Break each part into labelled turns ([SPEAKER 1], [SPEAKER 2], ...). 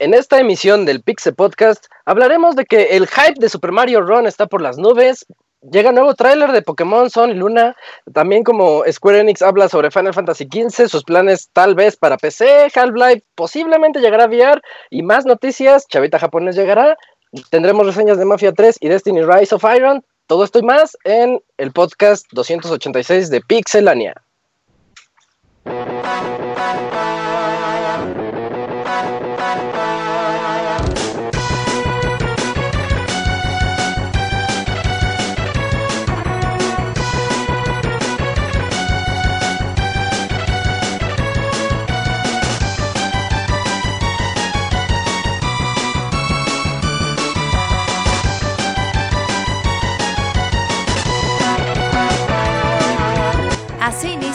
[SPEAKER 1] En esta emisión del Pixel Podcast hablaremos de que el hype de Super Mario Run está por las nubes. Llega nuevo tráiler de Pokémon Sun y Luna. También como Square Enix habla sobre Final Fantasy XV, sus planes tal vez para PC, Half-Life posiblemente llegará a VR y más noticias. Chavita japonés llegará. Tendremos reseñas de Mafia 3 y Destiny Rise of Iron. Todo esto y más en el podcast 286 de Pixelania.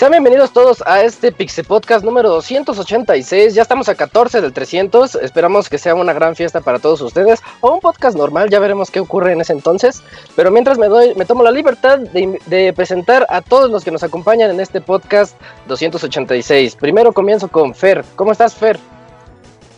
[SPEAKER 1] Sean bienvenidos todos a este Pixel Podcast número 286. Ya estamos a 14 del 300. Esperamos que sea una gran fiesta para todos ustedes. O un podcast normal, ya veremos qué ocurre en ese entonces. Pero mientras me doy, me tomo la libertad de, de presentar a todos los que nos acompañan en este podcast 286. Primero comienzo con Fer. ¿Cómo estás, Fer?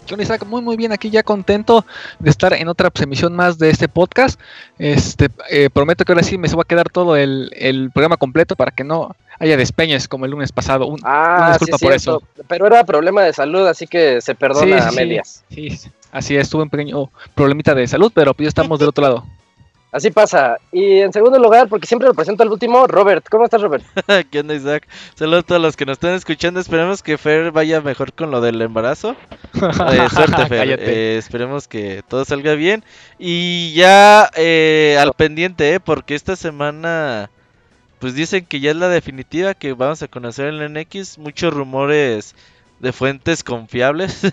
[SPEAKER 2] John Isaac, muy muy bien aquí ya contento de estar en otra emisión más de este podcast. Este eh, prometo que ahora sí me se va a quedar todo el, el, programa completo para que no haya despeñes como el lunes pasado. Un,
[SPEAKER 1] ah,
[SPEAKER 2] una disculpa
[SPEAKER 1] sí,
[SPEAKER 2] por
[SPEAKER 1] cierto.
[SPEAKER 2] eso.
[SPEAKER 1] Pero era problema de salud, así que se perdona
[SPEAKER 2] Sí,
[SPEAKER 1] a
[SPEAKER 2] sí,
[SPEAKER 1] medias.
[SPEAKER 2] Sí, sí, así es, tuve un pequeño problemita de salud, pero pues ya estamos del otro lado.
[SPEAKER 1] Así pasa. Y en segundo lugar, porque siempre lo presento al último, Robert. ¿Cómo estás, Robert?
[SPEAKER 3] ¿Qué onda, Isaac? Saludos a todos los que nos están escuchando. Esperemos que Fer vaya mejor con lo del embarazo. Eh, suerte, Fer. Eh, esperemos que todo salga bien. Y ya eh, al pendiente, ¿eh? porque esta semana, pues dicen que ya es la definitiva, que vamos a conocer el NX. Muchos rumores de fuentes confiables.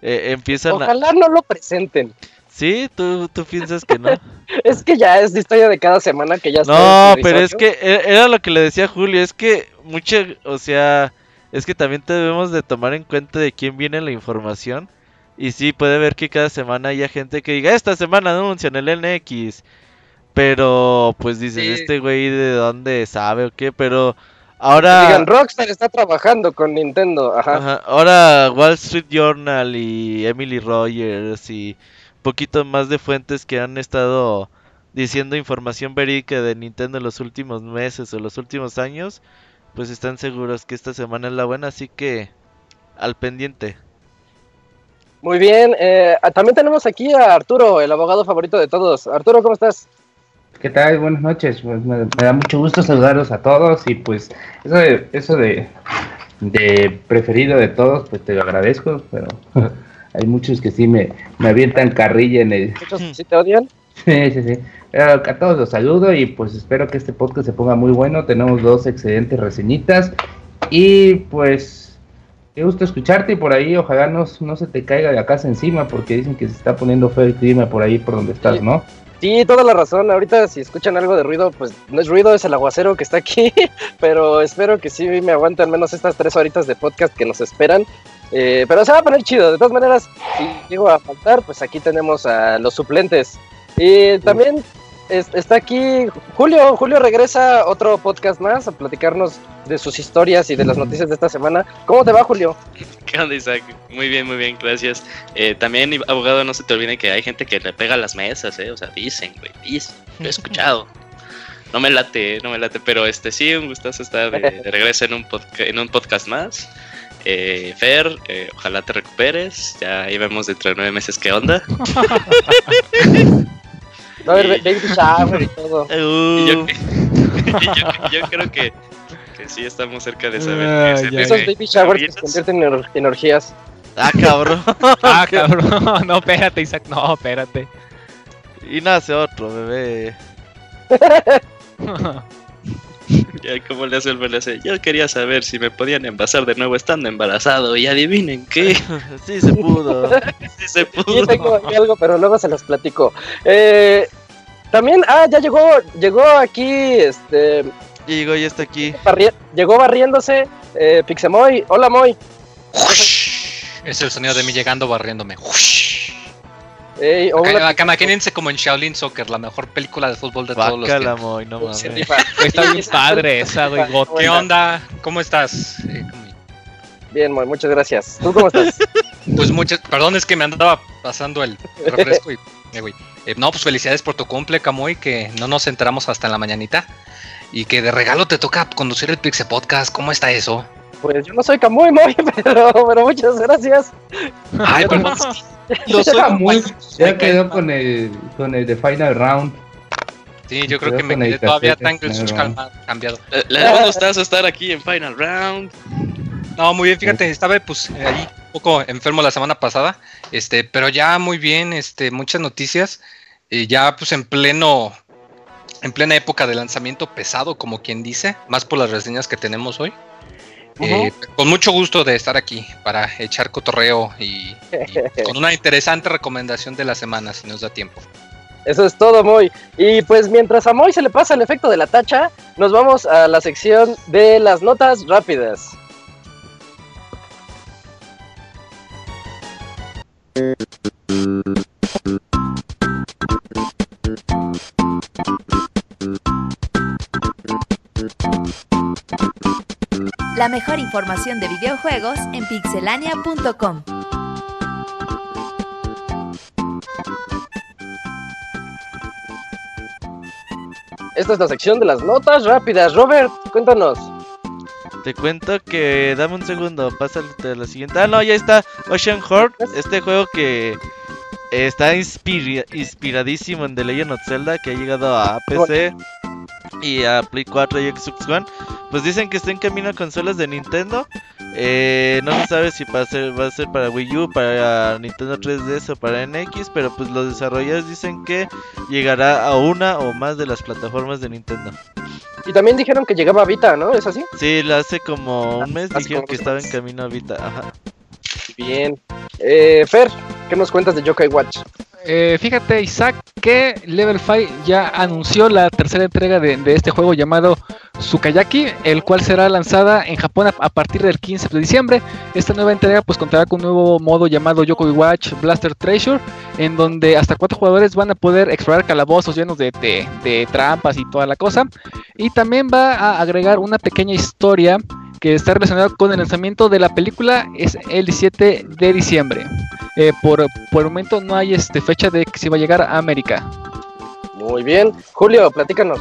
[SPEAKER 3] Eh, empiezan a...
[SPEAKER 1] Ojalá no lo presenten.
[SPEAKER 3] ¿Sí? ¿Tú, ¿Tú piensas que no?
[SPEAKER 1] Es que ya es la historia de cada semana que ya está.
[SPEAKER 3] No, pero es que e- era lo que le decía Julio, es que mucha, o sea, es que también debemos de tomar en cuenta de quién viene la información. Y sí, puede ver que cada semana haya gente que diga, esta semana anuncian el NX. Pero, pues dices,
[SPEAKER 1] Sí.
[SPEAKER 3] este güey de dónde sabe o qué, pero ahora...
[SPEAKER 1] Digan, Rockstar está trabajando con Nintendo. Ajá.
[SPEAKER 3] Ajá, Ahora Wall Street Journal y Emily Rogers y un poquito más de fuentes que han estado diciendo información verídica de Nintendo en los últimos meses o los últimos años, pues están seguros que esta semana es la buena, así que al pendiente.
[SPEAKER 1] Muy bien. eh, también tenemos aquí a Arturo, el abogado favorito de todos. Arturo, ¿cómo estás?
[SPEAKER 4] ¿Qué tal? Buenas noches. Pues me, me da mucho gusto saludaros a todos y pues eso de, eso de, de preferido de todos, pues te lo agradezco, pero hay muchos que sí me, me avientan carrilla en el...
[SPEAKER 1] Muchos sí te odian.
[SPEAKER 4] Sí, sí, sí. Pero a todos los saludo y pues espero que este podcast se ponga muy bueno. Tenemos dos excelentes reseñitas y pues qué gusto escucharte y por ahí ojalá no, no se te caiga la casa encima porque dicen que se está poniendo feo el clima por ahí por donde estás,
[SPEAKER 1] Sí.
[SPEAKER 4] ¿no?
[SPEAKER 1] Sí, toda la razón. Ahorita si escuchan algo de ruido, pues no es ruido, es el aguacero que está aquí. Pero espero que sí me aguante al menos estas tres horitas de podcast que nos esperan. Eh, pero se va a poner chido. De todas maneras, si llego a faltar, pues aquí tenemos a los suplentes. Y también es- está aquí Julio. Julio regresa a otro podcast más a platicarnos de sus historias y de las noticias de esta semana. ¿Cómo te va, Julio?
[SPEAKER 5] ¿Qué onda, Isaac? Muy bien, muy bien, gracias. Eh, también, abogado, no se te olvide que hay gente que le pega a las mesas, ¿eh? O sea, dicen, güey, dicen, lo he escuchado. No me late, no me late, pero este sí, un gustazo estar de, de regreso en un, podca- en un podcast más. Eh, Fer, eh, ojalá te recuperes. Ya ahí vemos dentro de nueve meses qué onda.
[SPEAKER 1] Va a haber baby shower y todo.
[SPEAKER 5] Y yo,
[SPEAKER 3] Uh,
[SPEAKER 5] y yo- yo creo que pues sí, estamos cerca de saber.
[SPEAKER 2] Ah,
[SPEAKER 5] el-
[SPEAKER 1] Esos baby showers que se convierten en, or- en orgías.
[SPEAKER 3] Ah, cabrón.
[SPEAKER 2] Ah, cabrón. No, espérate, Isaac. No, espérate.
[SPEAKER 3] y nace otro bebé.
[SPEAKER 5] Ya, ¿Cómo le hace el BLC? Yo quería saber si me podían envasar de nuevo estando embarazado. Y adivinen qué.
[SPEAKER 3] Sí se pudo.
[SPEAKER 5] Sí se pudo.
[SPEAKER 1] tengo aquí algo, pero luego se los platico. Eh, también, ah, ya llegó, llegó aquí, este,
[SPEAKER 3] llegó, ya está aquí.
[SPEAKER 1] barri- llegó barriéndose, eh, Pixemoy. Hola, Moy.
[SPEAKER 6] Es el sonido de mí llegando barriéndome.
[SPEAKER 1] Ey, hola,
[SPEAKER 6] Acá, acá imagínense como en Shaolin Soccer, la mejor película de fútbol de todos los
[SPEAKER 3] Bacala,
[SPEAKER 6] tiempos.
[SPEAKER 3] moy, no mames.
[SPEAKER 2] Está bien padre esa, güey.
[SPEAKER 6] ¿Qué onda? ¿Cómo estás? Eh, ¿cómo-
[SPEAKER 1] Bien, Moy, muchas gracias. ¿Tú cómo estás?
[SPEAKER 6] Pues muchas, perdón, es que me andaba pasando el refresco y, eh, güey. Eh, no, pues felicidades por tu cumple, Camuy, que no nos enteramos hasta en la mañanita. Y que de regalo te toca conducir el Pixel Podcast. ¿Cómo está eso?
[SPEAKER 1] Pues yo no soy Camuy, Moy, pero, pero muchas gracias.
[SPEAKER 6] Ay, perdón.
[SPEAKER 4] Lo
[SPEAKER 6] soy
[SPEAKER 4] muy,
[SPEAKER 6] compañero,
[SPEAKER 4] ya quedó con el, con el de Final Round.
[SPEAKER 6] Sí, yo creo que me quedé todavía
[SPEAKER 4] cassette,
[SPEAKER 6] tan
[SPEAKER 4] claro.
[SPEAKER 6] calma- cambiado.
[SPEAKER 5] Le- un gustazo estar aquí en Final Round.
[SPEAKER 6] No, muy bien, fíjate, estaba pues ahí un poco enfermo la semana pasada, este, pero ya muy bien, este, muchas noticias, eh, ya pues en pleno, en plena época de lanzamiento pesado, como quien dice, más por las reseñas que tenemos hoy. Eh, con mucho gusto de estar aquí para echar cotorreo y, y con una interesante recomendación de la semana, si nos da tiempo.
[SPEAKER 1] Eso es todo, Moy. Y pues mientras a Moy se le pasa el efecto de la tacha, nos vamos a la sección de las notas rápidas.
[SPEAKER 7] La mejor información de videojuegos en pixelania.com.
[SPEAKER 1] Esta es la sección de las notas rápidas. Robert, cuéntanos.
[SPEAKER 3] Te cuento que dame un segundo, pásate a la siguiente. Ah, no, ya está Ocean Horde, este juego que está inspira- inspiradísimo en The Legend of Zelda, que ha llegado a PC y a Play 4 y Xbox One. Pues dicen que está en camino a consolas de Nintendo. Eh, no se sabe si va a, ser, va a ser para Wii U, para Nintendo 3DS o para NX, pero pues los desarrolladores dicen que llegará a una o más de las plataformas de Nintendo.
[SPEAKER 1] Y también dijeron que llegaba a Vita, ¿no? ¿Es así?
[SPEAKER 3] Sí, hace como un mes dijeron que estaba en camino a Vita. Ajá.
[SPEAKER 1] Bien. Eh, Fer, ¿qué nos cuentas de Yokai Watch?
[SPEAKER 2] Eh, fíjate, Isaac, que Level 5 ya anunció la tercera entrega de, este juego llamado Tsukayaki, el cual será lanzada en Japón a, partir del 15 de diciembre. Esta nueva entrega pues contará con un nuevo modo llamado Yokoi Watch Blaster Treasure, en donde hasta cuatro jugadores van a poder explorar calabozos llenos de- de trampas y toda la cosa. Y también va a agregar una pequeña historia que está relacionada con el lanzamiento de la película, es el 17 de diciembre. Eh, por, por el momento no hay este, fecha de que si va a llegar a América.
[SPEAKER 1] Muy bien. Julio, platícanos.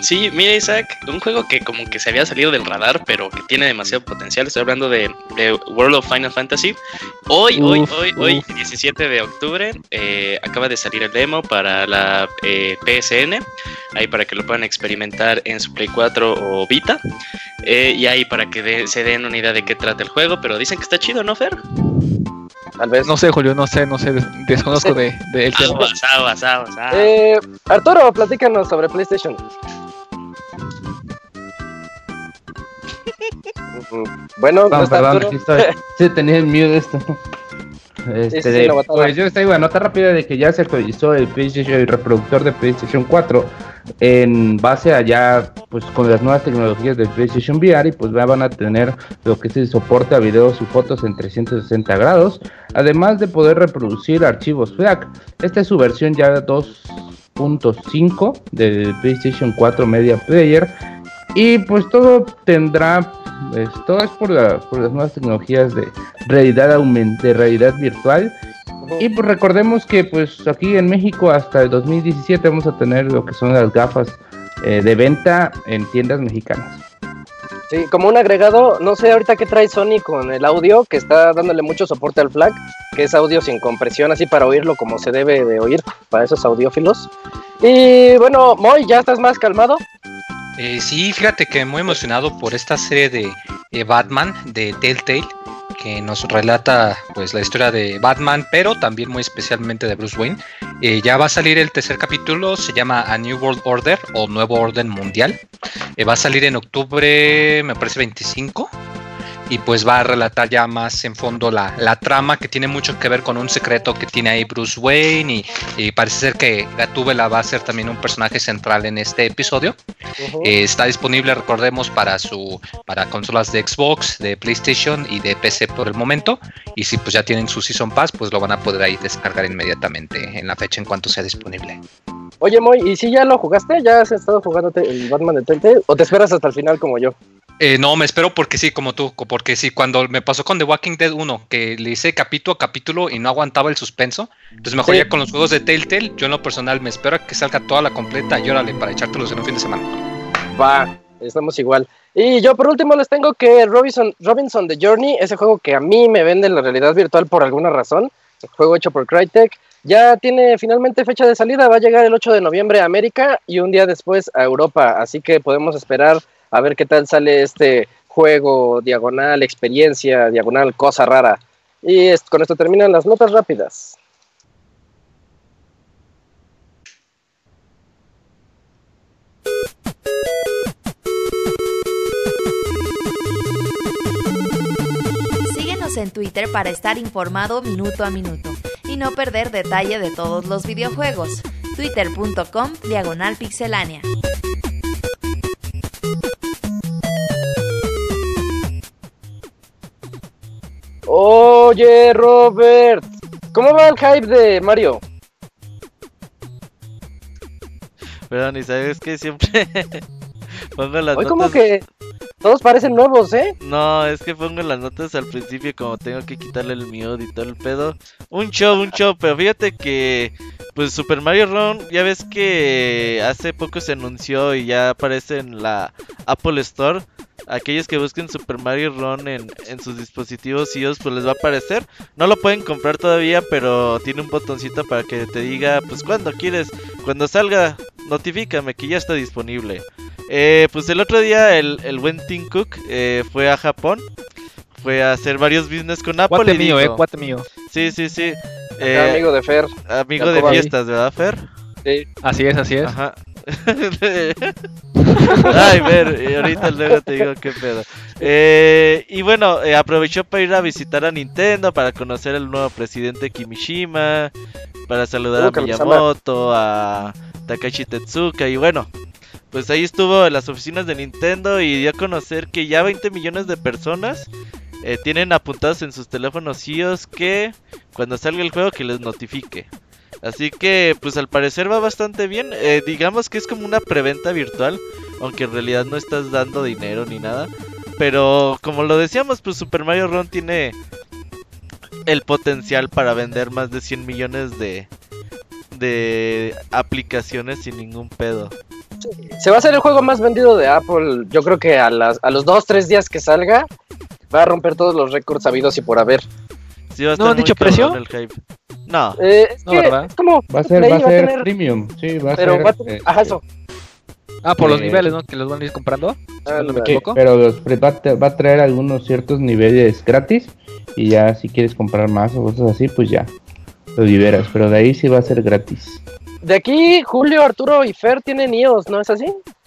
[SPEAKER 5] Sí, mira Isaac, un juego que como que se había salido del radar, pero que tiene demasiado potencial. Estoy hablando de, de World of Final Fantasy. Hoy, hoy,
[SPEAKER 2] Uf,
[SPEAKER 5] hoy, hoy,
[SPEAKER 2] uf.
[SPEAKER 5] 17 de octubre, eh, acaba de salir el demo para la eh, PSN. Ahí para que lo puedan experimentar en su Play 4 o Vita. Eh, y ahí para que de- se den una idea de qué trata el juego. Pero dicen que está chido, ¿no, Fer?
[SPEAKER 1] Tal vez.
[SPEAKER 2] No sé, Julio, no sé, no sé, des- desconozco de, de el tema.
[SPEAKER 5] Aguas, aguas, aguas, aguas.
[SPEAKER 1] Eh, Arturo, platícanos sobre PlayStation. Bueno, no
[SPEAKER 4] perdón, aquí estoy. Sí, tenía el mute esto. Este,
[SPEAKER 1] sí, mataba.
[SPEAKER 4] pues yo traigo una nota rápida de que ya se actualizó el PlayStation, el reproductor de PlayStation 4 en base a ya, pues con las nuevas tecnologías del PlayStation VR y pues ya van a tener lo que es el soporte a videos y fotos en 360 grados, además de poder reproducir archivos FLAC. Esta es su versión ya 2.5 del PlayStation 4 Media Player y pues todo tendrá, pues, todo es por, la- por las nuevas tecnologías de realidad aumentada, realidad virtual. Y pues recordemos que pues aquí en México hasta el 2017 vamos a tener lo que son las gafas eh, de venta en tiendas mexicanas.
[SPEAKER 1] Sí, como un agregado, no sé ahorita qué trae Sony con el audio, que está dándole mucho soporte al FLAC, que es audio sin compresión, así para oírlo como se debe de oír para esos audiófilos. Y bueno, Moy, ¿ya estás más calmado?
[SPEAKER 6] Eh, sí, fíjate que muy emocionado por esta serie de Batman de Telltale que nos relata pues la historia de Batman, pero también muy especialmente de Bruce Wayne. Eh, ya va a salir el tercer capítulo, se llama A New World Order o Nuevo Orden Mundial. Eh, va a salir en octubre, me parece 25 y pues va a relatar ya más en fondo la, la, trama que tiene mucho que ver con un secreto que tiene ahí Bruce Wayne y, y parece ser que Gatúbela va a ser también un personaje central en este episodio. Uh -huh. eh, está disponible, recordemos, para su para consolas de Xbox, de PlayStation y de PC por el momento. Y si pues ya tienen su Season Pass, pues lo van a poder ahí descargar inmediatamente en la fecha en cuanto sea disponible.
[SPEAKER 1] Oye, Moy, ¿y si ya lo jugaste? ¿Ya has estado jugando el Batman de Telltale? ¿O te esperas hasta el final como yo?
[SPEAKER 6] Eh, no, me espero porque sí, como tú, porque sí, cuando me pasó con The Walking Dead 1, que le hice capítulo a capítulo y no aguantaba el suspenso, entonces mejor sí. ya con los juegos de Telltale, yo en lo personal me espero a que salga toda la completa y órale, para echártelos en un fin de semana.
[SPEAKER 1] Va, estamos igual. Y yo por último les tengo que Robinson, Robinson The Journey, ese juego que a mí me vende la realidad virtual por alguna razón, el juego hecho por Crytek, ya tiene finalmente fecha de salida, va a llegar el 8 de noviembre a América y un día después a Europa, así que podemos esperar a ver qué tal sale este juego, diagonal, experiencia, diagonal, cosa rara. Y con esto terminan las notas rápidas.
[SPEAKER 7] Síguenos en Twitter para estar informado minuto a minuto y no perder detalle de todos los videojuegos. Twitter.com Diagonal Pixelánea.
[SPEAKER 1] Oye, Robert, ¿cómo va el hype de Mario?
[SPEAKER 3] Perdón, y sabes que siempre pongo las
[SPEAKER 1] Hoy
[SPEAKER 3] notas.
[SPEAKER 1] como que todos parecen nuevos, ¿eh?
[SPEAKER 3] No, es que pongo las notas al principio como tengo que quitarle el mute y todo el pedo. Un show, un show, pero fíjate que pues Super Mario Run, ya ves que hace poco se anunció y ya aparece en la Apple Store. Aquellos que busquen Super Mario Run en, en sus dispositivos iOS pues les va a aparecer. No lo pueden comprar todavía, pero tiene un botoncito para que te diga pues cuando quieres, cuando salga, notifícame que ya está disponible. Eh, pues el otro día el, el buen Tim Cook eh, fue a Japón. Fue a hacer varios business con Apple.
[SPEAKER 2] Cuate
[SPEAKER 3] y
[SPEAKER 2] mío,
[SPEAKER 3] dijo,
[SPEAKER 2] eh, cuate mío.
[SPEAKER 3] Sí, sí, sí. Eh,
[SPEAKER 1] amigo de Fer.
[SPEAKER 3] amigo de fiestas, ¿verdad, Fer?
[SPEAKER 1] Sí.
[SPEAKER 2] Así es, así es.
[SPEAKER 3] Ajá. Ay, ver, y ahorita luego te digo qué pedo. Eh, y bueno, eh, aprovechó para ir a visitar a Nintendo, para conocer al nuevo presidente Kimishima, para saludar
[SPEAKER 1] Uh,
[SPEAKER 3] a. Miyamoto, a Takashi Tetsuka, y bueno, pues ahí estuvo en las oficinas de Nintendo y dio a conocer que ya 20 millones de personas eh, tienen apuntados en sus teléfonos iOS que cuando salga el juego que les notifique. Así que, pues al parecer va bastante bien. Eh, digamos que es como una preventa virtual, aunque en realidad no estás dando dinero ni nada. Pero como lo decíamos, pues Super Mario Run tiene el potencial para vender más de 100 millones de, de aplicaciones sin ningún pedo.
[SPEAKER 1] Se va a hacer el juego más vendido de Apple. Yo creo que a, las, a los dos, tres días que salga, va a romper todos los récords sabidos y por haber.
[SPEAKER 3] Sí, va a
[SPEAKER 2] ¿No han dicho precio?
[SPEAKER 3] el hype. No,
[SPEAKER 1] Eh, es
[SPEAKER 2] No,
[SPEAKER 1] que
[SPEAKER 2] ¿verdad?
[SPEAKER 1] es como
[SPEAKER 4] Va a ser,
[SPEAKER 1] Play
[SPEAKER 4] va a ser
[SPEAKER 1] tener-
[SPEAKER 4] premium, sí, va a
[SPEAKER 1] pero
[SPEAKER 4] ser.
[SPEAKER 1] va a tener-
[SPEAKER 4] eh,
[SPEAKER 1] ajá, eso.
[SPEAKER 2] Ah, por los
[SPEAKER 4] Eh,
[SPEAKER 2] niveles, ¿no? Que los van a ir comprando. Si no me
[SPEAKER 1] Ándale.
[SPEAKER 4] sí,
[SPEAKER 2] equivoco.
[SPEAKER 4] pero los pre- va, a tra- va a traer algunos ciertos niveles gratis y ya si quieres comprar más o cosas así, pues ya lo liberas, pero de ahí sí va a ser gratis.
[SPEAKER 1] De aquí, Julio, Arturo y Fer tienen iOS, ¿no es así?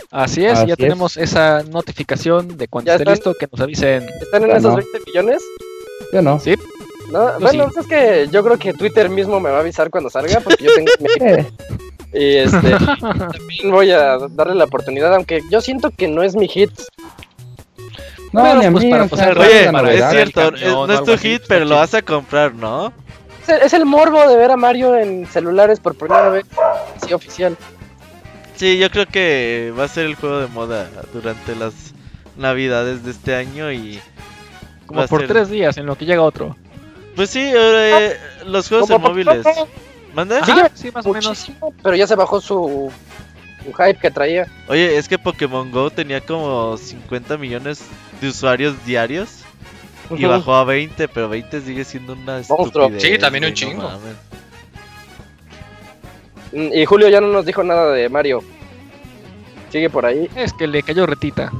[SPEAKER 2] Así es,
[SPEAKER 4] Así
[SPEAKER 2] ya
[SPEAKER 4] es.
[SPEAKER 2] tenemos esa notificación de cuando esté
[SPEAKER 1] están.
[SPEAKER 2] listo que nos avisen.
[SPEAKER 1] ¿Están en
[SPEAKER 4] Ya
[SPEAKER 1] esos
[SPEAKER 4] no.
[SPEAKER 1] 20 millones?
[SPEAKER 4] Yo no.
[SPEAKER 2] Sí,
[SPEAKER 1] No, bueno,
[SPEAKER 2] sí.
[SPEAKER 1] pues es que yo creo que Twitter mismo me va a avisar cuando salga, porque yo tengo mi Y este, también voy a darle la oportunidad, aunque yo siento que no es mi hit.
[SPEAKER 4] no,
[SPEAKER 2] Bueno,
[SPEAKER 4] ni a
[SPEAKER 2] pues
[SPEAKER 4] mí,
[SPEAKER 2] para
[SPEAKER 4] o sea,
[SPEAKER 2] pasar
[SPEAKER 4] ¿cuál
[SPEAKER 3] Oye,
[SPEAKER 4] la
[SPEAKER 2] para
[SPEAKER 3] es
[SPEAKER 4] novedad?
[SPEAKER 3] cierto,
[SPEAKER 2] camión
[SPEAKER 3] no es tu
[SPEAKER 2] así,
[SPEAKER 3] hit, pero lo vas a comprar, ¿no?
[SPEAKER 1] Es el, es el morbo de ver a Mario en celulares por primera vez, sí, oficial.
[SPEAKER 3] Sí, yo creo que va a ser el juego de moda durante las navidades de este año y...
[SPEAKER 2] como por
[SPEAKER 3] ser-
[SPEAKER 2] tres días en lo que llega otro.
[SPEAKER 3] Pues sí, eh, los juegos en
[SPEAKER 1] Como
[SPEAKER 3] móviles.
[SPEAKER 2] Sí, más o menos.
[SPEAKER 1] pero ya se bajó su, su hype que traía.
[SPEAKER 3] Oye, es que Pokémon Go tenía como 50 millones de usuarios diarios y
[SPEAKER 1] Ujú.
[SPEAKER 3] bajó a 20, pero 20 sigue siendo una
[SPEAKER 1] Monstruo.
[SPEAKER 3] estupidez.
[SPEAKER 6] Sí, también un
[SPEAKER 3] no
[SPEAKER 6] chingo.
[SPEAKER 1] Mm, Y Julio ya no nos dijo nada de Mario. sigue por ahí.
[SPEAKER 2] Es que le cayó retita.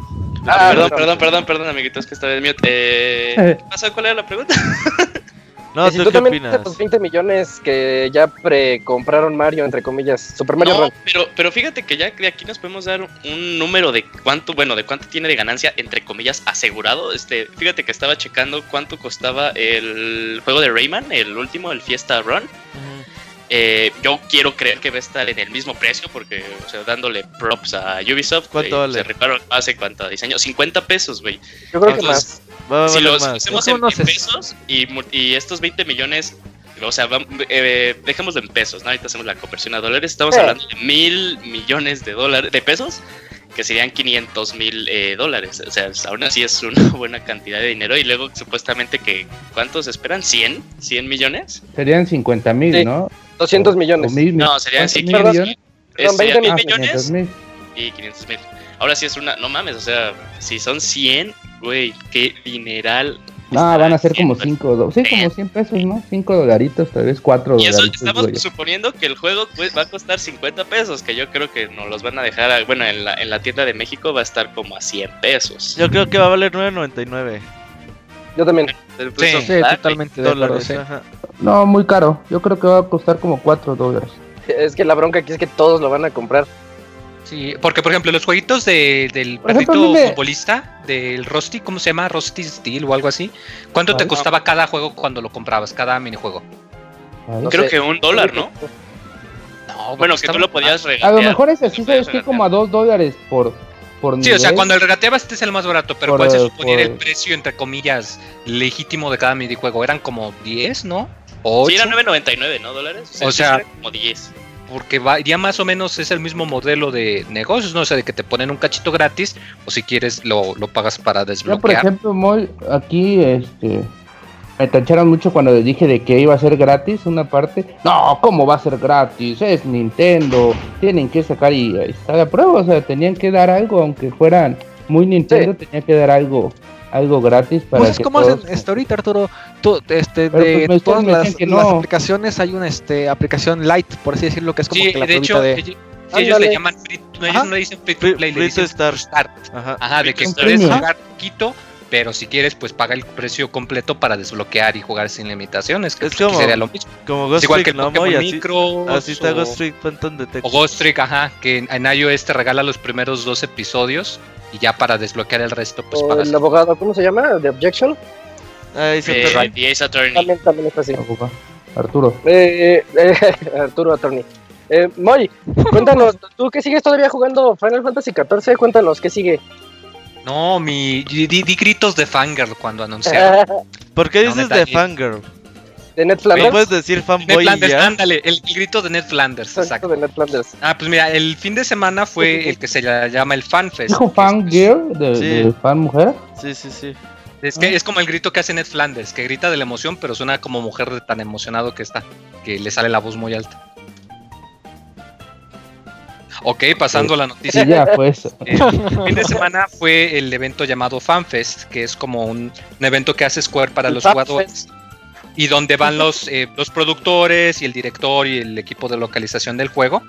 [SPEAKER 1] Ah,
[SPEAKER 5] perdón,
[SPEAKER 1] no.
[SPEAKER 5] perdón, perdón, perdón, amiguitos, que estaba en mute. Eh, ¿Qué pasó? ¿Cuál era la pregunta?
[SPEAKER 3] No,
[SPEAKER 1] Que si
[SPEAKER 3] ¿tú
[SPEAKER 1] tú
[SPEAKER 3] qué
[SPEAKER 1] también
[SPEAKER 3] opinas?
[SPEAKER 1] los 20 millones que ya precompraron Mario, entre comillas, Super Mario
[SPEAKER 5] No,
[SPEAKER 1] Run.
[SPEAKER 5] pero, pero fíjate que ya de aquí nos podemos dar un número de cuánto, bueno, de cuánto tiene de ganancia, entre comillas, asegurado. Este, fíjate que estaba checando cuánto costaba el juego de Rayman, el último, el Fiesta Run.
[SPEAKER 3] Ujú.
[SPEAKER 5] Eh, yo quiero creer que va a estar en el mismo precio, porque, o sea, dándole props a Ubisoft.
[SPEAKER 3] ¿Cuánto
[SPEAKER 5] eh,
[SPEAKER 3] vale?
[SPEAKER 5] Se rifaron hace cuánto diseño, 50 pesos, güey.
[SPEAKER 1] Yo creo que
[SPEAKER 5] Entonces,
[SPEAKER 1] más.
[SPEAKER 3] Va a
[SPEAKER 5] si los
[SPEAKER 3] más.
[SPEAKER 5] hacemos
[SPEAKER 2] ¿Cómo
[SPEAKER 5] en, en pesos y, y estos 20 millones, o sea, vam- eh, dejémoslo en pesos, ¿no? Ahorita hacemos la conversión a dólares, estamos
[SPEAKER 1] Eh.
[SPEAKER 5] hablando de mil millones de dólares, de pesos, que serían 500 mil eh, dólares. O sea, es- aún así es una buena cantidad de dinero y luego supuestamente que, ¿cuántos esperan? ¿100? ¿100 millones?
[SPEAKER 4] Serían 50 mil,
[SPEAKER 1] Sí.
[SPEAKER 4] ¿no?
[SPEAKER 1] 200
[SPEAKER 4] O-
[SPEAKER 1] millones.
[SPEAKER 4] o mil-
[SPEAKER 5] No, serían
[SPEAKER 4] ¿cuántos
[SPEAKER 5] sí,
[SPEAKER 4] mil
[SPEAKER 1] perdón.
[SPEAKER 4] millones?
[SPEAKER 1] Perdón,
[SPEAKER 5] Es,
[SPEAKER 1] 20
[SPEAKER 5] serían
[SPEAKER 4] Ah,
[SPEAKER 5] mil
[SPEAKER 4] 500
[SPEAKER 5] millones
[SPEAKER 4] mil.
[SPEAKER 5] Y 500 mil. Ahora sí es una, no mames, o sea, si son 100, güey, qué dineral.
[SPEAKER 4] No, van a ser como
[SPEAKER 5] haciendo.
[SPEAKER 4] 5 dólares. Sí, como 100 pesos, ¿no? 5 dolaritos, tal vez 4
[SPEAKER 5] Y eso estamos
[SPEAKER 4] yo.
[SPEAKER 5] suponiendo que el juego pues, va a costar 50 pesos, que yo creo que nos los van a dejar, a- bueno, en la, en la tienda de México va a estar como a 100 pesos.
[SPEAKER 3] Yo creo que va a valer 9.99
[SPEAKER 1] Yo también.
[SPEAKER 6] Sí,
[SPEAKER 2] Sí, totalmente de acuerdo,
[SPEAKER 3] dólares.
[SPEAKER 2] sí.
[SPEAKER 4] No, muy caro. Yo creo que va a costar como 4 dólares.
[SPEAKER 1] Es que la bronca aquí es que todos lo van a comprar.
[SPEAKER 6] Sí, porque por ejemplo, los jueguitos de- del
[SPEAKER 4] Por
[SPEAKER 6] perrito
[SPEAKER 4] a me-
[SPEAKER 6] futbolista, del Rusty, ¿cómo se llama? Rusty Steel o algo así. ¿Cuánto te
[SPEAKER 4] Ay,
[SPEAKER 6] costaba cada juego cuando lo comprabas, cada minijuego?
[SPEAKER 4] ¿vale?
[SPEAKER 1] No
[SPEAKER 5] Creo
[SPEAKER 1] sé.
[SPEAKER 5] que un dólar, ¿no?
[SPEAKER 6] No,
[SPEAKER 5] Bueno, que tú lo podías
[SPEAKER 4] A
[SPEAKER 5] regatear.
[SPEAKER 4] lo mejor es así,
[SPEAKER 5] Lo podías
[SPEAKER 4] ¿sabes qué? Como a 2 dólares por, por
[SPEAKER 6] Sí, o sea, cuando el regateabas este es el más barato, pero
[SPEAKER 4] Por,
[SPEAKER 6] ¿cuál se suponía era el
[SPEAKER 4] por-
[SPEAKER 6] precio, entre comillas, legítimo de cada minijuego? Eran como 10, ¿no? O
[SPEAKER 5] Sí,
[SPEAKER 6] 8,
[SPEAKER 5] era 9.99, ¿no? Dólares.
[SPEAKER 6] O
[SPEAKER 5] sí,
[SPEAKER 6] sea-
[SPEAKER 5] era como 10.
[SPEAKER 6] Porque va, ya más o menos es el mismo modelo de negocios, ¿no? O sea, de que te ponen un cachito gratis, o si quieres lo, lo pagas para
[SPEAKER 4] Yo, por
[SPEAKER 6] desbloquear.
[SPEAKER 4] ejemplo, Moy, aquí este, me tacharon mucho cuando les dije de que iba a ser gratis una parte. No, ¿cómo va a ser gratis? Es Nintendo. Tienen que sacar y ahí está la prueba. O sea, tenían que dar algo, aunque fueran muy Nintendo, tenía que dar algo algo gratis para
[SPEAKER 2] Pues es
[SPEAKER 4] que
[SPEAKER 2] como
[SPEAKER 4] todos-
[SPEAKER 2] hacen este, ahorita, Arturo. Tú, este,
[SPEAKER 4] Pero,
[SPEAKER 2] de
[SPEAKER 4] pues,
[SPEAKER 2] todas las,
[SPEAKER 4] que
[SPEAKER 2] las
[SPEAKER 4] no.
[SPEAKER 2] aplicaciones hay una este, aplicación light, por así decirlo, que es como
[SPEAKER 6] Sí,
[SPEAKER 2] que la
[SPEAKER 6] de hecho,
[SPEAKER 2] de...
[SPEAKER 6] ellos,
[SPEAKER 1] Ándale.
[SPEAKER 6] le llaman free, no, ellos no le dicen free to
[SPEAKER 3] Free-
[SPEAKER 6] play, le
[SPEAKER 3] free to
[SPEAKER 6] dicen
[SPEAKER 3] start.
[SPEAKER 6] start.
[SPEAKER 3] Ajá.
[SPEAKER 6] Ajá, de que puedes jugar poquito, pero si quieres, pues paga el precio completo para desbloquear y jugar sin limitaciones. Que
[SPEAKER 3] Es
[SPEAKER 6] pues,
[SPEAKER 3] como
[SPEAKER 6] sería lo mismo.
[SPEAKER 3] Como
[SPEAKER 6] Es
[SPEAKER 3] Ghost
[SPEAKER 6] igual que
[SPEAKER 3] ¿no,
[SPEAKER 6] Pokémon
[SPEAKER 3] Moy? Así,
[SPEAKER 6] Micro.
[SPEAKER 3] así está
[SPEAKER 6] o,
[SPEAKER 3] Ghost Trick Phantom Detective.
[SPEAKER 6] o Ghost Trick, ajá, que en, en iOS te regala los primeros dos episodios y ya para desbloquear el resto, pues
[SPEAKER 1] O
[SPEAKER 6] pagas.
[SPEAKER 1] el abogado, ¿cómo se llama? ¿De Objection?
[SPEAKER 3] Ahí se
[SPEAKER 5] Eh. The Attorney.
[SPEAKER 1] También, también está así.
[SPEAKER 4] Arturo.
[SPEAKER 1] Eh, eh, Arturo Attorney. Eh, Moy, cuéntanos, ¿tú que sigues todavía jugando Final Fantasy XIV? Cuéntanos, ¿qué sigue?
[SPEAKER 6] No, mi. Di, di- gritos de fangirl cuando anunciaron.
[SPEAKER 3] ¿Por qué dices de fangirl?
[SPEAKER 1] ¿De Ned
[SPEAKER 3] ¿No
[SPEAKER 1] Flanders?
[SPEAKER 3] puedes decir fanboy y
[SPEAKER 6] Flanders,
[SPEAKER 3] ya?
[SPEAKER 6] ándale, el, el grito de Ned Flanders,
[SPEAKER 1] Exacto,
[SPEAKER 6] exacto.
[SPEAKER 1] de Ned Flanders.
[SPEAKER 6] Ah, pues mira, el fin de semana fue el que se llama el FanFest.
[SPEAKER 4] ¿Dijo
[SPEAKER 6] que
[SPEAKER 4] fan
[SPEAKER 6] es-
[SPEAKER 4] girl? De,
[SPEAKER 3] Sí.
[SPEAKER 4] de fan mujer?
[SPEAKER 3] Sí, sí, sí.
[SPEAKER 6] Es que es como el grito que hace Ned Flanders, que grita de la emoción, pero suena como mujer de tan emocionado que está, que le sale la voz muy alta. Ok, pasando a la noticia.
[SPEAKER 4] Sí, ya, pues.
[SPEAKER 6] El fin de semana fue el evento llamado FanFest, que es como un, un evento que hace Square para
[SPEAKER 1] El
[SPEAKER 6] los jugadores y donde van los, eh, los productores y el director y el equipo de localización del juego.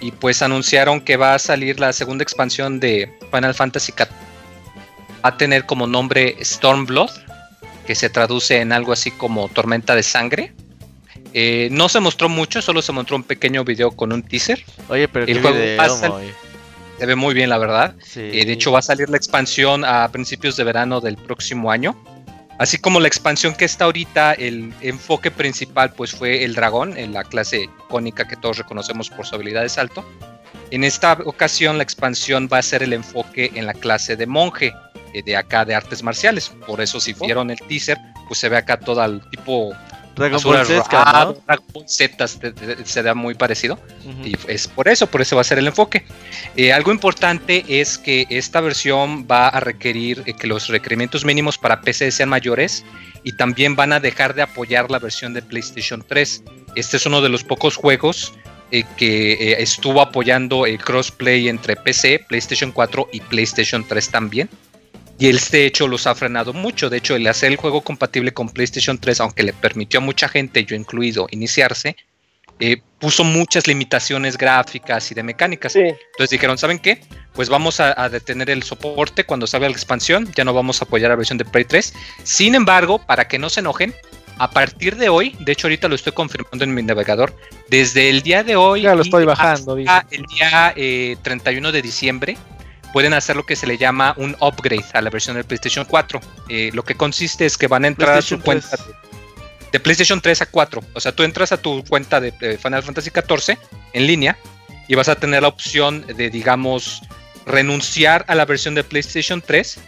[SPEAKER 6] Y pues anunciaron que va a salir la segunda expansión de Final Fantasy XIV. Va a tener como nombre Stormblood, que se traduce en algo así como tormenta de sangre. Eh, no se mostró mucho, solo se mostró un pequeño video con un teaser.
[SPEAKER 3] Oye, pero
[SPEAKER 6] El
[SPEAKER 3] qué
[SPEAKER 6] juego
[SPEAKER 3] video,
[SPEAKER 6] pasa-
[SPEAKER 3] Moy.
[SPEAKER 6] Se ve muy bien, la verdad.
[SPEAKER 3] Sí.
[SPEAKER 6] Eh, de hecho, va a salir la expansión a principios de verano del próximo año. Así como la expansión que está ahorita, el enfoque principal pues fue el dragón, en la clase icónica que todos reconocemos por su habilidad de salto. En esta ocasión la expansión va a ser el enfoque en la clase de monje, eh, de acá de artes marciales. Por eso si vieron el teaser, pues se ve acá todo el tipo
[SPEAKER 3] Dragon
[SPEAKER 6] Azura
[SPEAKER 3] Ball Sesca,
[SPEAKER 6] Rado,
[SPEAKER 3] ¿no?
[SPEAKER 6] Dragon Ball Z se da muy parecido. Y es por eso, por eso va a ser el enfoque. Eh, algo importante es que esta versión va a requerir eh, que los requerimientos mínimos para PC sean mayores y también van a dejar de apoyar la versión de PlayStation 3. Este es uno de los pocos juegos eh, que eh, estuvo apoyando el crossplay entre PC, PlayStation 4 y PlayStation 3 también. Y este hecho los ha frenado mucho. De hecho, el hacer el juego compatible con PlayStation 3, aunque le permitió a mucha gente, yo incluido, iniciarse, eh, puso muchas limitaciones gráficas y de mecánicas.
[SPEAKER 1] Sí.
[SPEAKER 6] Entonces dijeron, ¿saben qué? Pues vamos a, a detener el soporte cuando salga la expansión, ya no vamos a apoyar la versión de Play 3. Sin embargo, para que no se enojen, a partir de hoy, de hecho ahorita lo estoy confirmando en mi navegador, desde el día de hoy
[SPEAKER 2] Ya lo estoy bajando,
[SPEAKER 6] hasta el día eh, 31 de diciembre, pueden hacer lo que se le llama un upgrade a la versión del PlayStation 4. Eh, lo que consiste es que van a entrar a su cuenta de, de PlayStation 3 a 4. O sea, tú entras a tu cuenta de, de Final Fantasy 14 en línea y vas a tener la opción de, digamos, renunciar a la versión de PlayStation 3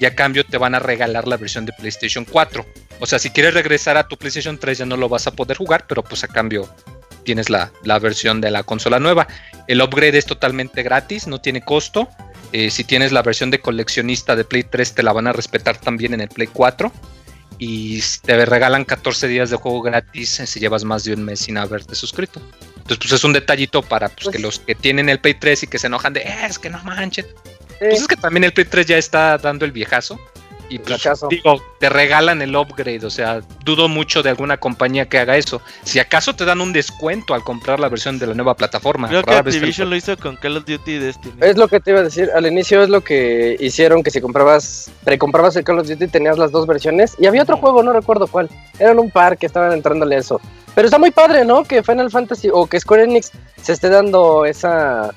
[SPEAKER 6] y a cambio te van a regalar la versión de PlayStation 4. O sea, si quieres regresar a tu PlayStation 3 ya no lo vas a poder jugar, pero pues a cambio tienes la, la versión de la consola nueva. El upgrade es totalmente gratis, no tiene costo. Eh, si tienes la versión de coleccionista de Play 3 te la van a respetar también en el Play 4. Y te regalan 14 días de juego gratis eh, si llevas más de un mes sin haberte suscrito. Entonces, pues es un detallito para pues,
[SPEAKER 1] Pues-
[SPEAKER 6] que los que tienen el Play 3 y que se enojan de, "Eh, es que no manches.
[SPEAKER 1] Sí.
[SPEAKER 6] Pues es que también el Play 3 ya está dando el viejazo. Y pues, digo, te regalan el upgrade. O sea, dudo mucho de alguna compañía que haga eso. Si acaso te dan un descuento al comprar la versión de la nueva plataforma.
[SPEAKER 3] Creo que Activision lo hizo con Call of Duty y Destiny.
[SPEAKER 1] Es lo que te iba a decir. Al inicio es lo que hicieron que si comprabas, precomprabas el Call of Duty tenías las dos versiones. Y había otro juego, no recuerdo cuál. Eran un par que estaban entrándole a eso. Pero está muy padre, ¿no? Que Final Fantasy o que Square Enix se esté dando esa.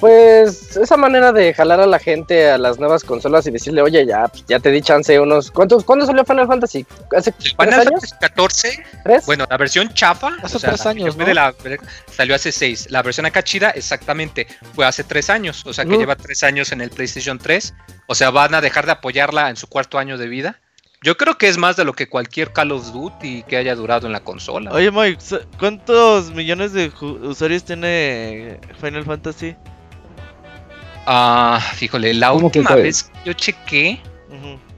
[SPEAKER 1] Pues esa manera de jalar a la gente a las nuevas consolas y decirle, oye, ya, pues, ya te di chance unos. ¿Cuántos? ¿Cuándo salió Final Fantasy? ¿Hace
[SPEAKER 6] Final
[SPEAKER 1] años?
[SPEAKER 6] Fantasy 14,
[SPEAKER 1] ¿Tres?
[SPEAKER 6] bueno, la versión chafa,
[SPEAKER 2] Hace
[SPEAKER 6] o sea,
[SPEAKER 2] tres años,
[SPEAKER 6] de
[SPEAKER 2] ¿no?
[SPEAKER 6] la- salió hace seis. La versión acá chida, exactamente, fue hace tres años, o sea que
[SPEAKER 1] Ujú.
[SPEAKER 6] lleva tres años en el PlayStation 3. O sea, van a dejar de apoyarla en su cuarto año de vida. Yo creo que es más de lo que cualquier Call of Duty que haya durado en la consola.
[SPEAKER 3] Oye, Mike, ¿cuántos millones de usuarios tiene Final Fantasy?
[SPEAKER 6] Ah, fíjole, la
[SPEAKER 4] ¿Cómo que
[SPEAKER 6] última vez que yo chequé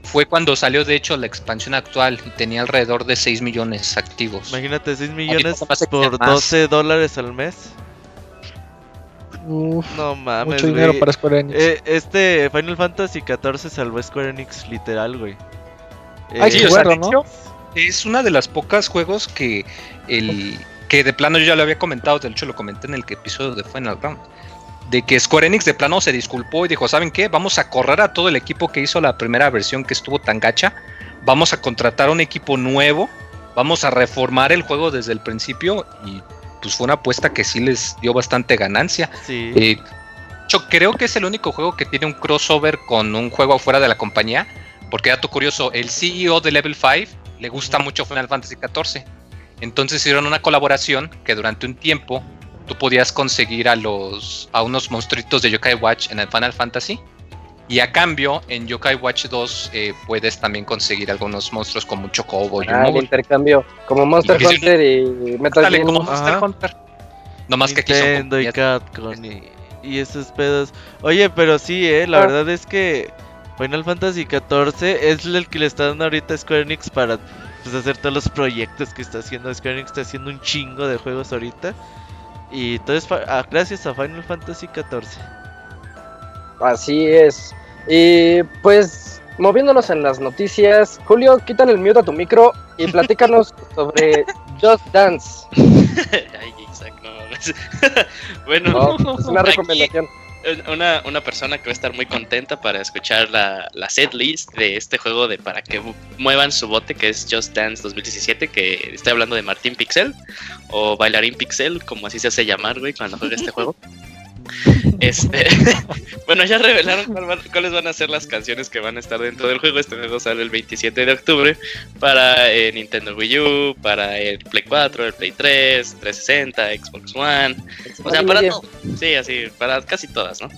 [SPEAKER 6] fue cuando salió, de hecho, la expansión actual y tenía alrededor de 6 millones activos.
[SPEAKER 3] Imagínate, 6 millones por
[SPEAKER 6] más.
[SPEAKER 3] 12 dólares al mes.
[SPEAKER 2] Uf,
[SPEAKER 3] No mames,
[SPEAKER 2] mucho dinero para Square Enix.
[SPEAKER 3] Eh, este Final Fantasy 14 salvó a Square Enix literal, güey.
[SPEAKER 2] Hay
[SPEAKER 6] Sí,
[SPEAKER 2] que
[SPEAKER 6] o sea,
[SPEAKER 2] jugarlo,
[SPEAKER 6] de
[SPEAKER 2] ¿no?
[SPEAKER 6] Es una de las pocas juegos que el que de plano yo ya lo había comentado, de hecho lo comenté en el que- episodio de Final Round, de que Square Enix de plano se disculpó y dijo, ¿saben qué? Vamos a correr a todo el equipo que hizo la primera versión que estuvo tan gacha, vamos a contratar un equipo nuevo, vamos a reformar el juego desde el principio y pues fue una apuesta que sí les dio bastante ganancia.
[SPEAKER 3] Sí.
[SPEAKER 6] Eh, yo creo que es el único juego que tiene un crossover con un juego afuera de la compañía. Porque dato curioso, el CEO de Level 5 le gusta mucho Final Fantasy XIV. Entonces hicieron una colaboración que durante un tiempo tú podías conseguir a los a unos monstruitos de Yokai Watch en el Final Fantasy. Y a cambio, en Yokai Watch 2 eh, puedes también conseguir algunos monstruos como un Chocobo y un
[SPEAKER 1] Ah, el
[SPEAKER 6] Mogul.
[SPEAKER 1] intercambio. Como Monster
[SPEAKER 6] Y
[SPEAKER 1] Hunter y Metal Gear.
[SPEAKER 6] Monster
[SPEAKER 3] Ajá.
[SPEAKER 6] Hunter. No más que aquí son
[SPEAKER 3] y Capcom y, y esos pedos. Oye, pero sí, eh, la
[SPEAKER 1] Ah.
[SPEAKER 3] verdad es que Final Fantasy 14 es el que le está dando ahorita a Square Enix para pues, hacer todos los proyectos que está haciendo. Square Enix está haciendo un chingo de juegos ahorita. Y todo es fa- ah, gracias a Final Fantasy 14.
[SPEAKER 1] Así es. Y pues, moviéndonos en las noticias, Julio, quítale el mute a tu micro y platícanos sobre Just Dance.
[SPEAKER 5] Ay, Isaac, no mames. bueno,
[SPEAKER 1] No, es una
[SPEAKER 5] Aquí-
[SPEAKER 1] recomendación.
[SPEAKER 5] Una, una persona que va a estar muy contenta para escuchar la, la set list de este juego de para que mu- muevan su bote que es Just Dance 2017 que estoy hablando de Martín Pixel o Bailarín Pixel como así se hace llamar güey cuando juega este juego este bueno ya revelaron cuál cuáles van a ser las canciones que van a estar dentro del juego este juego sale el 27 de octubre para eh, Nintendo Wii U para el Play 4 el Play 3 360 Xbox One o sea, para todo. Sí, así, para casi todas, ¿no?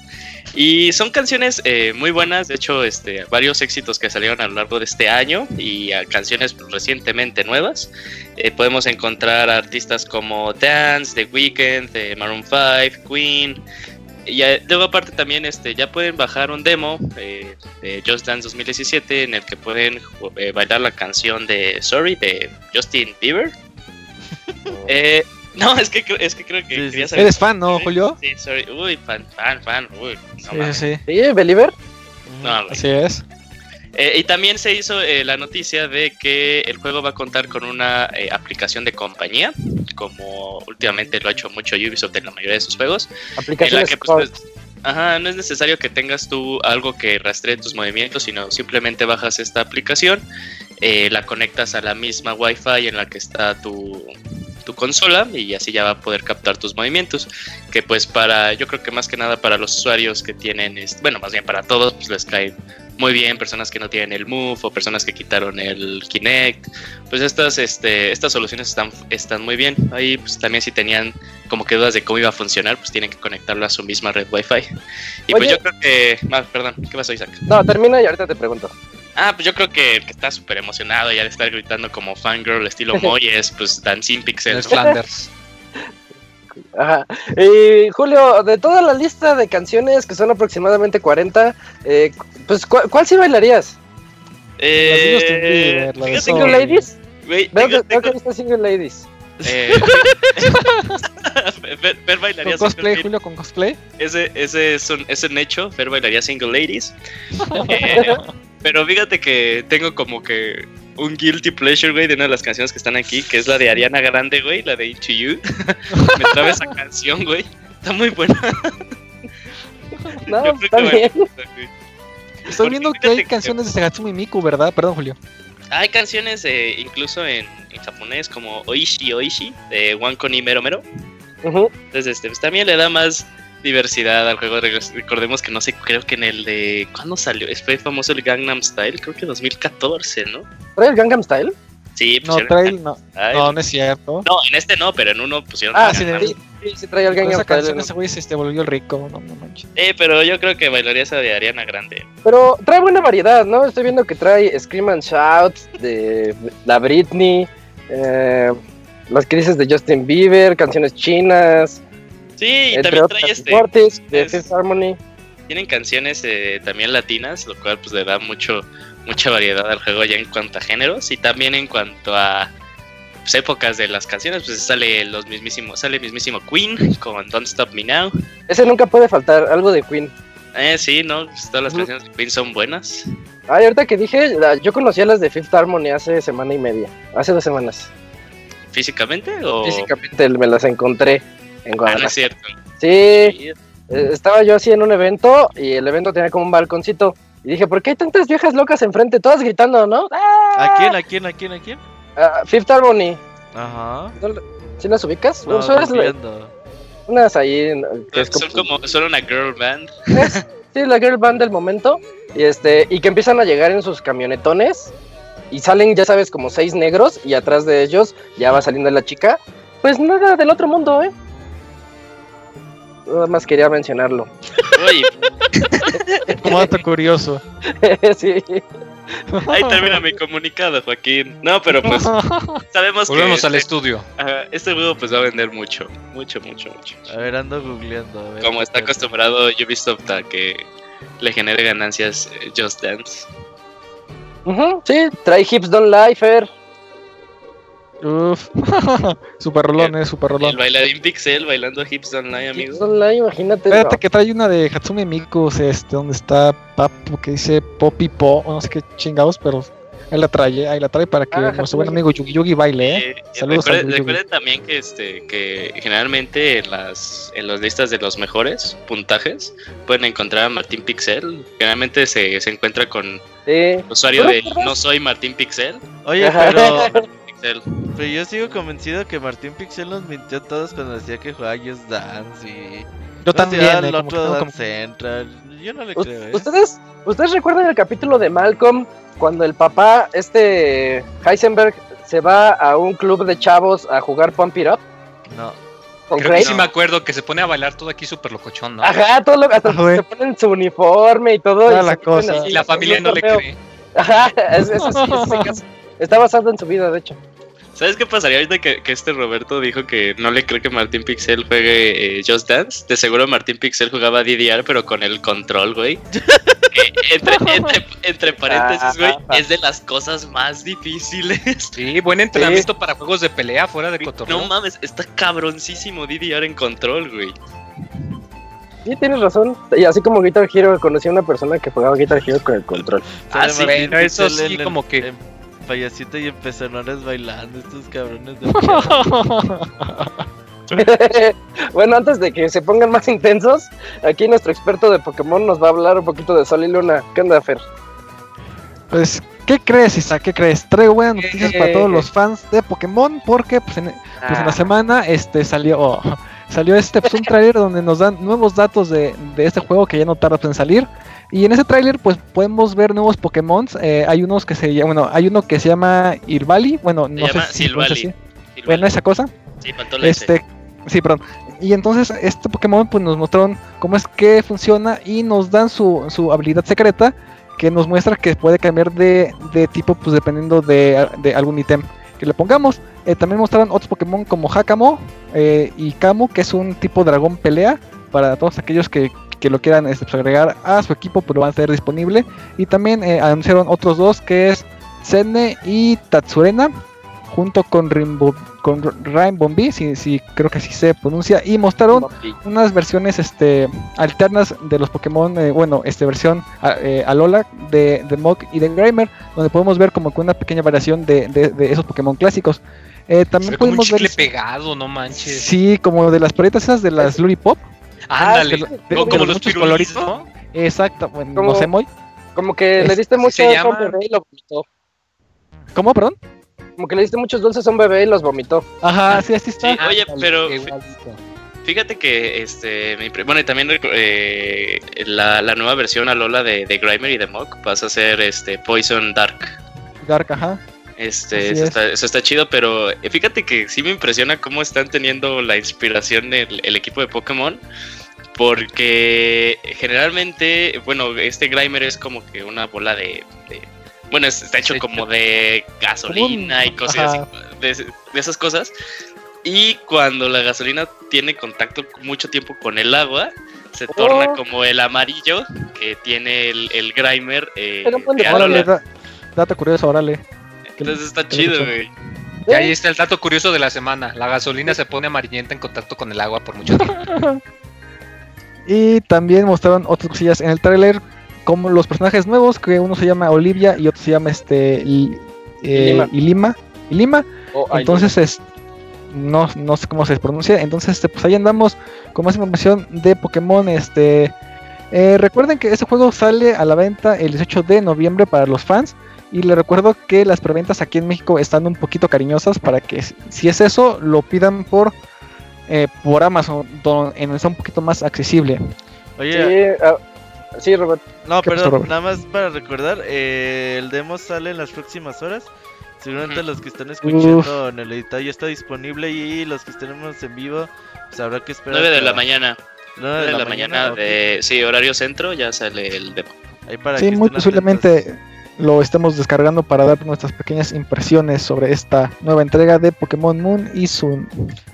[SPEAKER 5] Y son canciones eh, muy buenas, de hecho, este, varios éxitos que salieron a lo largo de este año y a canciones recientemente nuevas. Eh, podemos encontrar artistas como Dance, The Weeknd, eh, Maroon 5, Queen. Y luego aparte también este, ya pueden bajar un demo de Just Dance 2017 en el que pueden bailar la canción de Sorry de Justin Bieber. No, es que, es que creo que
[SPEAKER 3] Sí,
[SPEAKER 5] quería saber-
[SPEAKER 2] ¿Eres fan, no, Julio?
[SPEAKER 5] Sí, sorry. Uy, fan, fan, fan. Uy, no
[SPEAKER 2] Sí,
[SPEAKER 5] mames.
[SPEAKER 2] sí, sí.
[SPEAKER 1] ¿Sí, Believer?
[SPEAKER 5] No, güey.
[SPEAKER 2] Así es.
[SPEAKER 5] Eh, y también se hizo eh, la noticia de que el juego va a contar con una eh, aplicación de compañía, como últimamente lo ha hecho mucho Ubisoft en la mayoría de sus juegos.
[SPEAKER 1] Aplicación
[SPEAKER 5] en la que, pues, pues, ajá, no es necesario que tengas tú algo que rastree tus movimientos, sino simplemente bajas esta aplicación, eh, la conectas a la misma Wi-Fi en la que está tu, tu consola y así ya va a poder captar tus movimientos. Que pues para, yo creo que más que nada para los usuarios que tienen, bueno, más bien para todos, pues les cae muy bien, personas que no tienen el Move o personas que quitaron el Kinect. Pues estas, este, estas soluciones están, están muy bien. Ahí pues también si tenían como que dudas de cómo iba a funcionar, pues tienen que conectarlo a su misma red Wi-Fi. Y pues
[SPEAKER 1] Oye.
[SPEAKER 5] yo creo que... Ah, perdón, ¿qué pasó Isaac?
[SPEAKER 1] No, termina y ahorita te pregunto.
[SPEAKER 5] Ah, pues yo creo que, que está súper emocionado ya de estar gritando como fangirl estilo Moyes, pues Dancing
[SPEAKER 6] Es
[SPEAKER 5] Pixels.
[SPEAKER 6] Flanders.
[SPEAKER 1] Ajá. Y Julio, de toda la lista de canciones, que son aproximadamente 40, eh, pues ¿cuál, cuál sí bailarías?
[SPEAKER 5] Eh,
[SPEAKER 2] la.
[SPEAKER 1] ¿Single
[SPEAKER 5] que-
[SPEAKER 1] Ladies?
[SPEAKER 5] tengo-
[SPEAKER 1] que, que
[SPEAKER 5] tengo-
[SPEAKER 1] viste Single Ladies.
[SPEAKER 5] Eh, Fer- Fer bailaría
[SPEAKER 2] ¿Con cosplay,
[SPEAKER 5] single-
[SPEAKER 2] Julio, con cosplay?
[SPEAKER 5] Ese, ese es un, es un hecho, Fer bailaría Single Ladies. Eh, pero fíjate que tengo como que un guilty pleasure, güey, de una de las canciones que están aquí, que es la de Ariana Grande, güey, la de Into You. Me trae esa canción, güey. Está muy buena.
[SPEAKER 1] No, está
[SPEAKER 5] que
[SPEAKER 1] bien.
[SPEAKER 5] güey.
[SPEAKER 2] Estoy
[SPEAKER 5] Porque
[SPEAKER 2] viendo que hay
[SPEAKER 5] que-
[SPEAKER 2] canciones de Hatsumi Miku, ¿verdad? Perdón, Julio.
[SPEAKER 5] Hay canciones eh, incluso en, en japonés como Oishi Oishi de Wankoni Mero Mero. Entonces, este, pues también le da más diversidad al juego. Rec- Recordemos que no sé, creo que en el de. ¿Cuándo salió? Fue famoso el Gangnam Style, creo que 2014, ¿no?
[SPEAKER 1] ¿Trae el Gangnam Style?
[SPEAKER 5] Sí,
[SPEAKER 2] No,
[SPEAKER 5] pusieron
[SPEAKER 2] trae el- no,
[SPEAKER 5] Style.
[SPEAKER 2] no, no es cierto.
[SPEAKER 5] No, en este no, pero en uno pusieron.
[SPEAKER 2] Ah, sí,
[SPEAKER 1] Sí, sí, sí trae el Gangnam
[SPEAKER 2] esa canción
[SPEAKER 1] ¿no?
[SPEAKER 2] ese güey se este, volvió el rico, no, no manches.
[SPEAKER 5] Eh, pero yo creo que bailaría esa de Ariana Grande.
[SPEAKER 1] Pero trae buena variedad, ¿no? Estoy viendo que trae Scream and Shout de la Britney, eh, las crisis de Justin Bieber, canciones chinas,
[SPEAKER 5] Sí, y
[SPEAKER 1] entre
[SPEAKER 5] también
[SPEAKER 1] otras
[SPEAKER 5] trae este.
[SPEAKER 1] Mortis, de
[SPEAKER 5] es-
[SPEAKER 1] Fifth Harmony.
[SPEAKER 5] Tienen canciones eh, también latinas, lo cual pues le da mucho mucha variedad al juego ya en cuanto a géneros y también en cuanto a pues, épocas de las canciones, pues sale los mismísimos, sale el mismísimo Queen con Don't Stop Me Now.
[SPEAKER 1] Ese nunca puede faltar, algo de Queen.
[SPEAKER 5] Eh, sí, no, Pues, todas las canciones de Queen son buenas.
[SPEAKER 1] Ay, ahorita que dije, yo conocía las de Fifth Harmony hace semana y media, hace dos semanas.
[SPEAKER 5] Físicamente o
[SPEAKER 1] Físicamente me las encontré en
[SPEAKER 5] Ah, no
[SPEAKER 1] Guadalajara.
[SPEAKER 5] es cierto.
[SPEAKER 1] Sí, eh, estaba yo así en un evento y el evento tenía como un balconcito. Y dije, ¿por qué hay tantas viejas locas enfrente? Todas gritando, ¿no? ¡Ah!
[SPEAKER 3] ¿A quién? ¿A quién? ¿A quién? ¿A quién?
[SPEAKER 1] Ah, Fifth Harmony.
[SPEAKER 3] Ajá.
[SPEAKER 1] ¿Sí las ubicas?
[SPEAKER 3] No,
[SPEAKER 1] Son las-
[SPEAKER 3] no
[SPEAKER 1] unas ahí que es
[SPEAKER 5] Son
[SPEAKER 1] como,
[SPEAKER 5] como son una girl band.
[SPEAKER 1] sí, la girl band del momento y este y que empiezan a llegar en sus camionetones y salen ya sabes como seis negros y atrás de ellos ya va saliendo la chica pues nada del otro mundo eh nada más quería mencionarlo
[SPEAKER 5] Uy,
[SPEAKER 2] Como dato curioso.
[SPEAKER 1] sí
[SPEAKER 5] ahí termina mi comunicado, Joaquín. No, pero pues sabemos
[SPEAKER 6] Volvemos
[SPEAKER 5] que
[SPEAKER 6] al
[SPEAKER 5] este,
[SPEAKER 6] estudio.
[SPEAKER 5] ajá, este juego pues va a vender mucho, mucho, mucho, mucho.
[SPEAKER 3] A ver, ando googleando. a ver,
[SPEAKER 5] Como está acostumbrado Ubisoft a que le genere ganancias eh, Just Dance.
[SPEAKER 1] Ujú, sí trae hips don't lie Fer
[SPEAKER 2] Uf. super rolón, eh, super rolón.
[SPEAKER 5] El bailarín Pixel bailando hips online,
[SPEAKER 1] hips
[SPEAKER 5] amigo.
[SPEAKER 1] don't lie imagínate
[SPEAKER 2] Espérate
[SPEAKER 1] no.
[SPEAKER 2] que trae una de Hatsune Miku, este, donde está Papu, que dice Poppy Po, o no sé qué chingados, pero ahí la trae, eh, ahí la trae para que
[SPEAKER 1] Ah,
[SPEAKER 2] nuestro buen amigo Yugi Yugi baile, eh.
[SPEAKER 5] Eh,
[SPEAKER 2] Saludos
[SPEAKER 5] recuerden,
[SPEAKER 2] al Yugi.
[SPEAKER 5] recuerden también que este que generalmente en las en las listas de los mejores puntajes pueden encontrar a Martín Pixel. Generalmente se, se encuentra con
[SPEAKER 1] sí
[SPEAKER 5] el usuario
[SPEAKER 1] ¿Tú
[SPEAKER 5] de no soy Martín Pixel.
[SPEAKER 3] Oye, pero,
[SPEAKER 5] Pixel.
[SPEAKER 3] pero yo sigo convencido que Martín Pixel nos mintió a todos cuando decía que jugaba Just Dance y...
[SPEAKER 2] Yo también, eh,
[SPEAKER 3] el
[SPEAKER 2] como que
[SPEAKER 3] otro
[SPEAKER 2] tengo como-
[SPEAKER 3] Dance Central. Yo no le
[SPEAKER 1] U-
[SPEAKER 3] creo, ¿eh?
[SPEAKER 1] ¿Ustedes, ¿Ustedes recuerdan el capítulo de Malcolm cuando el papá, este Heisenberg, se va a un club de chavos a jugar Pump It Up
[SPEAKER 3] No.
[SPEAKER 6] Creo que sí me acuerdo que se pone a bailar todo aquí súper locochón, ¿no?
[SPEAKER 1] Ajá, todo lo, hasta
[SPEAKER 2] Ah, güey.
[SPEAKER 1] se ponen su uniforme y todo.
[SPEAKER 2] Toda
[SPEAKER 1] y
[SPEAKER 2] la cosa.
[SPEAKER 6] Y familia
[SPEAKER 1] en
[SPEAKER 6] no le cree.
[SPEAKER 1] Ajá, es- eso sí, eso sí que es- está basado en su vida, de hecho.
[SPEAKER 5] ¿Sabes qué pasaría ahorita que, que este Roberto dijo que no le cree que Martín Pixel juegue eh, Just Dance? De seguro Martín Pixel jugaba DDR, pero con el control, güey. Eh, entre, entre, entre paréntesis, güey,
[SPEAKER 1] Ah.
[SPEAKER 5] es de las cosas más difíciles.
[SPEAKER 6] Sí, buen entrenamiento para juegos de pelea fuera de cotorreo.
[SPEAKER 5] No mames, está cabroncísimo DDR en control, güey.
[SPEAKER 1] Sí, tienes razón. Y así como Guitar Hero, conocí a una persona que jugaba Guitar Hero con el control.
[SPEAKER 6] Ah, sí, eso sí,
[SPEAKER 3] el-
[SPEAKER 6] como que-
[SPEAKER 3] en payasito y en pezonones bailando, estos cabrones de
[SPEAKER 1] bueno, antes de que se pongan más intensos, aquí nuestro experto de Pokémon nos va a hablar un poquito de Sol y Luna. ¿Qué onda, Fer?
[SPEAKER 2] Pues, ¿qué crees, Isa? ¿Qué crees? Traigo buenas noticias para todos los fans de Pokémon porque pues, en, pues, en la semana este salió salió este pues, un tráiler donde nos dan nuevos datos de, de este juego que ya no tarda en salir. Y en ese tráiler pues podemos ver nuevos Pokémon. hay unos que se llama, bueno, hay uno que se llama Irvali, bueno,
[SPEAKER 5] Se
[SPEAKER 2] no sé
[SPEAKER 5] llama
[SPEAKER 2] si
[SPEAKER 5] Silvally.
[SPEAKER 2] así. Bueno, esa cosa.
[SPEAKER 5] Sí.
[SPEAKER 2] Este, sí, perdón. Y entonces este Pokémon pues nos mostraron cómo es que funciona y nos dan su, su habilidad secreta que nos muestra que puede cambiar de, de tipo pues dependiendo de, de algún ítem que le pongamos. Eh, también mostraron otros Pokémon como Hakamo eh, y Kamu, que es un tipo dragón pelea para todos aquellos que, que lo quieran este, pues, agregar a su equipo, pero van a ser disponible. Y también eh, anunciaron otros dos que es Senne y Tatsurena junto con Rainbow, con Rainbombi, si, si creo que así se pronuncia, y mostraron unas versiones este alternas de los Pokémon, eh, bueno, este versión eh, Alola de, de Mog y de Grimer, donde podemos ver como que una pequeña variación de, de- de esos Pokémon clásicos. Eh, también
[SPEAKER 6] ve como un
[SPEAKER 2] podemos ver
[SPEAKER 6] chicle pegado, no manches.
[SPEAKER 2] sí, como de las paletas esas de las Luripop,
[SPEAKER 6] Ándale.
[SPEAKER 2] de- de-
[SPEAKER 6] como
[SPEAKER 2] los.
[SPEAKER 6] ¿no?
[SPEAKER 2] exacto, bueno,
[SPEAKER 1] Como-
[SPEAKER 2] no sé muy,
[SPEAKER 1] Como que le
[SPEAKER 2] Es-
[SPEAKER 1] diste mucho a un
[SPEAKER 6] llama.
[SPEAKER 1] bebé y lo vomitó.
[SPEAKER 2] ¿cómo, perdón?
[SPEAKER 1] Como que le diste muchos dulces a un bebé y los vomitó.
[SPEAKER 2] Ajá, sí, así está.
[SPEAKER 5] Sí, oye, pero-
[SPEAKER 2] igualito.
[SPEAKER 5] Fíjate que este bueno y también eh, la, la nueva versión Alola de, de Grimer y de Mok pasa a ser este Poison Dark.
[SPEAKER 2] Dark, ajá.
[SPEAKER 5] Este, eso
[SPEAKER 2] es.
[SPEAKER 5] está, eso está chido, pero eh, fíjate que sí me impresiona cómo están teniendo la inspiración del el equipo de Pokémon. Porque generalmente, bueno, este Grimer es como que una bola de. de- bueno, es- está hecho como de gasolina y cosas así, de, de esas cosas. Y cuando la gasolina tiene contacto mucho tiempo con el agua, se torna
[SPEAKER 1] Oh.
[SPEAKER 5] como el amarillo que tiene el, el Grimer. eh.
[SPEAKER 2] Órale, da- dato curioso, órale.
[SPEAKER 5] Entonces está chido, güey.
[SPEAKER 6] Y ahí está el dato curioso de la semana. La gasolina se pone amarillenta en contacto con el agua por mucho tiempo.
[SPEAKER 2] Y también mostraron otras cosillas en el tráiler, como los personajes nuevos, que uno se llama Olivia y otro se llama este Li- eh,
[SPEAKER 1] Ilima.
[SPEAKER 2] Ilima.
[SPEAKER 1] Oh,
[SPEAKER 2] Entonces es no, no sé cómo se pronuncia. Entonces, este, pues ahí andamos con más información de Pokémon. Este eh, recuerden que este juego sale a la venta el 18 de noviembre para los fans. Y les recuerdo que las preventas aquí en México están un poquito cariñosas para que si es eso, lo pidan por eh, por Amazon, donde está un poquito más accesible.
[SPEAKER 3] Oye,
[SPEAKER 1] Sí, ah, sí, Robert.
[SPEAKER 3] no,
[SPEAKER 2] ¿qué pasó,
[SPEAKER 3] perdón,
[SPEAKER 2] Robert?
[SPEAKER 3] nada más para recordar, eh, el demo sale en las próximas horas. Seguramente los que están escuchando en el editor ya está disponible y los que estemos en vivo, pues habrá que esperar.
[SPEAKER 5] 9 de la mañana.
[SPEAKER 3] 9
[SPEAKER 5] 9 de la mañana
[SPEAKER 3] ok.
[SPEAKER 5] de. Sí, horario centro, ya sale el demo.
[SPEAKER 3] Ahí para
[SPEAKER 2] Sí,
[SPEAKER 3] que
[SPEAKER 2] muy posiblemente
[SPEAKER 3] atentos.
[SPEAKER 2] Lo estemos descargando para dar nuestras pequeñas impresiones sobre esta nueva entrega de Pokémon Moon y Sun.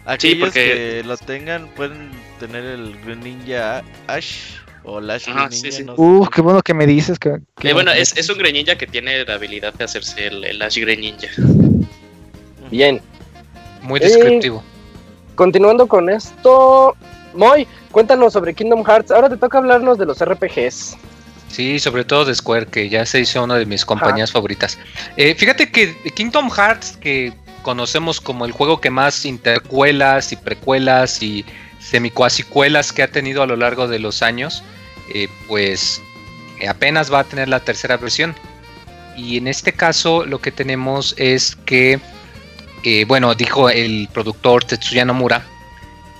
[SPEAKER 3] Aquellos
[SPEAKER 5] porque-
[SPEAKER 3] que lo tengan pueden tener el Green Ninja Ash o el Ash
[SPEAKER 5] Ajá,
[SPEAKER 3] Green
[SPEAKER 5] sí, sí.
[SPEAKER 3] no sé.
[SPEAKER 2] Uh, qué bueno que me dices que... que-
[SPEAKER 5] Eh, bueno, es, es un Greninja que tiene la habilidad de hacerse el, el Ash Greninja.
[SPEAKER 1] Bien.
[SPEAKER 6] Muy
[SPEAKER 1] Eh,
[SPEAKER 6] descriptivo.
[SPEAKER 1] Continuando con esto, Moy, cuéntanos sobre Kingdom Hearts. Ahora te toca hablarnos de los RPGs.
[SPEAKER 6] Sí, sobre todo de Square, que ya se hizo una de mis compañías favoritas. Eh, fíjate que Kingdom Hearts, que conocemos como el juego que más intercuelas y precuelas y semicuasicuelas que ha tenido a lo largo de los años, eh, pues eh, apenas va a tener la tercera versión. Y en este caso lo que tenemos es que, eh, bueno, dijo el productor Tetsuya Nomura,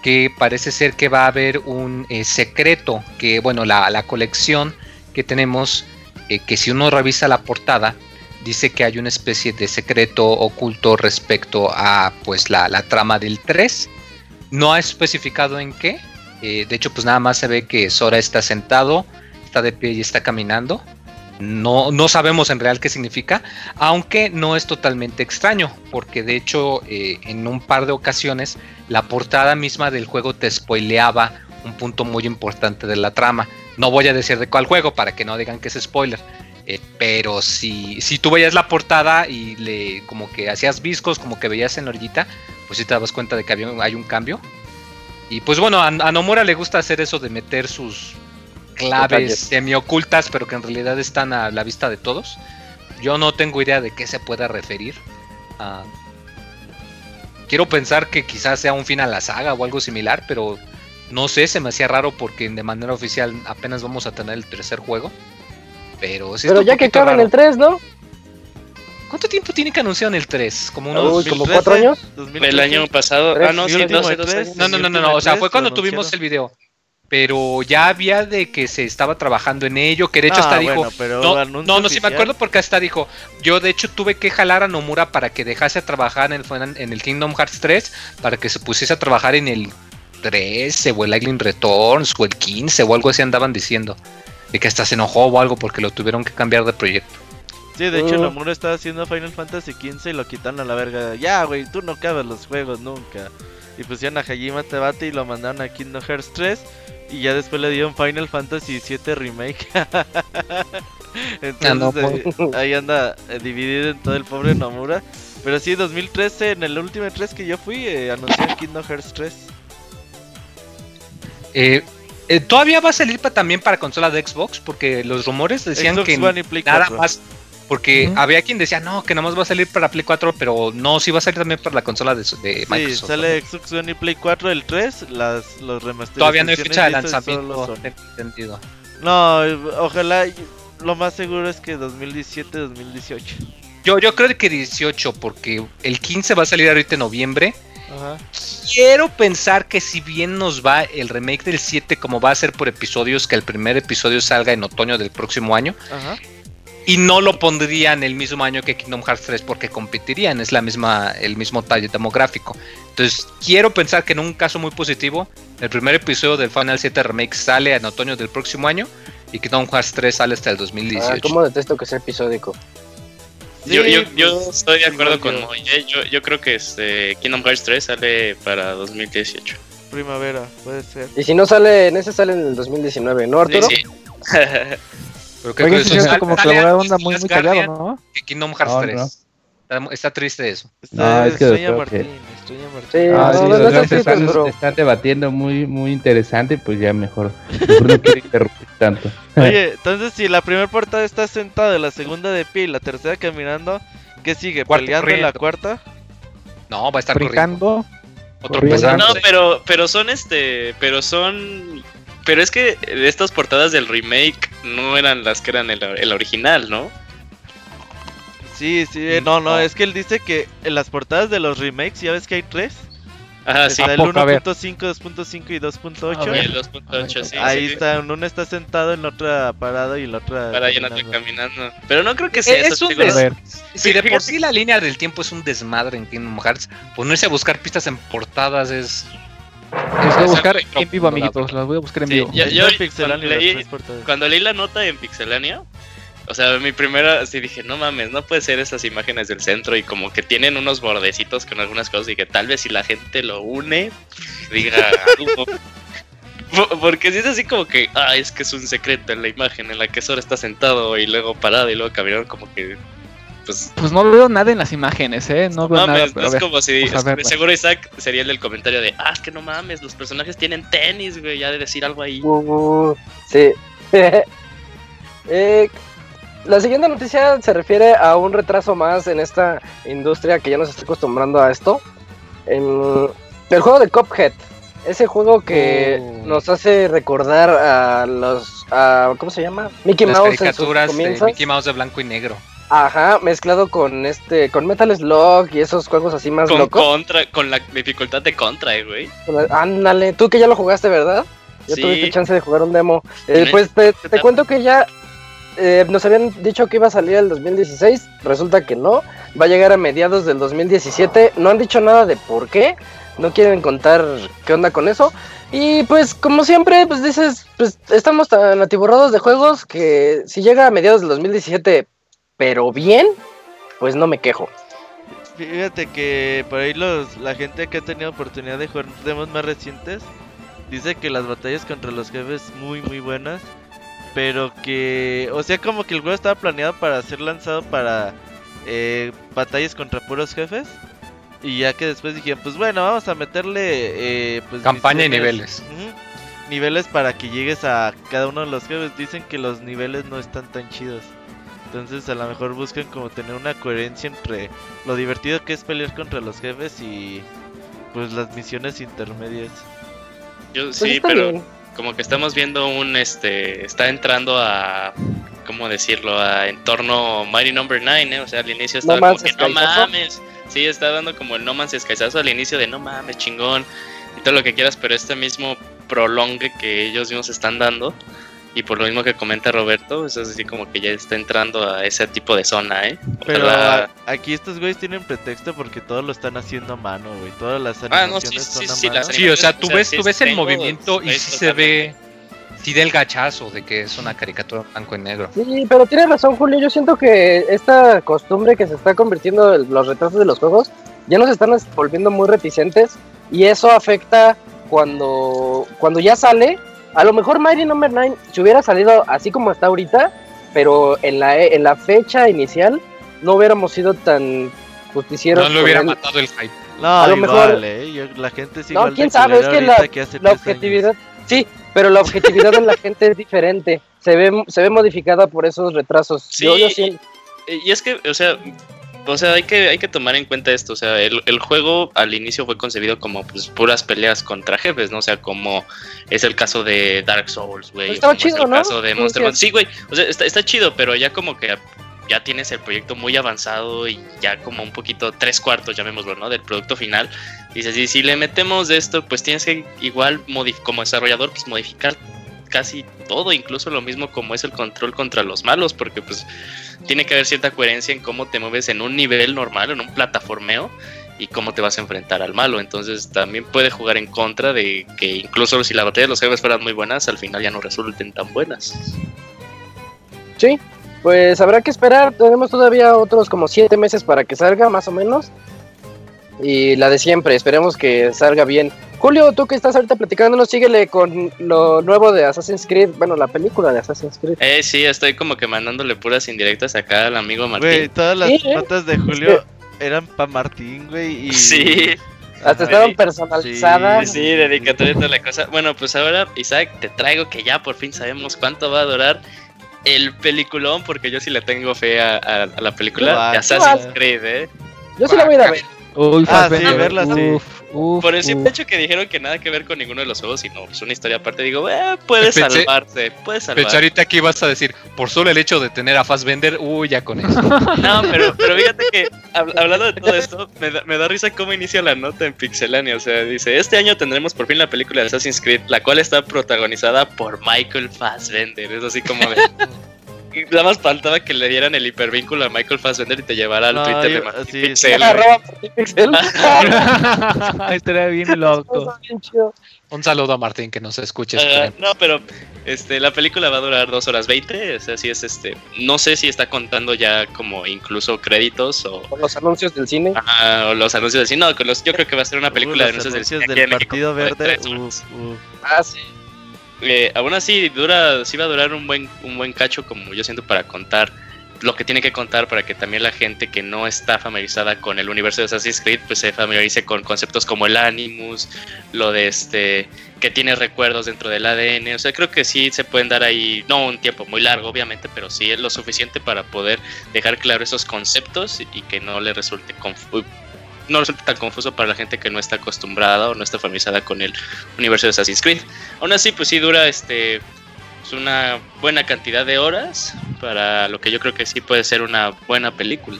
[SPEAKER 6] que parece ser que va a haber un secreto, que bueno, la, la colección que tenemos, eh, que si uno revisa la portada, dice que hay una especie de secreto oculto respecto a pues la, la trama del 3. No ha especificado en qué. eh, de hecho, pues nada más se ve que Sora está sentado, está de pie y está caminando. No, no sabemos en real qué significa, aunque no es totalmente extraño, porque de hecho eh, en un par de ocasiones la portada misma del juego te spoileaba un punto muy importante de la trama. No voy a decir de cuál juego para que no digan que es spoiler. eh, pero si, si tú veías la portada y le como que hacías viscos, como que veías en la orillita, pues sí te dabas cuenta de que había, hay un cambio. Y pues bueno, a, a Nomura le gusta hacer eso de meter sus claves semi-ocultas, pero que en realidad están a la vista de todos. Yo no tengo idea de qué se pueda referir. Ah, quiero pensar que quizás sea un fin a la saga o algo similar, pero no sé, se me hacía raro porque de manera oficial apenas vamos a tener el tercer juego. Pero, sí
[SPEAKER 1] Pero ya que
[SPEAKER 6] poquito
[SPEAKER 1] acaba en
[SPEAKER 6] raro.
[SPEAKER 1] el 3, ¿no?
[SPEAKER 6] ¿Cuánto tiempo tiene que anunciar en el 3? Como unos...
[SPEAKER 1] Uy, ¿como cuatro años?
[SPEAKER 5] El año pasado. Ah, no, sí,
[SPEAKER 1] último
[SPEAKER 5] dos,
[SPEAKER 3] de
[SPEAKER 5] dos
[SPEAKER 3] tres.
[SPEAKER 5] años.
[SPEAKER 6] No, no, no, no, o sea, fue cuando tuvimos
[SPEAKER 3] anunciaron.
[SPEAKER 6] el video. Pero ya había de que se estaba trabajando en ello, que de hecho
[SPEAKER 3] Ah,
[SPEAKER 6] hasta
[SPEAKER 3] bueno,
[SPEAKER 6] dijo...
[SPEAKER 3] pero
[SPEAKER 6] No, no, no, sí me acuerdo porque hasta dijo, yo de hecho tuve que jalar a Nomura para que dejase a trabajar en el, en el Kingdom Hearts 3, para que se pusiese a trabajar en el 13 o el Island Returns o el 15 o algo así andaban diciendo. De que hasta se enojó o algo porque lo tuvieron que cambiar de proyecto.
[SPEAKER 3] Sí, de hecho,
[SPEAKER 1] Mm.
[SPEAKER 3] Nomura estaba haciendo Final Fantasy XV y lo quitaron a la verga. Ya, güey, tú no acabas los juegos nunca. Y pusieron a Hajime Tabate y lo mandaron a Kingdom Hearts 3. Y ya después le dieron Final Fantasy VII Remake. Entonces
[SPEAKER 6] no,
[SPEAKER 3] eh, ahí anda eh, dividido en todo el pobre Nomura. Pero sí, 2013, en el último 3 que yo fui, eh, anunció Kingdom Hearts 3.
[SPEAKER 6] Eh, eh, Todavía va a salir pa- también para consola de Xbox, porque los rumores decían
[SPEAKER 3] Xbox
[SPEAKER 6] que
[SPEAKER 3] One y Play
[SPEAKER 6] nada
[SPEAKER 3] 4.
[SPEAKER 6] más. Porque
[SPEAKER 2] Ujú.
[SPEAKER 6] había quien decía, no, que nada más va a salir para Play 4, pero no, sí va a salir también para la consola de, de
[SPEAKER 3] Sí,
[SPEAKER 6] Microsoft.
[SPEAKER 3] sale Xbox One y Play 4 el 3, las, los remasterizaciones.
[SPEAKER 6] Todavía no hay fecha de lanzamiento, entendido.
[SPEAKER 3] No, ojalá. Lo más seguro es que 2017-2018.
[SPEAKER 6] Yo, yo creo que 18, porque el 15 va a salir ahorita en noviembre.
[SPEAKER 3] Ajá.
[SPEAKER 6] Quiero pensar que si bien nos va el remake del 7, como va a ser por episodios, que el primer episodio salga en otoño del próximo año,
[SPEAKER 3] Ajá.
[SPEAKER 6] y no lo pondrían el mismo año que Kingdom Hearts 3 porque competirían, es la misma, el mismo talle demográfico. Entonces, quiero pensar que en un caso muy positivo, el primer episodio del Final 7 Remake sale en otoño del próximo año y Kingdom Hearts 3 sale hasta el 2018.
[SPEAKER 1] Ah, ¿Cómo detesto que sea episódico?
[SPEAKER 5] Yo,
[SPEAKER 3] Sí,
[SPEAKER 5] yo, yo estoy de acuerdo con
[SPEAKER 3] yo.
[SPEAKER 5] Moy, ¿eh? yo, yo creo que este Kingdom Hearts 3 sale para 2018.
[SPEAKER 3] Primavera, puede ser.
[SPEAKER 1] Y si no sale en ese, sale en el 2019, ¿no,
[SPEAKER 5] Sí,
[SPEAKER 1] Arturo?
[SPEAKER 5] sí.
[SPEAKER 6] Pero qué
[SPEAKER 2] Oye, sí,
[SPEAKER 6] sale-
[SPEAKER 2] como que la anda muy, muy callado, ¿no?
[SPEAKER 6] que Kingdom Hearts
[SPEAKER 4] No,
[SPEAKER 6] 3.
[SPEAKER 4] no.
[SPEAKER 6] Está, está triste eso.
[SPEAKER 3] Está,
[SPEAKER 4] No, es que
[SPEAKER 3] extraña
[SPEAKER 4] creo
[SPEAKER 3] Martín,
[SPEAKER 4] que-
[SPEAKER 3] Martín.
[SPEAKER 1] Sí,
[SPEAKER 4] Ah,
[SPEAKER 1] no,
[SPEAKER 4] sí,
[SPEAKER 1] no,
[SPEAKER 4] los
[SPEAKER 1] no
[SPEAKER 4] dos
[SPEAKER 1] estés
[SPEAKER 4] están, debatiendo muy, muy interesante, pues ya mejor, mejor no quiero interrumpir tanto.
[SPEAKER 3] Oye, entonces si la primera portada está sentada, la segunda de pie y la tercera caminando, ¿qué sigue?
[SPEAKER 6] Cuarto
[SPEAKER 3] ¿Peleando en la
[SPEAKER 6] corriendo.
[SPEAKER 3] cuarta?
[SPEAKER 6] No, va a estar corriendo. Otro
[SPEAKER 2] corriendo.
[SPEAKER 6] pesado.
[SPEAKER 5] No, pero, pero son este, pero son, pero es que estas portadas del remake no eran las que eran el, el original, ¿no?
[SPEAKER 3] Sí, sí, eh, no, no, es que él dice que en las portadas de los remakes, ya ves que hay tres.
[SPEAKER 5] Ajá, sí.
[SPEAKER 3] está el?
[SPEAKER 2] A ver.
[SPEAKER 3] 1.5, 2.5 y
[SPEAKER 2] A
[SPEAKER 3] 2.8.
[SPEAKER 5] Y
[SPEAKER 2] ver.
[SPEAKER 5] el 2.8, sí.
[SPEAKER 3] Ahí
[SPEAKER 5] sí, sí.
[SPEAKER 3] está, en una está sentado, en la otra parado y en la otra.
[SPEAKER 5] Para ya no estoy
[SPEAKER 3] caminando.
[SPEAKER 5] caminando. Pero no creo que sea
[SPEAKER 6] Es
[SPEAKER 5] eso.
[SPEAKER 6] un des-
[SPEAKER 2] ver,
[SPEAKER 6] Si de por sí la línea del tiempo es un desmadre en Kingdom Hearts, ponerse a buscar pistas en portadas es.
[SPEAKER 2] las voy a buscar en vivo, amiguitos. Las voy a buscar en
[SPEAKER 5] Sí,
[SPEAKER 2] vivo.
[SPEAKER 5] yo-
[SPEAKER 3] Yo,
[SPEAKER 5] cuando leí-. Cuando leí la nota en Pixelania, o sea, mi primera, sí dije, no mames, no puede ser esas imágenes del centro y como que tienen unos bordecitos con algunas cosas y que tal vez si la gente lo une, diga algo. Po- Porque si es así como que, ah, es que es un secreto en la imagen en la que Sora está sentado y luego parado y luego caminando como que, pues,
[SPEAKER 2] Pues no veo nada en las imágenes, ¿eh? No veo nada.
[SPEAKER 5] mames,
[SPEAKER 2] Pero
[SPEAKER 5] no es
[SPEAKER 2] ver.
[SPEAKER 5] como si, es- seguro Isaac sería el del comentario de, ah, es que no mames, los personajes tienen tenis, güey, ya de decir algo ahí.
[SPEAKER 1] Uh, sí. Eh, la siguiente noticia se refiere a un retraso más en esta industria que ya nos está acostumbrando a esto. En el juego de Cuphead. Ese juego que
[SPEAKER 6] Oh.
[SPEAKER 1] nos hace recordar a los. A, ¿Cómo se llama? Mickey
[SPEAKER 6] Las
[SPEAKER 1] Mouse en sus
[SPEAKER 6] caricaturas de. Mickey Mouse de blanco y negro.
[SPEAKER 1] Ajá, mezclado con este. Con Metal Slug y esos juegos así más
[SPEAKER 5] Con
[SPEAKER 1] locos.
[SPEAKER 5] contra, con la dificultad de contra, eh, güey.
[SPEAKER 1] Ándale, tú que ya lo jugaste, ¿verdad? Ya
[SPEAKER 5] Sí.
[SPEAKER 1] tuviste chance de jugar un demo. Eh, pues te, te cuento que ya eh, nos habían dicho que iba a salir el 2016. Resulta que no. Va a llegar a mediados del 2017. No han dicho nada de por qué. No quieren contar qué onda con eso. Y pues como siempre, pues dices, pues estamos tan atiborrados de juegos que si llega a mediados del 2017, pero bien, pues no me quejo.
[SPEAKER 3] Fíjate que por ahí los, la gente que ha tenido oportunidad de jugar demos más recientes dice que las batallas contra los jefes muy muy buenas, pero que, o sea, como que el juego estaba planeado para ser lanzado para eh, batallas contra puros jefes, Y ya que después dijeron, pues bueno, vamos a meterle... Eh, pues,
[SPEAKER 6] Campaña y niveles.
[SPEAKER 3] Niveles para que llegues a cada uno de los jefes. Dicen que los niveles no están tan chidos. Entonces a lo mejor buscan como tener una coherencia entre lo divertido que es pelear contra los jefes y pues las misiones intermedias.
[SPEAKER 5] Yo
[SPEAKER 1] Pues
[SPEAKER 5] sí, pero
[SPEAKER 1] bien.
[SPEAKER 5] Como que estamos viendo un este está entrando a cómo decirlo a entorno Mighty Number 9 ¿eh? o sea al inicio estaba como que no mames. Sí está dando como el No Man's Skyzazo al inicio de no mames chingón y todo lo que quieras pero este mismo prolongue que ellos mismos están dando y por lo mismo que comenta Roberto eso es así como que ya está entrando a ese tipo de zona eh
[SPEAKER 3] Pero a- aquí estos güeyes tienen pretexto porque todo lo están haciendo a mano, güey. Todas las
[SPEAKER 5] Ah, no, sí,
[SPEAKER 3] animaciones
[SPEAKER 5] sí,
[SPEAKER 3] son
[SPEAKER 5] sí,
[SPEAKER 3] a mano.
[SPEAKER 6] Sí, o sea, tú
[SPEAKER 5] O sea,
[SPEAKER 6] ves,
[SPEAKER 5] sí
[SPEAKER 6] tú ves el
[SPEAKER 5] tengo-
[SPEAKER 6] movimiento y sí se ve, sí da el gachazo de que es una caricatura blanco y negro.
[SPEAKER 1] Sí, pero tienes razón, Julio. Yo siento que esta costumbre que se está convirtiendo en los retrasos de los juegos ya nos están volviendo muy reticentes y eso afecta cuando, cuando ya sale. A lo mejor Mighty Number 9 si hubiera salido así como está ahorita, pero en la, en la fecha inicial no hubiéramos sido tan justicieros.
[SPEAKER 6] No le hubiera matado el hype.
[SPEAKER 3] No,
[SPEAKER 1] A lo
[SPEAKER 3] igual,
[SPEAKER 1] mejor-
[SPEAKER 3] eh. yo- la gente es
[SPEAKER 1] No,
[SPEAKER 3] igual
[SPEAKER 1] quién sabe, es que la,
[SPEAKER 3] ahorita que hace
[SPEAKER 1] la
[SPEAKER 3] años.
[SPEAKER 1] objetividad, sí, pero la objetividad de la gente es diferente. Se ve, se ve modificada por esos retrasos.
[SPEAKER 5] Sí,
[SPEAKER 1] Yo- yo sí-
[SPEAKER 5] Y es que, o sea, o sea, hay que, hay que tomar en cuenta esto. O sea, el, el juego al inicio fue concebido como pues puras peleas contra jefes, ¿no? O sea, como es el caso de Dark Souls, güey.
[SPEAKER 1] Estaba
[SPEAKER 5] como es
[SPEAKER 1] chido,
[SPEAKER 5] el
[SPEAKER 1] ¿no?
[SPEAKER 5] caso de Monster. Hunter. Sí, güey. O sea, está, está chido, pero ya como que ya tienes el proyecto muy avanzado y ya como un poquito, tres cuartos, llamémoslo, ¿no? Del producto final. Dices, y si le metemos de esto, pues tienes que igual, como desarrollador, pues modificar casi todo, incluso lo mismo como es el control contra los malos, porque pues tiene que haber cierta coherencia en cómo te mueves en un nivel normal, en un plataformeo, y cómo te vas a enfrentar al malo. Entonces también puede jugar en contra de que incluso si la batalla de los jefes fueran muy buenas, al final ya no resulten tan buenas.
[SPEAKER 1] Sí, pues habrá que esperar. Tenemos todavía otros como siete meses para que salga, más o menos. Y la de siempre, esperemos que salga bien. Julio, tú que estás ahorita platicándonos, síguele con lo nuevo de Assassin's Creed. Bueno, la película de Assassin's Creed.
[SPEAKER 5] Eh, sí, estoy como que mandándole puras indirectas acá al amigo
[SPEAKER 3] Güey,
[SPEAKER 5] Martín.
[SPEAKER 3] todas las
[SPEAKER 1] Sí, ¿eh?
[SPEAKER 3] notas de Julio eran pa' Martín, güey. Y...
[SPEAKER 5] Sí,
[SPEAKER 1] Hasta estaban
[SPEAKER 5] Sí,
[SPEAKER 1] personalizadas.
[SPEAKER 5] sí, dedicatoria y toda la cosa. Bueno, pues ahora, Isaac, te traigo que ya por fin sabemos cuánto va a durar el peliculón, porque yo sí le tengo fe a, a- a la película de Assassin's. Creed, ¿eh?
[SPEAKER 1] Yo sí la voy a ir a ver.
[SPEAKER 2] Uy,
[SPEAKER 3] Ah,
[SPEAKER 2] Fassbender,
[SPEAKER 3] sí, verla, sí.
[SPEAKER 2] uf, uf,
[SPEAKER 5] Por el
[SPEAKER 2] uf.
[SPEAKER 5] simple hecho que dijeron que nada que ver con ninguno de los juegos, sino es una historia aparte, digo, eh, puede
[SPEAKER 6] Pensé-
[SPEAKER 5] salvarse, puede salvarse.
[SPEAKER 6] ahorita que ibas a decir, por solo el hecho de tener a Fassbender, uy, ya con eso.
[SPEAKER 5] No, pero, pero fíjate que hab- hablando de todo esto, me da, me da risa cómo inicia la nota en Pixelania. O sea, dice: Este año tendremos por fin la película de Assassin's Creed, la cual está protagonizada por Michael Fassbender. Es así como de. Nada más faltaba que le dieran el hipervínculo a Michael Fassbender y te llevara al
[SPEAKER 3] No,
[SPEAKER 5] Twitter de
[SPEAKER 3] yo-
[SPEAKER 5] Martín
[SPEAKER 3] sí,
[SPEAKER 5] Pixel,
[SPEAKER 3] sí.
[SPEAKER 5] güey.
[SPEAKER 1] Arroba Martín Pixel.
[SPEAKER 2] Estaría bien loco.
[SPEAKER 6] Un saludo a Martín que nos escuche.
[SPEAKER 5] Ah, no, pero este, la película va a durar 2 horas 20. O sea, sí es este. No sé si está contando ya como incluso créditos o,
[SPEAKER 1] Con los anuncios del cine.
[SPEAKER 5] Ajá, o los anuncios de cine. No, con los, yo creo que va a ser una película
[SPEAKER 3] Uh,
[SPEAKER 5] de anuncios del
[SPEAKER 3] anuncios
[SPEAKER 5] cine.
[SPEAKER 3] del
[SPEAKER 5] México,
[SPEAKER 3] Partido
[SPEAKER 5] de
[SPEAKER 3] Verde. uf.
[SPEAKER 1] Ah, sí.
[SPEAKER 5] Eh, aún así, dura, sí va a durar un buen, un buen cacho, como yo siento, para contar lo que tiene que contar para que también la gente que no está familiarizada con el universo de Assassin's Creed, pues se familiarice con conceptos como el Animus, lo de este, que tiene recuerdos dentro del ADN. O sea, creo que sí se pueden dar ahí, no un tiempo muy largo, obviamente, pero sí es lo suficiente para poder dejar claro esos conceptos y que no le resulte confu- no resulte tan confuso para la gente que no está acostumbrada o no está familiarizada con el universo de Assassin's Creed. Aún así, pues sí dura este pues, una buena cantidad de horas para lo que yo creo que sí puede ser una buena película.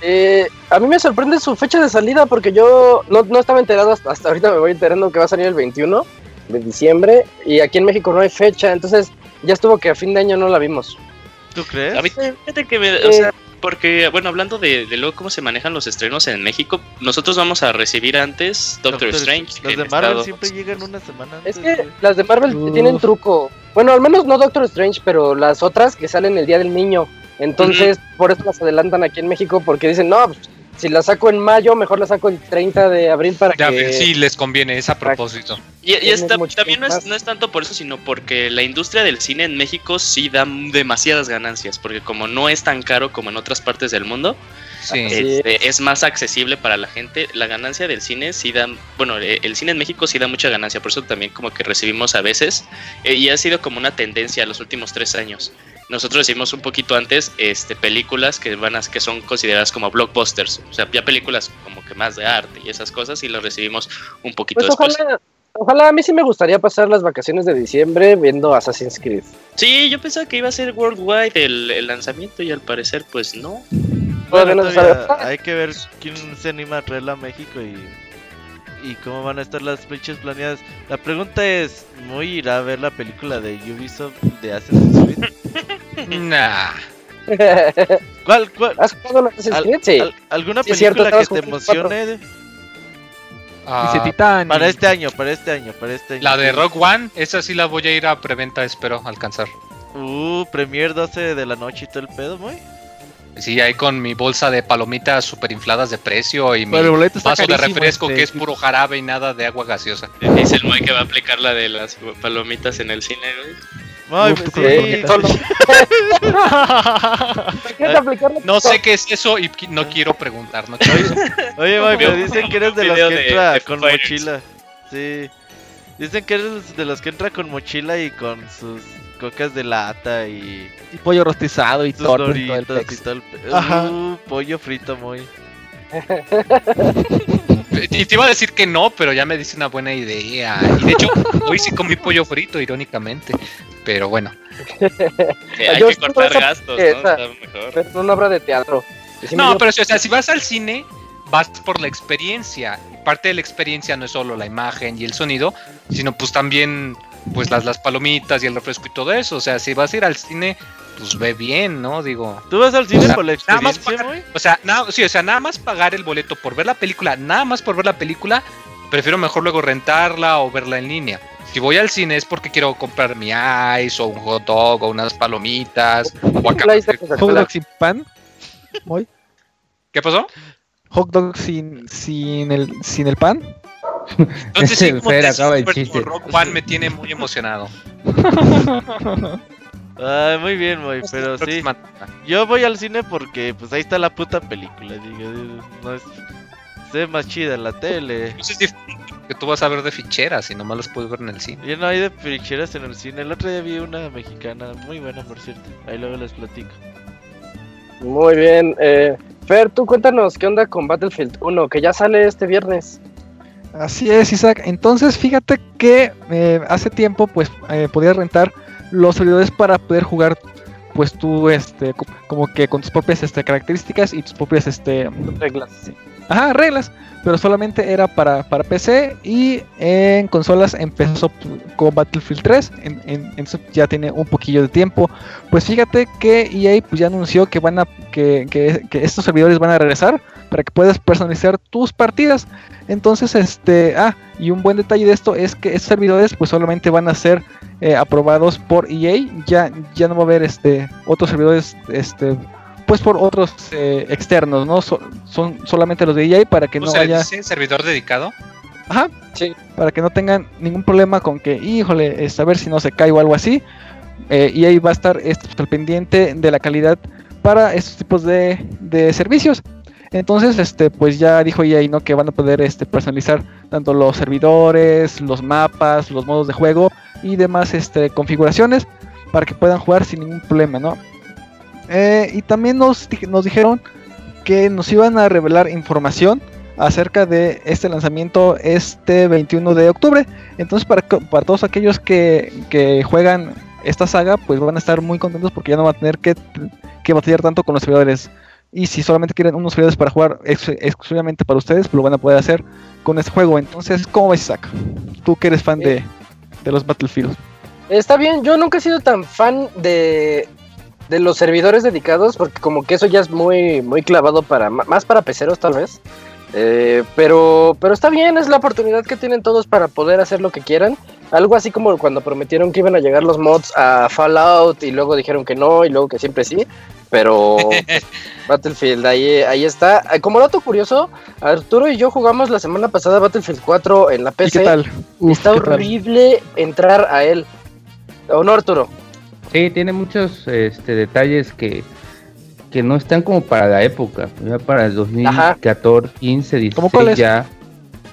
[SPEAKER 1] Eh, a mí me sorprende su fecha de salida porque yo no, no estaba enterado hasta, hasta ahorita me voy enterando que va a salir el 21 de diciembre y aquí en México no hay fecha, entonces ya estuvo que a fin de año no la vimos.
[SPEAKER 3] ¿Tú crees?
[SPEAKER 5] A mí, fíjate que me-
[SPEAKER 1] Eh.
[SPEAKER 5] o sea, porque, bueno, hablando de, de luego cómo se manejan los estrenos en México, nosotros vamos a recibir antes Doctor, Strange.
[SPEAKER 3] Los de Marvel
[SPEAKER 5] Estados-
[SPEAKER 3] siempre llegan una semana antes.
[SPEAKER 1] Es que las de Marvel
[SPEAKER 2] Uf.
[SPEAKER 1] tienen truco. Bueno, al menos no Doctor Strange, pero las otras que salen el Día del Niño. Entonces, por eso las adelantan aquí en México porque dicen, no, pues, si la saco en mayo, mejor la saco el 30 de abril para
[SPEAKER 6] Ya,
[SPEAKER 1] que...
[SPEAKER 6] sí, les conviene, es a propósito.
[SPEAKER 5] Y, está- también no es, no es tanto por eso, sino porque la industria del cine en México sí da demasiadas ganancias, porque como no es tan caro como en otras partes del mundo,
[SPEAKER 6] Sí.
[SPEAKER 5] Este, es más accesible para la gente. La ganancia del cine sí da, bueno, eh, el cine en México sí da mucha ganancia, por eso también como que recibimos a veces, eh, y ha sido como una tendencia los últimos tres años. Nosotros recibimos un poquito antes este, películas que van a, que son consideradas como blockbusters, o sea, ya películas como que más de arte y esas cosas, y las recibimos un poquito
[SPEAKER 1] Pues
[SPEAKER 5] después.
[SPEAKER 1] ojalá, ojalá a mí sí me gustaría pasar las vacaciones de diciembre viendo Assassin's Creed.
[SPEAKER 5] Sí, yo pensaba que iba a ser worldwide el, el lanzamiento y al parecer pues no.
[SPEAKER 3] Bueno, todavía hay que ver quién se anima a traerla a México y, y cómo van a estar las fechas planeadas. La pregunta es, ¿muy irá a ver la película de Ubisoft de Assassin's Creed?
[SPEAKER 6] Nah.
[SPEAKER 3] ¿Cuál, cuál?
[SPEAKER 1] ¿Has jugado Assassin's
[SPEAKER 3] Al-
[SPEAKER 1] Creed? Sí.
[SPEAKER 3] al- ¿Alguna
[SPEAKER 1] Sí, es cierto,
[SPEAKER 3] película que te emocione?
[SPEAKER 6] Ah.
[SPEAKER 3] Para este año, para este año, para este año.
[SPEAKER 6] la de Rock One, esa sí la voy a ir a preventa, espero alcanzar.
[SPEAKER 3] Uh, Premier 12 de la noche y todo el pedo, muy.
[SPEAKER 6] Sí, ahí con mi bolsa de palomitas super infladas de precio y mi
[SPEAKER 2] Pero
[SPEAKER 6] vaso de refresco
[SPEAKER 2] este,
[SPEAKER 6] que es puro jarabe y nada de agua gaseosa.
[SPEAKER 5] Dice el Moy que va a aplicar la de las palomitas en el cine, güey.
[SPEAKER 3] Ay,
[SPEAKER 2] Uf,
[SPEAKER 3] sí.
[SPEAKER 6] No sé qué es eso y no quiero preguntar. No quiero
[SPEAKER 3] Oye, Mike, pero
[SPEAKER 5] Veo
[SPEAKER 3] dicen que eres de los que entra
[SPEAKER 5] de
[SPEAKER 3] con mochila. Sí. Dicen que eres de los que entra con mochila y con sus cocas de lata y
[SPEAKER 2] Y pollo rostizado y todo. y todo el
[SPEAKER 3] y todo el pe-
[SPEAKER 2] Ajá.
[SPEAKER 3] Uh, pollo frito muy.
[SPEAKER 6] Y te iba a decir que no, pero ya me dice una buena idea. Y de hecho, hoy sí comí pollo frito, irónicamente. Pero bueno.
[SPEAKER 5] Eh, hay
[SPEAKER 1] Yo
[SPEAKER 5] que cortar
[SPEAKER 1] esa-
[SPEAKER 5] gastos, ¿no? Está mejor.
[SPEAKER 1] Es una obra de teatro.
[SPEAKER 6] No, pero o sea, si vas al cine, vas por la experiencia. Y parte de la experiencia no es solo la imagen y el sonido, sino pues también pues las, las palomitas y el refresco y todo eso. O sea, si vas a ir al cine, pues ve bien, ¿no? Digo.
[SPEAKER 3] ¿Tú vas al cine
[SPEAKER 6] O sea,
[SPEAKER 3] por la
[SPEAKER 6] nada más
[SPEAKER 3] experiencia,
[SPEAKER 6] pagar-? O sea, nada, sí, o sea, nada más pagar el boleto por ver la película, nada más por ver la película, prefiero mejor luego rentarla o verla en línea. Si voy al cine es porque quiero comprar mi ice o un hot dog o unas palomitas o acá.
[SPEAKER 2] Hot dog sin pan.
[SPEAKER 6] ¿Qué pasó?
[SPEAKER 2] Hot dog sin, sin, el, sin el pan.
[SPEAKER 6] Entonces sí,
[SPEAKER 4] Fer, acaba el chiste.
[SPEAKER 6] Rock One me tiene muy emocionado.
[SPEAKER 3] Ay, muy bien, muy, pero sí. Yo voy al cine porque pues ahí está la puta película, digo, no es se ve más chida en la tele.
[SPEAKER 6] Eso es diferente, que tú vas a ver de ficheras y nomás las puedes ver en el cine.
[SPEAKER 3] Yo no hay de ficheras en el cine. El otro día vi una mexicana muy buena, por cierto. Ahí luego les platico.
[SPEAKER 1] Muy bien. Eh, Fer, tú cuéntanos qué onda con Battlefield 1, que ya sale este viernes.
[SPEAKER 2] Así es, Isaac. Entonces, fíjate que eh, hace tiempo, pues, eh, podías rentar los servidores para poder jugar, pues, tú, este, co- como que con tus propias, este, características y tus propias, este,
[SPEAKER 1] Reglas.
[SPEAKER 2] ajá, reglas. Pero solamente era para, para PC y en consolas empezó con Battlefield 3. En, en- ya tiene un poquillo de tiempo. Pues fíjate que EA pues, ya anunció que van a que, que- que estos servidores van a regresar para que puedas personalizar tus partidas. Entonces, este, ah, y un buen detalle de esto es que estos servidores pues solamente van a ser eh, aprobados por EA. Ya, ya no va a haber este otros servidores este pues por otros eh, externos, ¿no? So- son solamente los de EA para que
[SPEAKER 6] ¿Cómo
[SPEAKER 2] no
[SPEAKER 6] se
[SPEAKER 2] haya
[SPEAKER 6] servidor dedicado?
[SPEAKER 2] Ajá.
[SPEAKER 1] Sí.
[SPEAKER 2] Para que no tengan ningún problema con que, híjole, este, a ver si no se cae o algo así. Eh, y ahí va a estar este, al pendiente de la calidad para estos tipos de, de servicios. Entonces, este, pues ya dijo EA, ¿no? Que van a poder este, personalizar tanto los servidores, los mapas, los modos de juego y demás este, configuraciones para que puedan jugar sin ningún problema, ¿no? Eh, y también nos, nos dijeron que nos iban a revelar información acerca de este lanzamiento este 21 de octubre. Entonces para, para todos aquellos que, que juegan esta saga, pues van a estar muy contentos porque ya no van a tener que, que batallar tanto con los servidores. Y si solamente quieren unos servidores para jugar ex- exclusivamente para ustedes, pues lo van a poder hacer con este juego. Entonces, ¿cómo ves, Isaac? Tú que eres fan de, de los Battlefield.
[SPEAKER 1] Está bien, yo nunca he sido tan fan de, de los servidores dedicados, porque como que eso ya es muy, muy clavado para, más para peceros tal vez. Eh, pero, pero está bien, es la oportunidad que tienen todos para poder hacer lo que quieran. Algo así como cuando prometieron que iban a llegar los mods a Fallout y luego dijeron que no y luego que siempre sí. Pero pues, Battlefield, ahí, ahí está. Ah, Como dato curioso, Arturo y yo jugamos la semana pasada Battlefield 4 en la
[SPEAKER 2] ¿Y
[SPEAKER 1] PC.
[SPEAKER 2] qué tal? Uf,
[SPEAKER 1] está
[SPEAKER 2] ¿qué tal?
[SPEAKER 1] horrible entrar a él. ¿O no, Arturo?
[SPEAKER 4] Sí, tiene muchos este, detalles que, que no están como para la época. Ya para el 2014, 15, 16
[SPEAKER 2] ¿Cómo cuáles?
[SPEAKER 4] ya.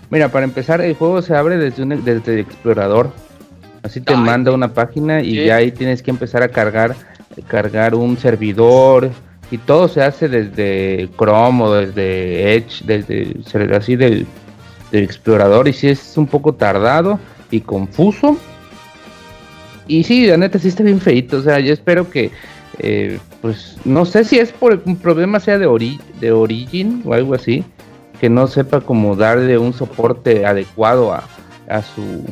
[SPEAKER 4] Mira, para empezar, el juego se abre desde, un, desde el explorador. Así te
[SPEAKER 1] Ay,
[SPEAKER 4] manda una página y ya ahí tienes que empezar a cargar, cargar un servidor. Y todo se hace desde Chrome o desde Edge, desde así del, del explorador. Y sí es un poco tardado y confuso. Y sí, la neta sí está bien feito. O sea, yo espero que, eh, pues, no sé si es por un problema sea de, ori de Origin o algo así, que no sepa cómo darle un soporte adecuado a, a su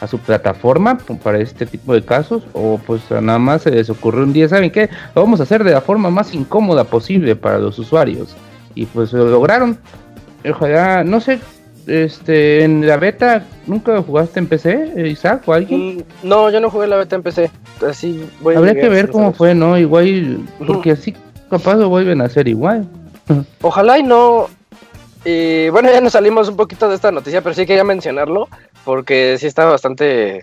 [SPEAKER 4] a su plataforma para este tipo de casos o pues nada más se les ocurrió un día, ¿saben qué? Lo vamos a hacer de la forma más incómoda posible para los usuarios y pues lo lograron. Ojalá, no sé, este, en la beta, ¿nunca jugaste en PC, eh, Isaac o alguien?
[SPEAKER 1] Mm, No, yo no jugué la beta en PC. Así voy
[SPEAKER 4] Habría que ver cómo
[SPEAKER 1] sabes.
[SPEAKER 4] fue, ¿no? Igual, porque así capaz lo vuelven a hacer igual.
[SPEAKER 1] Ojalá y no. Y bueno, ya nos salimos un poquito de esta noticia, pero sí quería mencionarlo porque sí está bastante,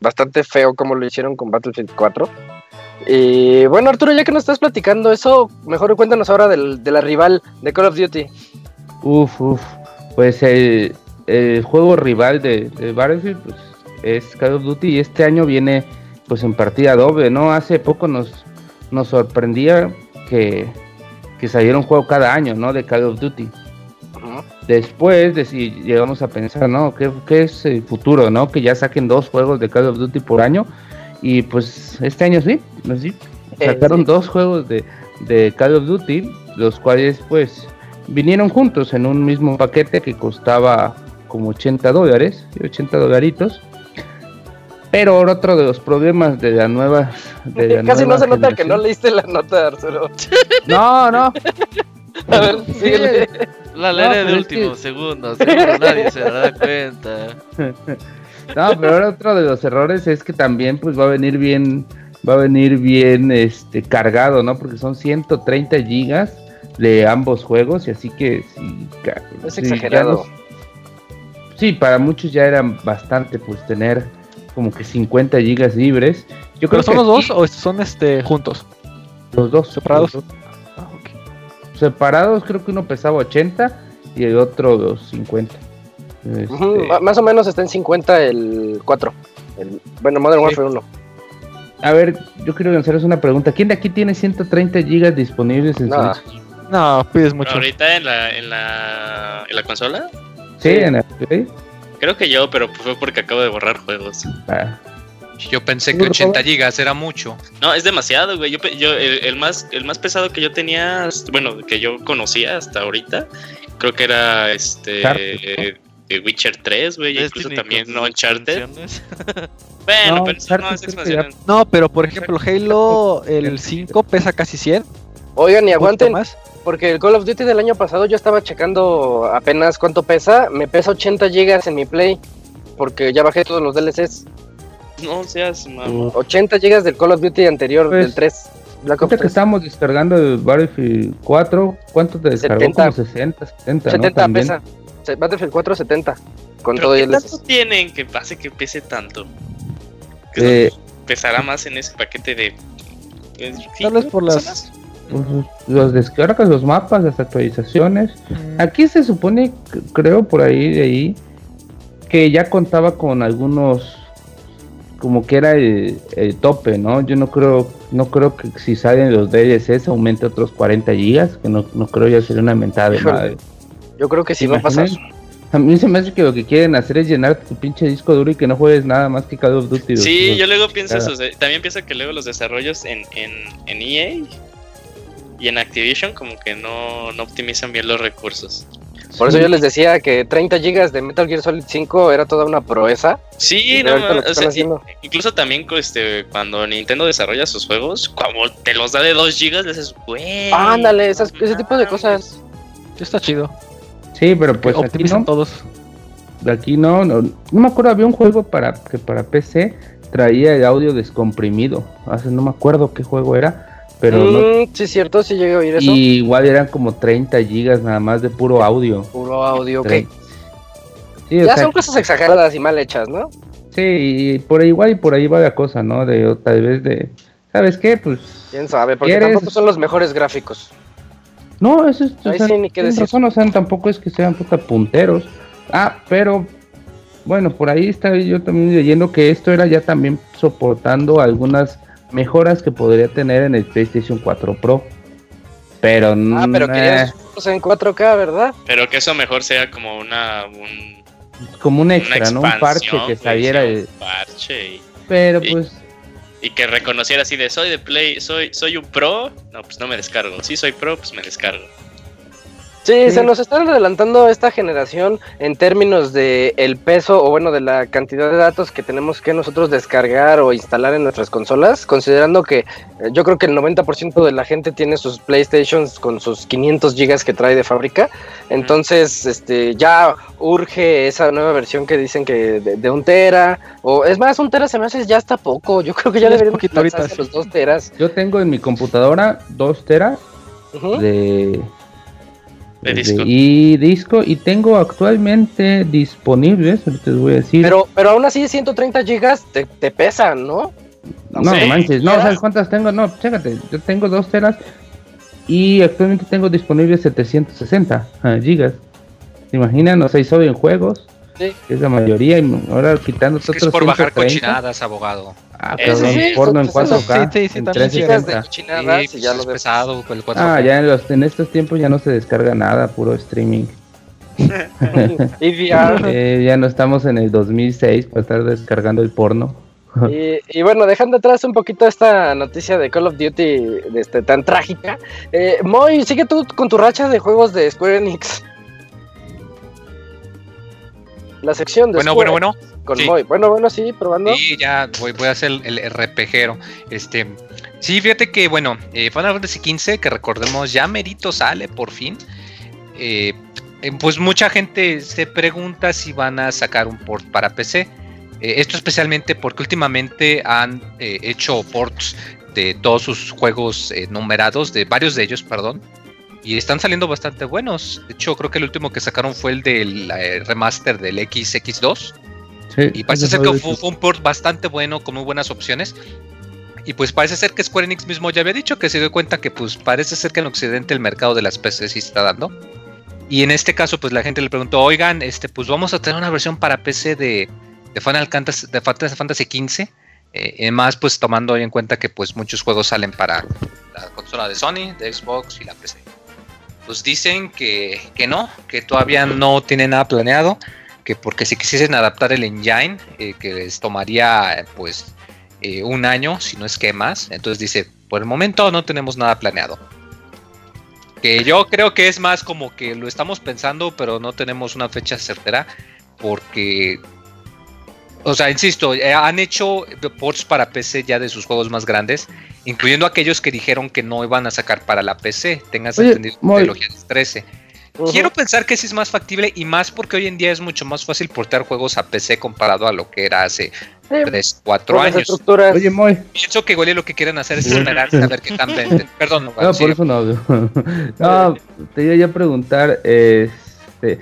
[SPEAKER 1] bastante feo como lo hicieron con Battlefield 4. Y bueno, Arturo, ya que nos estás platicando eso, mejor cuéntanos ahora del, de la rival de Call of Duty.
[SPEAKER 4] Uf, uf. Pues el, el juego rival de, de Battlefield pues, es Call of Duty y este año viene pues en partida doble, ¿no? Hace poco nos, nos sorprendía que, que saliera un juego cada año, ¿no? De Call of Duty. Después de si llegamos a pensar, ¿no? ¿Qué, qué es el futuro, ¿no? Que ya saquen dos juegos de Call of Duty por año. Y pues este año sí, sí.
[SPEAKER 1] Eh,
[SPEAKER 4] Sacaron
[SPEAKER 1] sí.
[SPEAKER 4] dos juegos de, de Call of Duty, los cuales pues vinieron juntos en un mismo paquete que costaba como 80 dólares, 80 dolaritos. Pero otro de los problemas de la nueva... De la
[SPEAKER 1] Casi no se nota que no leíste la nota, Arturo.
[SPEAKER 4] No, no.
[SPEAKER 1] A ver, síguele.
[SPEAKER 3] La
[SPEAKER 4] No,
[SPEAKER 3] leeré de
[SPEAKER 4] pero es
[SPEAKER 3] último
[SPEAKER 4] que-
[SPEAKER 3] segundo, seguro nadie se dará cuenta.
[SPEAKER 4] No, pero ahora otro de los errores es que también pues va a venir bien, va a venir bien este cargado, ¿no? Porque son 130 gigas de ambos juegos y así que sí,
[SPEAKER 1] Es
[SPEAKER 4] sí,
[SPEAKER 1] exagerado.
[SPEAKER 4] los- sí, para muchos ya era bastante pues tener como que 50 gigas libres. Yo
[SPEAKER 2] ¿Pero
[SPEAKER 4] creo
[SPEAKER 2] son
[SPEAKER 4] que
[SPEAKER 2] los dos
[SPEAKER 4] aquí
[SPEAKER 2] o son este juntos?
[SPEAKER 4] los dos
[SPEAKER 2] separados?
[SPEAKER 4] los dos. Separados creo que uno pesaba 80 y el otro los 50. Este,
[SPEAKER 1] Ujú, ma- Más o menos está en 50 el 4. El, bueno, Modern
[SPEAKER 6] Sí.
[SPEAKER 1] Warfare 1.
[SPEAKER 4] A ver, yo quiero lanzarles una pregunta. ¿Quién de aquí tiene 130 gigas disponibles en
[SPEAKER 1] No.
[SPEAKER 4] su Switch?
[SPEAKER 2] No, pides mucho.
[SPEAKER 5] Ahorita en la, en la, en la consola,
[SPEAKER 4] Sí, en el Play.
[SPEAKER 5] creo que yo, pero fue porque acabo de borrar juegos.
[SPEAKER 4] Ah,
[SPEAKER 6] Yo pensé que
[SPEAKER 4] Seguro,
[SPEAKER 6] 80
[SPEAKER 4] Robert.
[SPEAKER 6] gigas era mucho.
[SPEAKER 5] No, es demasiado, güey. Yo, el, el más, el más pesado que yo tenía, bueno, que yo conocía hasta ahorita, creo que era este The Witcher 3, güey, incluso también no Uncharted. Bueno,
[SPEAKER 4] No,
[SPEAKER 5] pero no es expansión.
[SPEAKER 2] No, pero por ejemplo, Halo, el 5 pesa casi 100.
[SPEAKER 1] Oigan, y aguanten,
[SPEAKER 2] más.
[SPEAKER 1] porque el Call of Duty del año pasado yo estaba checando apenas cuánto pesa. Me pesa 80 gigas en mi Play, porque ya bajé todos los DLCs.
[SPEAKER 5] No seas mamón.
[SPEAKER 1] 80 gigas del Call of Duty anterior,
[SPEAKER 4] Pues,
[SPEAKER 1] del 3. Black Ops
[SPEAKER 4] ahorita que
[SPEAKER 1] 3.
[SPEAKER 4] estamos descargando el Battlefield 4, ¿cuánto te descargó?
[SPEAKER 1] 70.
[SPEAKER 4] Como 60, 70,
[SPEAKER 1] 70
[SPEAKER 4] ¿no?
[SPEAKER 1] Pesa. Battlefield 4 70. Con
[SPEAKER 5] ¿Pero
[SPEAKER 1] todo
[SPEAKER 5] qué
[SPEAKER 1] el
[SPEAKER 5] tanto tienen que pase que pese tanto? ¿Qué
[SPEAKER 4] Eh,
[SPEAKER 5] pesará más en ese paquete de... sí,
[SPEAKER 2] Tal vez por las-
[SPEAKER 4] pues, los descargas, los mapas, las actualizaciones.
[SPEAKER 2] Mm,
[SPEAKER 4] Aquí se supone, creo por ahí de ahí, que ya contaba con algunos, como que era el, el tope, ¿no? Yo no creo, no creo que si salen los DLCs aumente otros 40 gigas, que no, no creo ya sería una mentada de madre.
[SPEAKER 1] Yo creo que sí
[SPEAKER 4] ¿Se
[SPEAKER 1] va a pasar.
[SPEAKER 4] A mí se me hace que lo que quieren hacer es llenar tu pinche disco duro y que no juegues nada más que Call of Duty.
[SPEAKER 5] Sí,
[SPEAKER 4] Los-
[SPEAKER 5] yo luego pienso eso. sea, también pienso que luego los desarrollos en, en, en EA y en Activision como que no, no optimizan bien los recursos.
[SPEAKER 1] Por eso yo les decía que 30 gigas de Metal Gear Solid 5 era toda una proeza.
[SPEAKER 5] Sí, no, o sea, incluso también este, cuando Nintendo desarrolla sus juegos, como te los da de 2 gigas, le dices, güey.
[SPEAKER 1] Ándale, esas- ese tipo de
[SPEAKER 5] mames".
[SPEAKER 1] cosas.
[SPEAKER 2] Está chido.
[SPEAKER 4] Sí, pero pues aquí
[SPEAKER 2] optimizan
[SPEAKER 4] no.
[SPEAKER 2] todos.
[SPEAKER 4] aquí no, no, no me acuerdo, había un juego para que para PC traía el audio descomprimido. Hace no me acuerdo qué juego era, pero no,
[SPEAKER 1] Mm, sí, cierto, sí llegué a oír eso.
[SPEAKER 4] y igual eran como 30 gigas nada más de puro audio.
[SPEAKER 1] Puro audio, ok.
[SPEAKER 4] O
[SPEAKER 1] Ya
[SPEAKER 4] sea,
[SPEAKER 1] son cosas exageradas y mal hechas, ¿no?
[SPEAKER 4] Sí, y por ahí igual y por ahí va la cosa, ¿no? De tal vez de, ¿sabes qué? Pues
[SPEAKER 1] Quién sabe, porque
[SPEAKER 4] ¿Quieres?
[SPEAKER 1] tampoco son los mejores gráficos.
[SPEAKER 4] no, eso es, o sea,
[SPEAKER 1] sí, ni qué decir.
[SPEAKER 4] razón, o sea, tampoco es que sean puta punteros. Ah, pero bueno, por ahí está yo también leyendo que esto era ya también soportando algunas mejoras que podría tener en el PlayStation 4 Pro. Pero
[SPEAKER 1] Ah, pero querías en 4K, ¿verdad?
[SPEAKER 5] Pero que eso mejor sea como una, un,
[SPEAKER 4] como un
[SPEAKER 5] una
[SPEAKER 4] extra, ¿no? Un parche que
[SPEAKER 5] güey,
[SPEAKER 4] saliera
[SPEAKER 5] sí,
[SPEAKER 4] el-
[SPEAKER 5] un parche y,
[SPEAKER 4] pero
[SPEAKER 5] y-
[SPEAKER 4] pues
[SPEAKER 5] y que reconociera así de soy de Play, soy, soy un pro, no, pues no me descargo. Si soy pro, pues me descargo.
[SPEAKER 1] Sí,
[SPEAKER 4] Sí.
[SPEAKER 1] se nos están adelantando esta generación en términos de el peso o bueno de la cantidad de datos que tenemos que nosotros descargar o instalar en nuestras consolas, considerando que eh, yo creo que el 90% de la gente tiene sus PlayStations con sus 500 gigas que trae de fábrica, entonces este ya urge esa nueva versión que dicen que de, de un tera o es más un tera se me hace ya está poco, yo creo que ya deberían
[SPEAKER 2] sí.
[SPEAKER 1] los dos teras.
[SPEAKER 4] yo tengo en mi computadora 2 teras de,
[SPEAKER 5] De disco.
[SPEAKER 4] y disco y tengo actualmente disponibles, ahorita les voy a decir.
[SPEAKER 1] Pero, pero aún así 130 gigas te, te pesan, ¿no?
[SPEAKER 4] no,
[SPEAKER 5] Sí.
[SPEAKER 4] manches, no. ¿sabes cuántas tengo? No, chécate, yo tengo dos teras y actualmente tengo disponibles 760 ah, gigas. ¿Se imaginan? O sea, y solo en juegos,
[SPEAKER 1] Sí.
[SPEAKER 4] que es la mayoría, y ahora quitando
[SPEAKER 6] Es que es
[SPEAKER 4] otros
[SPEAKER 6] por bajar
[SPEAKER 4] 130.
[SPEAKER 6] cochinadas, abogado.
[SPEAKER 4] Ah, cabrón,
[SPEAKER 1] sí,
[SPEAKER 4] porno en
[SPEAKER 1] son- son-
[SPEAKER 4] 4K,
[SPEAKER 2] sí, sí, sí,
[SPEAKER 4] en
[SPEAKER 2] también
[SPEAKER 1] Gigas de
[SPEAKER 4] 360.
[SPEAKER 1] cochinadas
[SPEAKER 6] Sí,
[SPEAKER 1] y
[SPEAKER 6] pues
[SPEAKER 1] ya
[SPEAKER 6] es
[SPEAKER 1] lo
[SPEAKER 6] pesado con el 4K.
[SPEAKER 4] Ah, ya en, los, en estos tiempos ya no se descarga nada, puro streaming.
[SPEAKER 1] Y VR.
[SPEAKER 4] Eh, ya no estamos en el 2006 para estar descargando el porno.
[SPEAKER 1] Y, y bueno, dejando atrás un poquito esta noticia de Call of Duty de este, tan trágica. Eh, Moy, sigue tú con tu racha de juegos de Square Enix. La sección de
[SPEAKER 6] Bueno,
[SPEAKER 1] Square
[SPEAKER 6] bueno, bueno.
[SPEAKER 1] Con
[SPEAKER 6] sí.
[SPEAKER 1] Moy. Bueno, bueno, sí, probando.
[SPEAKER 6] Sí, ya voy, voy a hacer el, el RPGero. Este, sí, fíjate que, bueno, eh, Final Fantasy XV, que recordemos, ya merito sale por fin. Eh, eh, pues mucha gente se pregunta si van a sacar un port para PC. Eh, esto especialmente porque últimamente han eh, hecho ports de todos sus juegos eh, numerados, de varios de ellos, perdón. Y están saliendo bastante buenos. De hecho, creo que el último que sacaron fue el del remaster del XX2.
[SPEAKER 4] Sí,
[SPEAKER 6] Y parece ser que
[SPEAKER 4] fue-
[SPEAKER 6] fue, un port bastante bueno, con muy buenas opciones. Y pues parece ser que Square Enix mismo ya había dicho que se dio cuenta que pues parece ser que en Occidente el mercado de las PC sí está dando. Y en este caso pues la gente le preguntó, oigan, este pues vamos a tener una versión para PC de, de Final Fantasy, de Fantasy, Fantasy XV. Eh, y más pues tomando hoy en cuenta que pues muchos juegos salen para la consola de Sony, de Xbox y la PC. Pues dicen que, que no, que todavía no tienen nada planeado que porque si quisiesen adaptar el engine, eh, que les tomaría pues eh, un año, si no es que más. Entonces dice, por el momento no tenemos nada planeado. Que yo creo que es más como que lo estamos pensando, pero no tenemos una fecha certera, porque, o sea, insisto, eh, han hecho ports para PC ya de sus juegos más grandes, incluyendo aquellos que dijeron que no iban a sacar para la PC, tengas
[SPEAKER 4] Oye,
[SPEAKER 6] entendido, 13. Quiero pensar que sí es más factible y más porque hoy en día es mucho más fácil portar juegos a PC comparado a lo que era hace 3, 4 años.
[SPEAKER 4] Oye, Moy.
[SPEAKER 6] Pienso que igual lo que quieren hacer es esperar a ver qué tan venden. Perdón,
[SPEAKER 4] no,
[SPEAKER 6] no
[SPEAKER 4] por eso no. no, te iba a preguntar, este,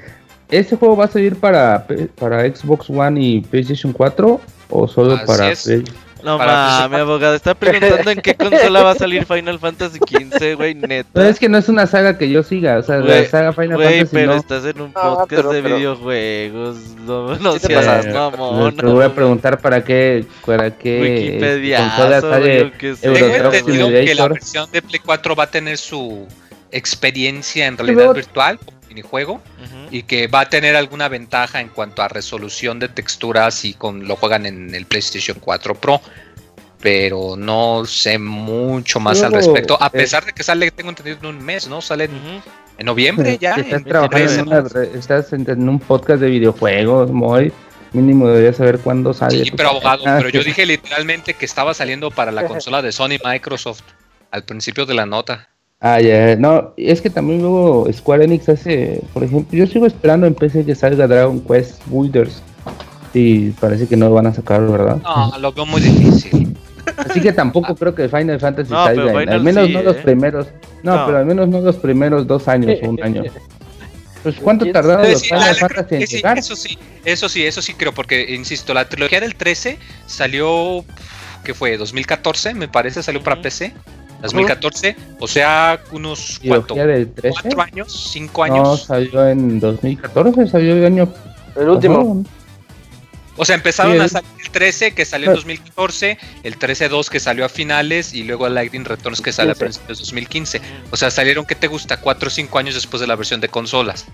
[SPEAKER 4] ¿este juego va a salir para, para Xbox One y PlayStation 4 o solo
[SPEAKER 6] Así
[SPEAKER 4] para
[SPEAKER 6] es.
[SPEAKER 4] PlayStation?
[SPEAKER 3] No mames, abogado. Está preguntando en qué consola va a salir Final Fantasy XV, güey, neta.
[SPEAKER 4] Pero es que no es una saga que yo siga, o sea, la saga Final Fantasy
[SPEAKER 3] pero
[SPEAKER 4] no.
[SPEAKER 3] estás en un
[SPEAKER 1] No,
[SPEAKER 3] podcast
[SPEAKER 1] pero-
[SPEAKER 3] de
[SPEAKER 1] pero-
[SPEAKER 3] videojuegos. No, no
[SPEAKER 1] Sí te
[SPEAKER 3] seas mamón.
[SPEAKER 4] Te voy a preguntar para qué, para qué
[SPEAKER 3] Wikipedia.
[SPEAKER 4] consola sale
[SPEAKER 3] que
[SPEAKER 6] Tengo entendido que la versión de Play 4 va a tener su experiencia en
[SPEAKER 4] pero-
[SPEAKER 6] realidad virtual, minijuego, y que va a tener alguna ventaja en cuanto a resolución de texturas y con lo juegan en el PlayStation 4 Pro. Pero no sé mucho más al respecto. A
[SPEAKER 4] eh,
[SPEAKER 6] pesar de que sale, tengo entendido, en un mes, ¿no? Sale en, noviembre ya.
[SPEAKER 4] Estás
[SPEAKER 6] en
[SPEAKER 4] trabajando
[SPEAKER 6] 23.
[SPEAKER 4] en una, re- estás en, en un podcast de videojuegos, muy mínimo deberías saber cuándo sale.
[SPEAKER 6] Sí, pero abogado,
[SPEAKER 4] Ah,
[SPEAKER 6] pero yo dije literalmente que estaba saliendo para la consola de Sony Microsoft al principio de la nota.
[SPEAKER 4] Ah, ya, no, es que también luego Square Enix hace, por ejemplo, yo sigo esperando en PC que salga Dragon Quest Builders. Y parece que no lo van a sacar, ¿verdad?
[SPEAKER 6] No, lo veo muy difícil.
[SPEAKER 4] Así que tampoco creo que Final Fantasy
[SPEAKER 3] No,
[SPEAKER 4] salga.
[SPEAKER 3] Final
[SPEAKER 4] al menos
[SPEAKER 3] sí,
[SPEAKER 4] no los
[SPEAKER 3] ¿eh?
[SPEAKER 4] primeros. No,
[SPEAKER 3] No.
[SPEAKER 4] pero al menos no los primeros dos años o un año. Pues cuánto
[SPEAKER 1] ¿Quién
[SPEAKER 4] tardaron los Final Fantasy en
[SPEAKER 6] sí,
[SPEAKER 4] llegar.
[SPEAKER 6] eso sí, eso sí, eso sí creo, porque insisto, la trilogía del 13 salió, ¿qué fue? 2014, me parece, salió para. PC. 2014, o sea, unos cuánto,
[SPEAKER 4] del 13.
[SPEAKER 6] cuatro años, cinco
[SPEAKER 4] No,
[SPEAKER 6] años.
[SPEAKER 4] salió en 2014, salió el año
[SPEAKER 1] El último.
[SPEAKER 4] ¿no?
[SPEAKER 6] O sea, empezaron
[SPEAKER 4] Sí,
[SPEAKER 6] a
[SPEAKER 4] el-
[SPEAKER 6] salir el 13 que salió en
[SPEAKER 4] Pero-
[SPEAKER 6] 2014, el 13-2 que salió a finales y luego el Lightning Returns que sale a
[SPEAKER 1] 15.
[SPEAKER 6] principios de 2015. O sea, salieron, ¿qué te gusta? 4 o 5 años después de la versión de consolas.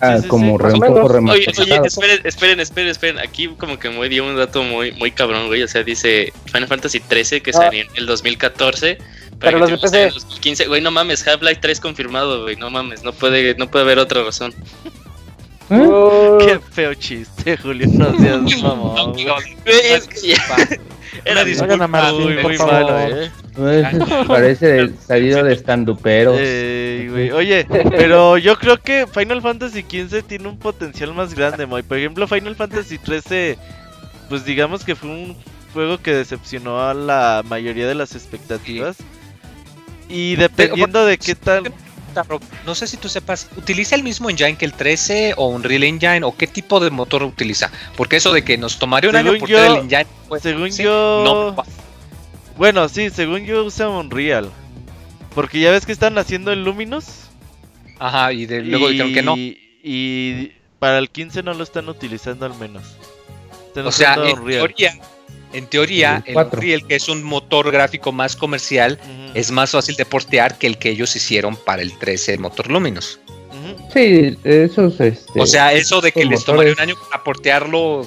[SPEAKER 4] Ah,
[SPEAKER 3] Sí, sí,
[SPEAKER 4] como
[SPEAKER 3] sí.
[SPEAKER 4] re- un poco.
[SPEAKER 5] Oye, oye, esperen, esperen, esperen, esperen. Aquí como que me dio un dato muy, muy cabrón, güey. O sea, dice Final Fantasy 13 que
[SPEAKER 1] Ah.
[SPEAKER 5] salió en el 2014.
[SPEAKER 1] Pero los de PC.
[SPEAKER 5] 2015. Güey, no mames, Half-Life 3 confirmado, güey. No mames, no puede, no puede haber otra razón.
[SPEAKER 4] ¿Eh?
[SPEAKER 1] Oh,
[SPEAKER 3] Qué feo chiste, Julio. No seas mamón. Güey.
[SPEAKER 5] es que ya- Era
[SPEAKER 6] disculpa,
[SPEAKER 3] Martín,
[SPEAKER 6] muy,
[SPEAKER 3] malo,
[SPEAKER 6] malo,
[SPEAKER 3] eh.
[SPEAKER 4] Parece salido de estanduperos.
[SPEAKER 3] Ey, güey. Oye, pero yo creo que Final Fantasy XV tiene un potencial más grande, Moy. Por ejemplo, Final Fantasy XIII, pues digamos que fue un juego que decepcionó a la mayoría de las expectativas. Y dependiendo de qué tal...
[SPEAKER 6] No sé si tú sepas, ¿utiliza el mismo engine que el 13 o un Real Engine o qué tipo de motor utiliza? Porque eso de que nos tomaría un
[SPEAKER 3] Según
[SPEAKER 6] año por
[SPEAKER 3] yo-
[SPEAKER 6] tener el engine. pues,
[SPEAKER 3] según
[SPEAKER 6] sí,
[SPEAKER 3] yo-
[SPEAKER 6] no,
[SPEAKER 3] Bueno, sí, según yo usa Unreal. Porque ya ves que están haciendo el Luminous.
[SPEAKER 6] Ajá, y de- luego dijeron que no.
[SPEAKER 3] Y para el 15 no lo están utilizando al menos. Están
[SPEAKER 6] O sea, en
[SPEAKER 3] Unreal.
[SPEAKER 6] teoría, en teoría,
[SPEAKER 4] El
[SPEAKER 6] el. Unreal, que es un motor gráfico más comercial, es más fácil de portear que el que ellos hicieron para el 13 motor Luminous.
[SPEAKER 3] ujú.
[SPEAKER 4] Sí, esos este.
[SPEAKER 6] O sea, eso de que les tomaría un año para portearlo.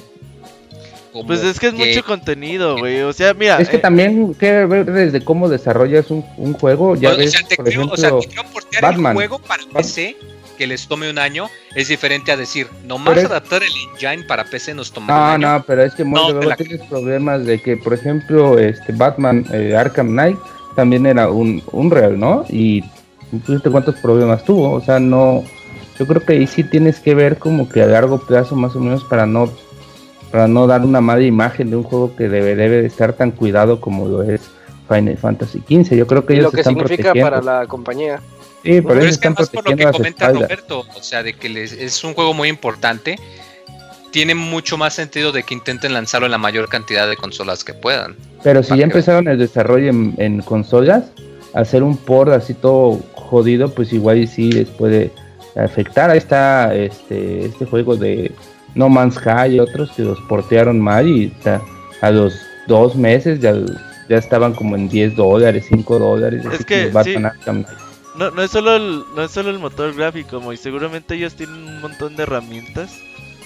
[SPEAKER 3] Pues es que es
[SPEAKER 6] que-
[SPEAKER 3] mucho contenido, güey. O sea, mira.
[SPEAKER 4] Es que
[SPEAKER 3] eh,
[SPEAKER 4] también que ver desde cómo desarrollas un, un juego. Ya
[SPEAKER 6] o
[SPEAKER 4] ves,
[SPEAKER 6] sea, te
[SPEAKER 4] por
[SPEAKER 6] creo,
[SPEAKER 4] ejemplo,
[SPEAKER 6] o sea, te creo portear
[SPEAKER 4] Batman.
[SPEAKER 6] el juego para PC que les tome un año es diferente a decir, nomás
[SPEAKER 4] es-
[SPEAKER 6] adaptar el engine para PC nos tomaría
[SPEAKER 4] No,
[SPEAKER 6] un año.
[SPEAKER 4] no, pero es que
[SPEAKER 6] No,
[SPEAKER 4] luego
[SPEAKER 6] la-
[SPEAKER 4] tienes problemas de que, por ejemplo, este Batman eh, Arkham Knight también era un, un real, ¿no? Y fíjate cuántos problemas tuvo, o sea, no, yo creo que ahí sí tienes que ver como que a largo plazo más o menos para no, para no dar una mala imagen de un juego que debe, debe de estar tan cuidado como lo es Final Fantasy XV. Yo creo que
[SPEAKER 1] y
[SPEAKER 4] ellos
[SPEAKER 1] lo que
[SPEAKER 4] están
[SPEAKER 1] significa
[SPEAKER 4] protegiendo.
[SPEAKER 1] para la compañía.
[SPEAKER 4] Sí, por
[SPEAKER 6] Pero
[SPEAKER 4] eso
[SPEAKER 6] es que
[SPEAKER 4] están
[SPEAKER 6] más por lo que comenta
[SPEAKER 4] espaldas.
[SPEAKER 6] Roberto, o sea, de que les, es un juego muy importante, tiene mucho más sentido de que intenten lanzarlo en la mayor cantidad de consolas que puedan.
[SPEAKER 4] Pero si ya
[SPEAKER 6] que
[SPEAKER 4] empezaron el desarrollo en, en consolas, hacer un port así todo jodido, pues igual y sí les puede afectar. Ahí está este, este juego de No Man's Sky y otros que los portearon mal y ta- a los dos meses ya, ya estaban como en 10 dólares, 5 dólares.
[SPEAKER 3] Es
[SPEAKER 4] así
[SPEAKER 3] que,
[SPEAKER 4] Batman
[SPEAKER 3] sí. No, no, es solo el, no es solo el motor gráfico, y seguramente ellos tienen un montón de herramientas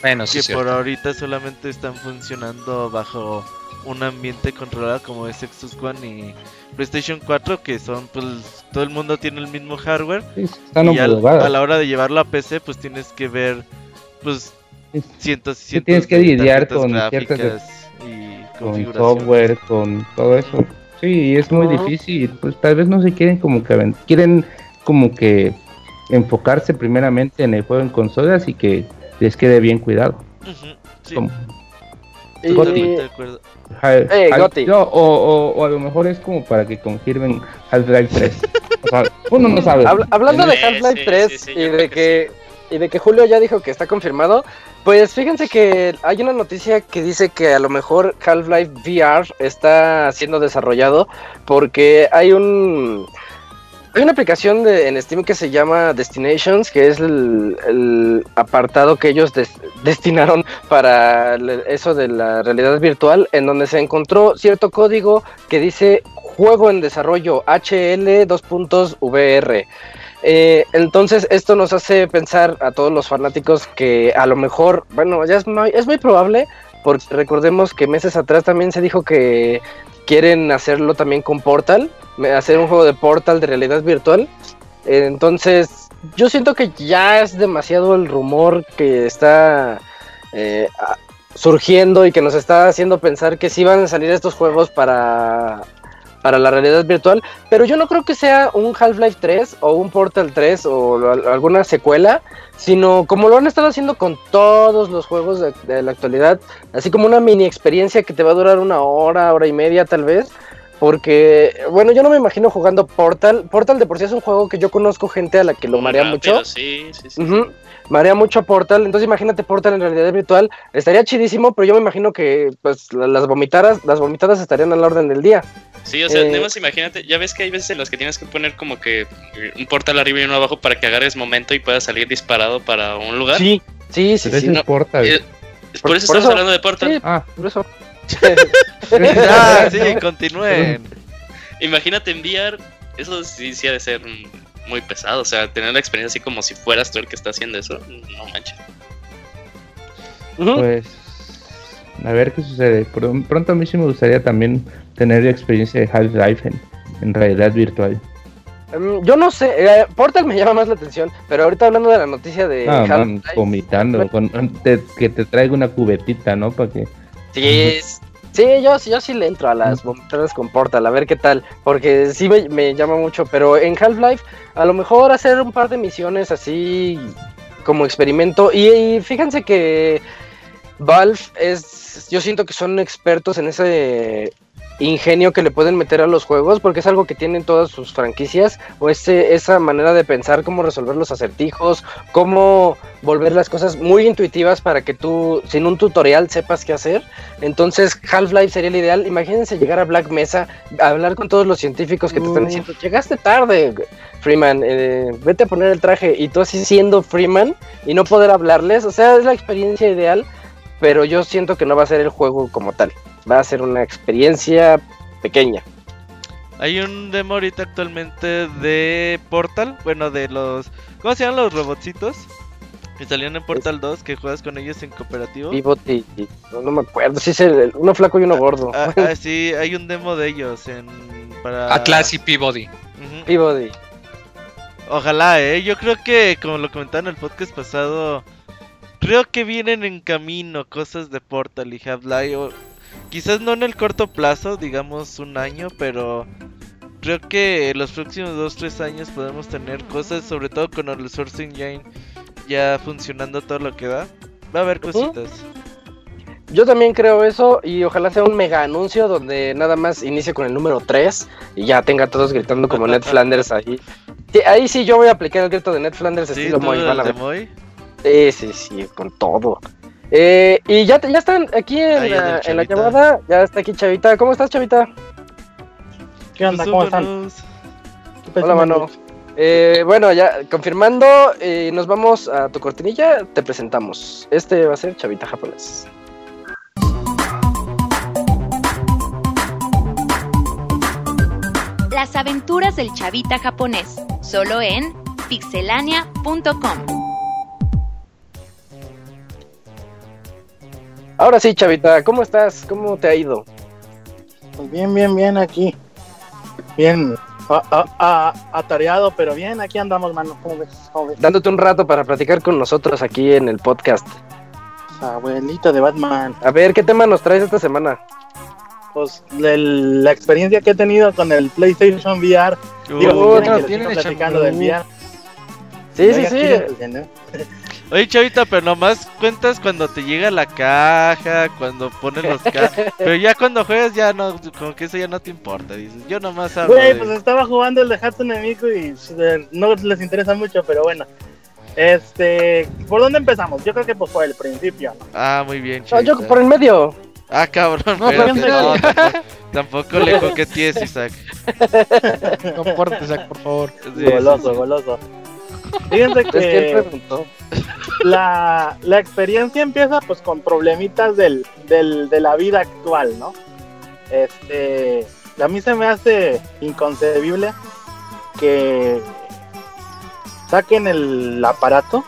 [SPEAKER 6] Bueno, sí,
[SPEAKER 3] que por ahorita solamente están funcionando bajo un ambiente controlado como es Xbox One y PlayStation 4, que son, pues, todo el mundo tiene el mismo hardware.
[SPEAKER 4] Sí, están
[SPEAKER 3] y al- a la hora de llevarlo a PC, pues tienes que ver, pues, cientos y
[SPEAKER 4] Sí,
[SPEAKER 3] cientos
[SPEAKER 4] tienes que
[SPEAKER 3] de
[SPEAKER 4] lidiar
[SPEAKER 3] tarjetas
[SPEAKER 4] con ciertas de-
[SPEAKER 3] gráficas y
[SPEAKER 4] con software, con todo eso. Sí, es muy difícil. Pues tal vez no se quieren como que quieren como que enfocarse primeramente en el juego en consolas y que les quede bien cuidado.
[SPEAKER 3] Sí,
[SPEAKER 4] Como
[SPEAKER 1] Y,
[SPEAKER 3] totalmente de acuerdo.
[SPEAKER 4] Ha-
[SPEAKER 1] Eh,
[SPEAKER 4] no, o, o- o a lo mejor es como para que confirmen Half-Life 3. O sea, uno no sabe.
[SPEAKER 1] Habla- hablando de Half-Life
[SPEAKER 5] sí,
[SPEAKER 1] 3
[SPEAKER 5] sí, sí,
[SPEAKER 1] y de que y de que Julio ya dijo que está confirmado, pues fíjense que hay una noticia que dice que a lo mejor Half-Life VR está siendo desarrollado porque hay un hay una aplicación de, en Steam que se llama Destinations, que es el, apartado que ellos des- destinaron para eso de la realidad virtual, en donde se encontró cierto código que dice juego en desarrollo HL dos puntos VR. Eh, entonces esto nos hace pensar a todos los fanáticos que a lo mejor, bueno, ya es muy, probable, porque recordemos que meses atrás también se dijo que quieren hacerlo también con Portal, hacer un juego de Portal de realidad virtual. Entonces yo siento que ya es demasiado el rumor que está eh, surgiendo y que nos está haciendo pensar que sí van a salir estos juegos para para la realidad virtual, pero yo no creo que sea un Half-Life 3 o un Portal 3 o alguna secuela, sino como lo han estado haciendo con todos los juegos de la actualidad, así como una mini experiencia que te va a durar una hora, hora y media tal vez. Porque, bueno, yo no me imagino jugando Portal. Portal de por sí es un juego que yo conozco gente a la que lo
[SPEAKER 5] Muy
[SPEAKER 1] marea
[SPEAKER 5] rápido,
[SPEAKER 1] mucho.
[SPEAKER 5] Sí, sí, sí.
[SPEAKER 1] Ujú. Marea mucho a Portal, entonces imagínate Portal en realidad virtual, estaría chidísimo, pero yo me imagino que pues la- las vomitadas, las vomitadas estarían a la orden del día.
[SPEAKER 5] Sí, o sea,
[SPEAKER 1] Eh,
[SPEAKER 5] nada más imagínate, ya ves que hay veces en las que tienes que poner como que eh, un portal arriba y uno abajo para que agarres momento y puedas salir disparado para un lugar.
[SPEAKER 1] Sí, sí, sí,
[SPEAKER 4] Pero
[SPEAKER 1] sí.
[SPEAKER 4] eso
[SPEAKER 5] no.
[SPEAKER 4] Portal.
[SPEAKER 5] Eh, por,
[SPEAKER 1] Por-
[SPEAKER 5] eso
[SPEAKER 1] por
[SPEAKER 5] estamos
[SPEAKER 1] eso-
[SPEAKER 5] hablando de portal.
[SPEAKER 1] Sí.
[SPEAKER 4] Ah,
[SPEAKER 1] Por eso.
[SPEAKER 3] Ah, sí, continúen.
[SPEAKER 5] Imagínate enviar, eso sí, sí ha de ser muy pesado, o sea, tener la experiencia así como si fueras tú el que está haciendo eso, no manches.
[SPEAKER 4] Pues. A ver qué sucede. Pr- Pronto a mí sí me gustaría también tener la experiencia de Half-Life en, en realidad virtual.
[SPEAKER 1] Em, yo no sé, eh, Portal me llama más la atención, pero ahorita hablando de la noticia de
[SPEAKER 4] Ah, man,
[SPEAKER 1] Half-Life,
[SPEAKER 4] vomitando. Con, te- que te traiga una cubetita, ¿no? Para que.
[SPEAKER 1] Sí, es- sí, yo, yo sí le entro a las vomitadas con Portal, a ver qué tal, porque sí me, me llama mucho, pero en Half-Life a lo mejor hacer un par de misiones así como experimento, y, y fíjense que Valve es, yo siento que son expertos en ese ingenio que le pueden meter a los juegos, porque es algo que tienen todas sus franquicias, o ese, esa manera de pensar cómo resolver los acertijos, cómo volver las cosas muy intuitivas para que tú, sin un tutorial, sepas qué hacer. Entonces, Half-Life sería el ideal. Imagínense llegar a Black Mesa, a hablar con todos los científicos que te están diciendo, llegaste tarde, Freeman, eh, vete a poner el traje, y tú así siendo Freeman y no poder hablarles. O sea, es la experiencia ideal, pero yo siento que no va a ser el juego como tal. Va a ser una experiencia pequeña.
[SPEAKER 3] Hay un demo ahorita actualmente de Portal, bueno, de los... ¿Cómo se llaman los robotcitos? Que salían en Portal 2, que juegas con ellos en cooperativo.
[SPEAKER 1] Pivot y, no, no me acuerdo, sí, es el- uno flaco y uno gordo.
[SPEAKER 3] Ah, ah, sí, hay un demo de ellos en... Para...
[SPEAKER 6] Atlas y Peabody.
[SPEAKER 1] Peabody.
[SPEAKER 3] Ojalá, eh. Yo creo que, como lo comentaron en el podcast pasado, creo que vienen en camino cosas de Portal y Half-Life. Quizás no en el corto plazo, digamos un año, pero creo que en los próximos 2-3 años podemos tener cosas, sobre todo con el Source Engine ya funcionando todo lo que da. Va a haber cositas.
[SPEAKER 1] Yo también creo eso y ojalá sea un mega anuncio donde nada más inicie con el número 3 y ya tenga todos gritando como Ned Flanders ahí. Sí, ahí sí yo voy a aplicar el grito de Ned Flanders
[SPEAKER 3] Sí,
[SPEAKER 1] estilo a.
[SPEAKER 3] Moy.
[SPEAKER 1] Sí, sí, sí, con todo. Eh, y ya, te- ya están aquí en,
[SPEAKER 3] Ahí
[SPEAKER 1] la, en la
[SPEAKER 3] Chavita.
[SPEAKER 1] llamada, ya está aquí Chavita. ¿Cómo estás, Chavita?
[SPEAKER 8] ¿Qué onda? ¿Cómo están?
[SPEAKER 1] Hola, mano. Eh, bueno, ya confirmando, eh, nos vamos a tu cortinilla, te presentamos. Este va a ser Chavita japonés.
[SPEAKER 9] Las aventuras del chavita japonés, solo en pixelania.com.
[SPEAKER 1] Ahora sí, Chavita, ¿cómo estás? ¿Cómo te ha ido?
[SPEAKER 8] Pues bien, bien, bien aquí. Bien a- a- a- atareado, pero bien, aquí andamos, mano. ¿Cómo ves? ¿Cómo ves?
[SPEAKER 1] Dándote un rato para platicar con nosotros aquí en el podcast.
[SPEAKER 8] Abuelita de Batman.
[SPEAKER 1] A ver, ¿qué tema nos traes esta semana?
[SPEAKER 8] Pues el- la experiencia que he tenido con el PlayStation VR. Digo,
[SPEAKER 3] Uh,
[SPEAKER 2] no, tienen
[SPEAKER 8] platicando del VR.
[SPEAKER 1] Sí, sí, sí.
[SPEAKER 8] pues.
[SPEAKER 3] Oye, Chavita, pero nomás cuentas cuando te llega la caja, cuando pones los ca... Pero ya cuando juegas ya no, como que eso ya no te importa, dices. Yo nomás hablo
[SPEAKER 8] Güey,
[SPEAKER 3] de-
[SPEAKER 8] pues estaba jugando el de Hatsune Miku y eh, no les interesa mucho, pero bueno. Este, ¿por dónde empezamos? Yo creo que pues por el principio, ¿no?
[SPEAKER 3] Ah, muy bien,
[SPEAKER 1] No,
[SPEAKER 3] Chavita.
[SPEAKER 1] yo por el medio.
[SPEAKER 3] Ah, cabrón,
[SPEAKER 2] No,
[SPEAKER 8] fíjate.
[SPEAKER 3] no, tampoco, tampoco le coquetees, Isaac.
[SPEAKER 2] No portes, Isaac, por favor.
[SPEAKER 3] Sí,
[SPEAKER 8] goloso,
[SPEAKER 3] sí, sí.
[SPEAKER 8] goloso. Fíjense
[SPEAKER 1] que
[SPEAKER 8] la, la experiencia empieza pues con problemitas del, del, de la vida actual, ¿no? Este, a mí se me hace inconcebible que saquen el aparato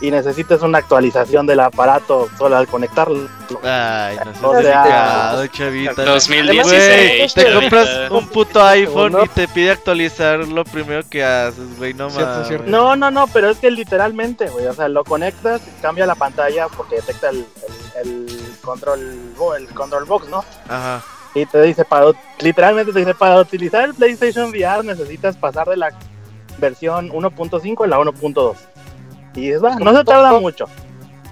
[SPEAKER 8] y necesites una actualización del aparato solo al conectarlo.
[SPEAKER 3] Ay, no
[SPEAKER 8] O sea,
[SPEAKER 3] delicado, Chavita.
[SPEAKER 5] 2016.
[SPEAKER 3] Güey, te compras un puto iPhone
[SPEAKER 1] ¿no?
[SPEAKER 3] y te pide actualizar lo primero que haces, güey, no
[SPEAKER 2] cierto.
[SPEAKER 8] No, no, no, pero es que literalmente, güey, o sea, lo conectas, cambia la pantalla porque detecta el, el, el control, el control box, ¿no?
[SPEAKER 3] Ajá.
[SPEAKER 8] Y te dice, para, literalmente te dice, para utilizar el PlayStation VR necesitas pasar de la versión 1.5 a la 1.2. Y dices, va, no se tarda mucho.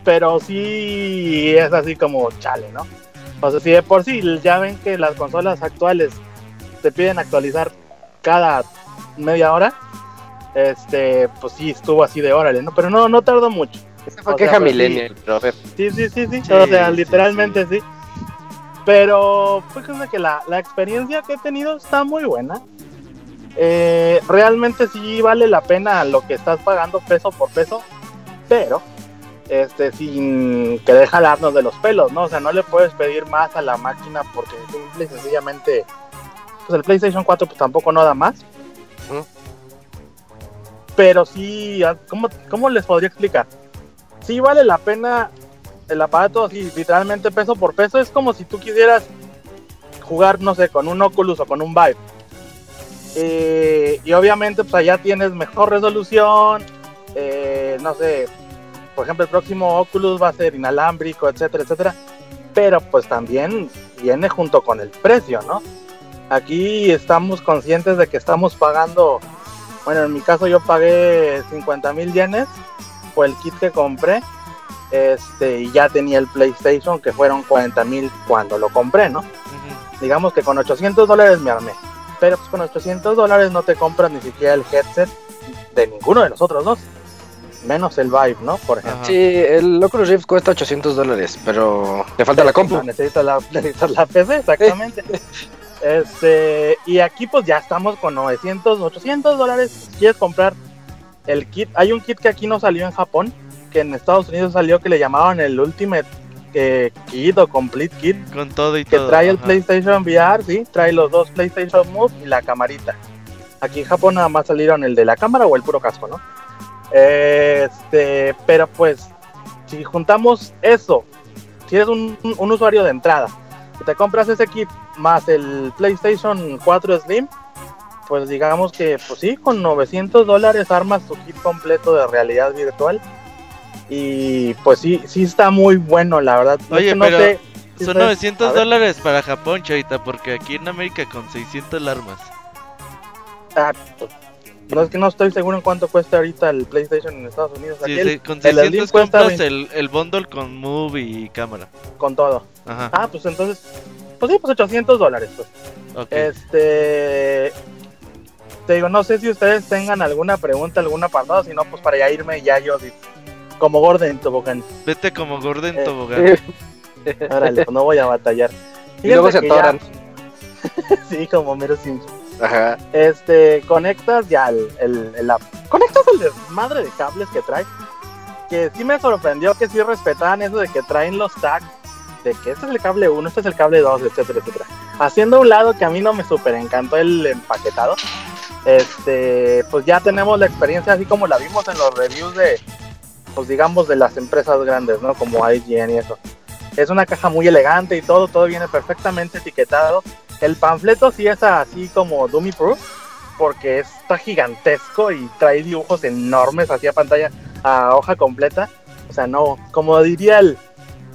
[SPEAKER 8] Pero sí es así como chale, ¿no? O sea, si de por sí ya ven que las consolas actuales te piden actualizar cada media hora, este, pues sí estuvo así de órale, ¿no? Pero no, no tardó mucho.
[SPEAKER 1] Esa fue
[SPEAKER 8] O
[SPEAKER 1] queja
[SPEAKER 8] sea, pues,
[SPEAKER 1] millennial.
[SPEAKER 8] Sí, sí, sí, sí.
[SPEAKER 3] Sí,
[SPEAKER 8] o sea, literalmente sí. Pero fue que la, la experiencia que he tenido está muy buena. Eh, realmente sí vale la pena lo que estás pagando peso por peso, pero este sin querer jalarnos de los pelos, ¿no? O sea, no le puedes pedir más a la máquina porque simple y sencillamente pues el PlayStation 4 pues tampoco no da más. Pero sí, ah, ¿cómo, ¿cómo les podría explicar? Sí vale la pena el aparato así, literalmente peso por peso. Es como si tú quisieras jugar, no sé, con un Oculus o con un Vive. Eh, y obviamente, pues allá tienes mejor resolución. eh, no sé, por ejemplo, el próximo Oculus va a ser inalámbrico, etcétera, etcétera. Pero pues también viene junto con el precio, ¿no? Aquí estamos conscientes de que estamos pagando, bueno, en mi caso yo pagué 50 mil yenes por el kit que compré. Este, y ya tenía el PlayStation que fueron 40 mil cuando lo compré, ¿no? Digamos que con 800 dólares me armé. Pero pues con 800 dólares no te compras ni siquiera el headset de ninguno de los otros dos. Menos el Vive, ¿no? Por ejemplo.
[SPEAKER 3] Ajá.
[SPEAKER 1] Sí, el Oculus Rift cuesta 800 dólares, pero le falta la compu.
[SPEAKER 8] No, necesitas la, necesitas la PC, exactamente. este, y aquí pues ya estamos con 900, 800 dólares. Quieres comprar el kit, hay un kit que aquí no salió en Japón, que en Estados Unidos salió que le llamaban el Ultimate eh, Kit o Complete Kit.
[SPEAKER 3] Con todo y
[SPEAKER 8] que
[SPEAKER 3] todo.
[SPEAKER 8] trae el. PlayStation VR, sí, trae los dos PlayStation Move y la camarita. Aquí en Japón nada más salieron el de la cámara o el puro casco, ¿no? Este, pero pues, si juntamos eso, si eres un, usuario de entrada y te compras ese kit más el PlayStation 4 Slim, pues digamos que, pues sí, con 900 dólares armas tu kit completo de realidad virtual. Y pues sí, sí está muy bueno, la verdad.
[SPEAKER 3] Oye,
[SPEAKER 8] no
[SPEAKER 3] pero
[SPEAKER 8] sé
[SPEAKER 3] Son
[SPEAKER 8] ustedes-
[SPEAKER 3] 900
[SPEAKER 8] a ver.
[SPEAKER 3] dólares para Japón, Choita, porque aquí en América con 600 armas.
[SPEAKER 8] Ah, pues, no es que no estoy seguro en cuánto cuesta ahorita el PlayStation en Estados Unidos.
[SPEAKER 3] Sí, con
[SPEAKER 8] el Slim
[SPEAKER 3] 600
[SPEAKER 8] cuesta
[SPEAKER 3] compras
[SPEAKER 8] 20
[SPEAKER 3] el, el bundle con Move y cámara.
[SPEAKER 8] con todo.
[SPEAKER 3] Ajá.
[SPEAKER 8] Ah, pues entonces, pues sí, pues 800 dólares. Pues.
[SPEAKER 3] ok.
[SPEAKER 8] Este, te digo, no sé si ustedes tengan alguna pregunta, algún apartado, si no, pues para ya irme ya yo como Gordon en tobogán.
[SPEAKER 3] Vete como Gordon
[SPEAKER 8] eh,
[SPEAKER 3] Tobogán.
[SPEAKER 8] Órale, pues no voy a batallar.
[SPEAKER 1] Y luego se
[SPEAKER 8] ya-
[SPEAKER 1] atoran.
[SPEAKER 8] sí, como Mero Simpson.
[SPEAKER 1] Ajá.
[SPEAKER 8] este, conectas ya el, el, el app. Conectas el desmadre de cables que trae. Que sí me sorprendió que sí respetaran eso de que traen los tags. De que este es el cable 1, este es el cable 2, etcétera, etcétera. Haciendo a un lado que a mí no me super encantó el empaquetado. Este, pues ya tenemos la experiencia así como la vimos en los reviews de, pues digamos, de las empresas grandes, ¿no? Como IGN y eso. Es una caja muy elegante y todo, todo viene perfectamente etiquetado. El panfleto sí es así como Dummy Proof, porque está gigantesco y trae dibujos enormes hacia pantalla a hoja completa. O sea, no, como diría el,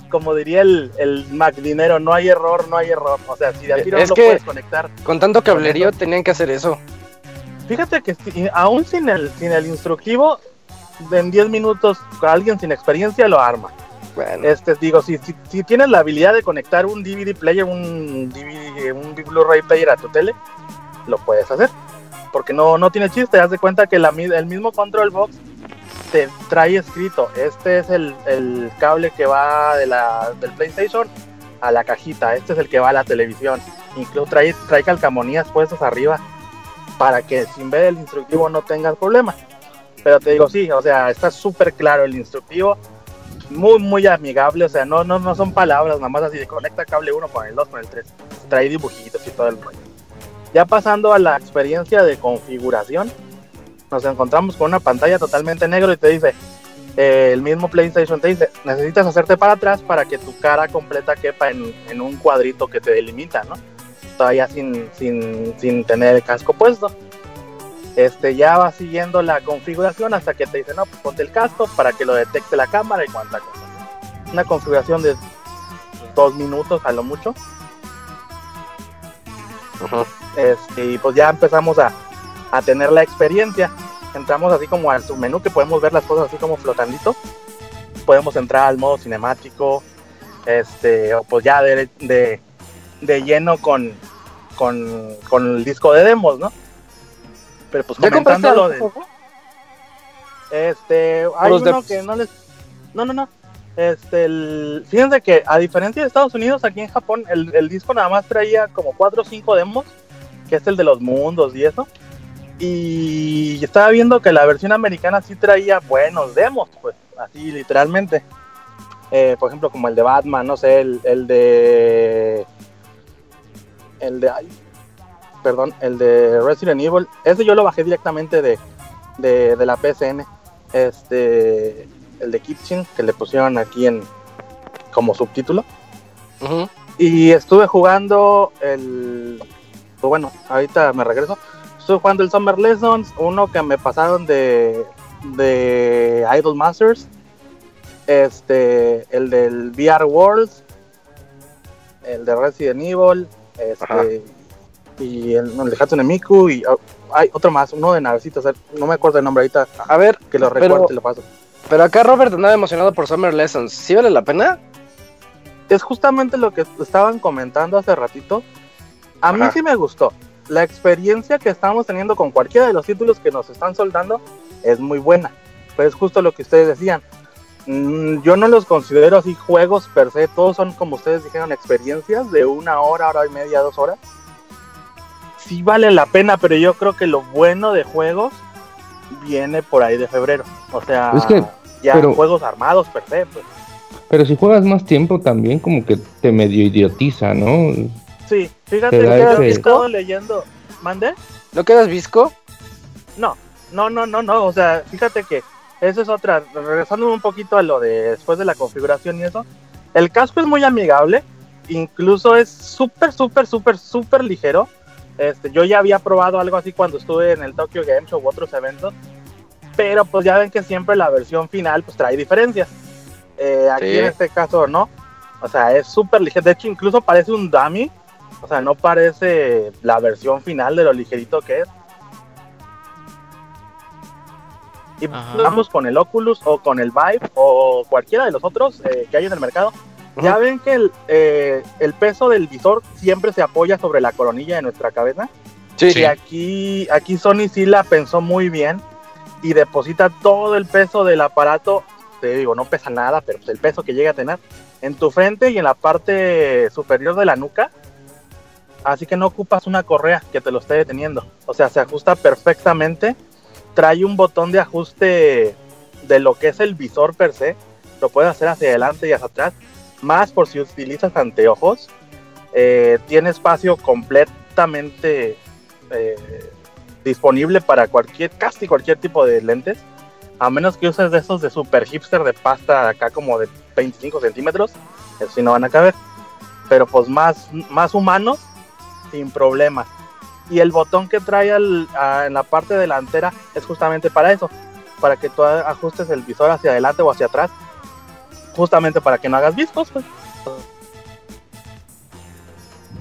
[SPEAKER 8] como diría el, el Mac Dinero, no hay error, no hay error. O sea, si de a tiro no puedes conectar.
[SPEAKER 1] Con tanto cablerío tenían que hacer eso.
[SPEAKER 8] Fíjate que aún sin el, sin el instructivo, en 10 minutos alguien sin experiencia lo arma.
[SPEAKER 1] Bueno,
[SPEAKER 8] Este, digo, si, si, si tienes la habilidad de conectar un DVD player, un DVD, un Blu-ray player a tu tele, lo puedes hacer. Porque no, no tiene chiste, haz de cuenta que la, el mismo control box te trae escrito, este es el, el cable que va de la, del PlayStation a la cajita, este es el que va a la televisión. Incluso trae, trae calcamonías puestas arriba para que sin ver el instructivo no tengas problemas. Pero te digo, sí, o sea, está súper claro el instructivo muy, muy amigable, o sea, no, no, no son palabras, nada más así de conecta cable 1 con el 2, con el 3, trae dibujitos y todo el rollo. Ya pasando a la experiencia de configuración, nos encontramos con una pantalla totalmente negro y te dice, eh, el mismo PlayStation te dice, necesitas hacerte para atrás para que tu cara completa quepa en, en un cuadrito que te delimita, ¿no? Todavía sin, sin, sin tener el casco puesto. Este, ya va siguiendo la configuración hasta que te dice, no, pues ponte el casco para que lo detecte la cámara y cuánta cosa. Una configuración de dos minutos a lo mucho. Este, y pues ya empezamos a, a tener la experiencia. Entramos así como al submenú que podemos ver las cosas así como flotandito. Podemos entrar al modo cinemático, este, o pues ya de, de, de lleno con, con, con el disco de demos, ¿no? Pero pues
[SPEAKER 1] ¿Ya compraste
[SPEAKER 8] comentando lo de, este, hay
[SPEAKER 1] los
[SPEAKER 8] uno que no les, no, no, no. Este, el, fíjense que a diferencia de Estados Unidos, aquí en Japón el, el disco nada más traía como cuatro o cinco demos, que es el de los mundos y eso. Y estaba viendo que la versión americana sí traía buenos demos, pues, así literalmente. Eh, por ejemplo, como el de Batman, no sé, el, el de. El de. ay, perdón, el de Resident Evil. Ese yo lo bajé directamente de, de, de la PSN. Este. El de Kitchen, que le pusieron aquí en. como subtítulo. Y estuve jugando el. Pues bueno, ahorita me regreso. Estuve jugando el Summer Lessons, uno que me pasaron de. de Idol Masters. Este. El del VR Worlds. El de Resident Evil.
[SPEAKER 1] Ajá.
[SPEAKER 8] Y el, el de Hatsune Miku. Y oh, hay otro más, uno de navecitas. No me acuerdo el nombre ahorita.
[SPEAKER 1] A ver,
[SPEAKER 8] Que lo recuerdo y te lo paso.
[SPEAKER 1] pero acá Robert andaba emocionado por Summer Lessons. ¿Sí vale la pena?
[SPEAKER 8] es justamente lo que estaban comentando hace ratito. A mí
[SPEAKER 1] Ajá.
[SPEAKER 8] sí me gustó. La experiencia que estamos teniendo con cualquiera de los títulos que nos están soldando es muy buena. Pero es justo lo que ustedes decían. Mm, yo no los considero así juegos per se. Todos son, como ustedes dijeron, experiencias de una hora, hora y media, dos horas. Sí vale la pena, pero yo creo que lo bueno de juegos viene por ahí de febrero. O sea,
[SPEAKER 4] Es que,
[SPEAKER 8] ya
[SPEAKER 4] pero-
[SPEAKER 8] juegos armados per se. Pues.
[SPEAKER 4] Pero si juegas más tiempo también como que te medio idiotiza, ¿no?
[SPEAKER 8] Sí, fíjate que
[SPEAKER 4] ese-
[SPEAKER 8] he estado leyendo. ¿Mande?
[SPEAKER 1] ¿No quedas visco?
[SPEAKER 8] No, no, no, no, no. O sea, fíjate que eso es otra. Regresando un poquito a lo de después de la configuración y eso. El casco es muy amigable. Incluso es súper, súper, súper, súper ligero. Este, yo ya había probado algo así cuando estuve en el Tokyo Game Show u otros eventos. Pero pues ya ven que siempre la versión final pues trae diferencias. Eh, aquí
[SPEAKER 1] Sí.
[SPEAKER 8] en este caso no. O sea, es súper ligero. De hecho, incluso parece un dummy. O sea, no parece la versión final de lo ligerito que es. Y
[SPEAKER 3] Ajá.
[SPEAKER 8] vamos con el Oculus o con el Vive o cualquiera de los otros eh, que hay en el mercado. Ya ven que el, eh, el peso del visor siempre se apoya sobre la coronilla de nuestra cabeza.
[SPEAKER 1] Sí.
[SPEAKER 8] Y aquí, aquí Sony sí la pensó muy bien y deposita todo el peso del aparato. Te digo, no pesa nada, pero el peso que llega a tener en tu frente y en la parte superior de la nuca. Así que no ocupas una correa que te lo esté deteniendo. O sea, se ajusta perfectamente. Trae un botón de ajuste de lo que es el visor per se. Lo puedes hacer hacia adelante y hacia atrás. Más por si utilizas anteojos. Eh, tiene espacio completamente eh, disponible para cualquier, casi cualquier tipo de lentes. A menos que uses de esos de super hipster de pasta acá como de 25 centímetros. Eso sí no van a caber. Pero pues más, más humanos, sin problemas. Y el botón que trae al- a- en la parte delantera es justamente para eso. Para que tú ajustes el visor hacia adelante o hacia atrás. Justamente para que no hagas viscos, pues.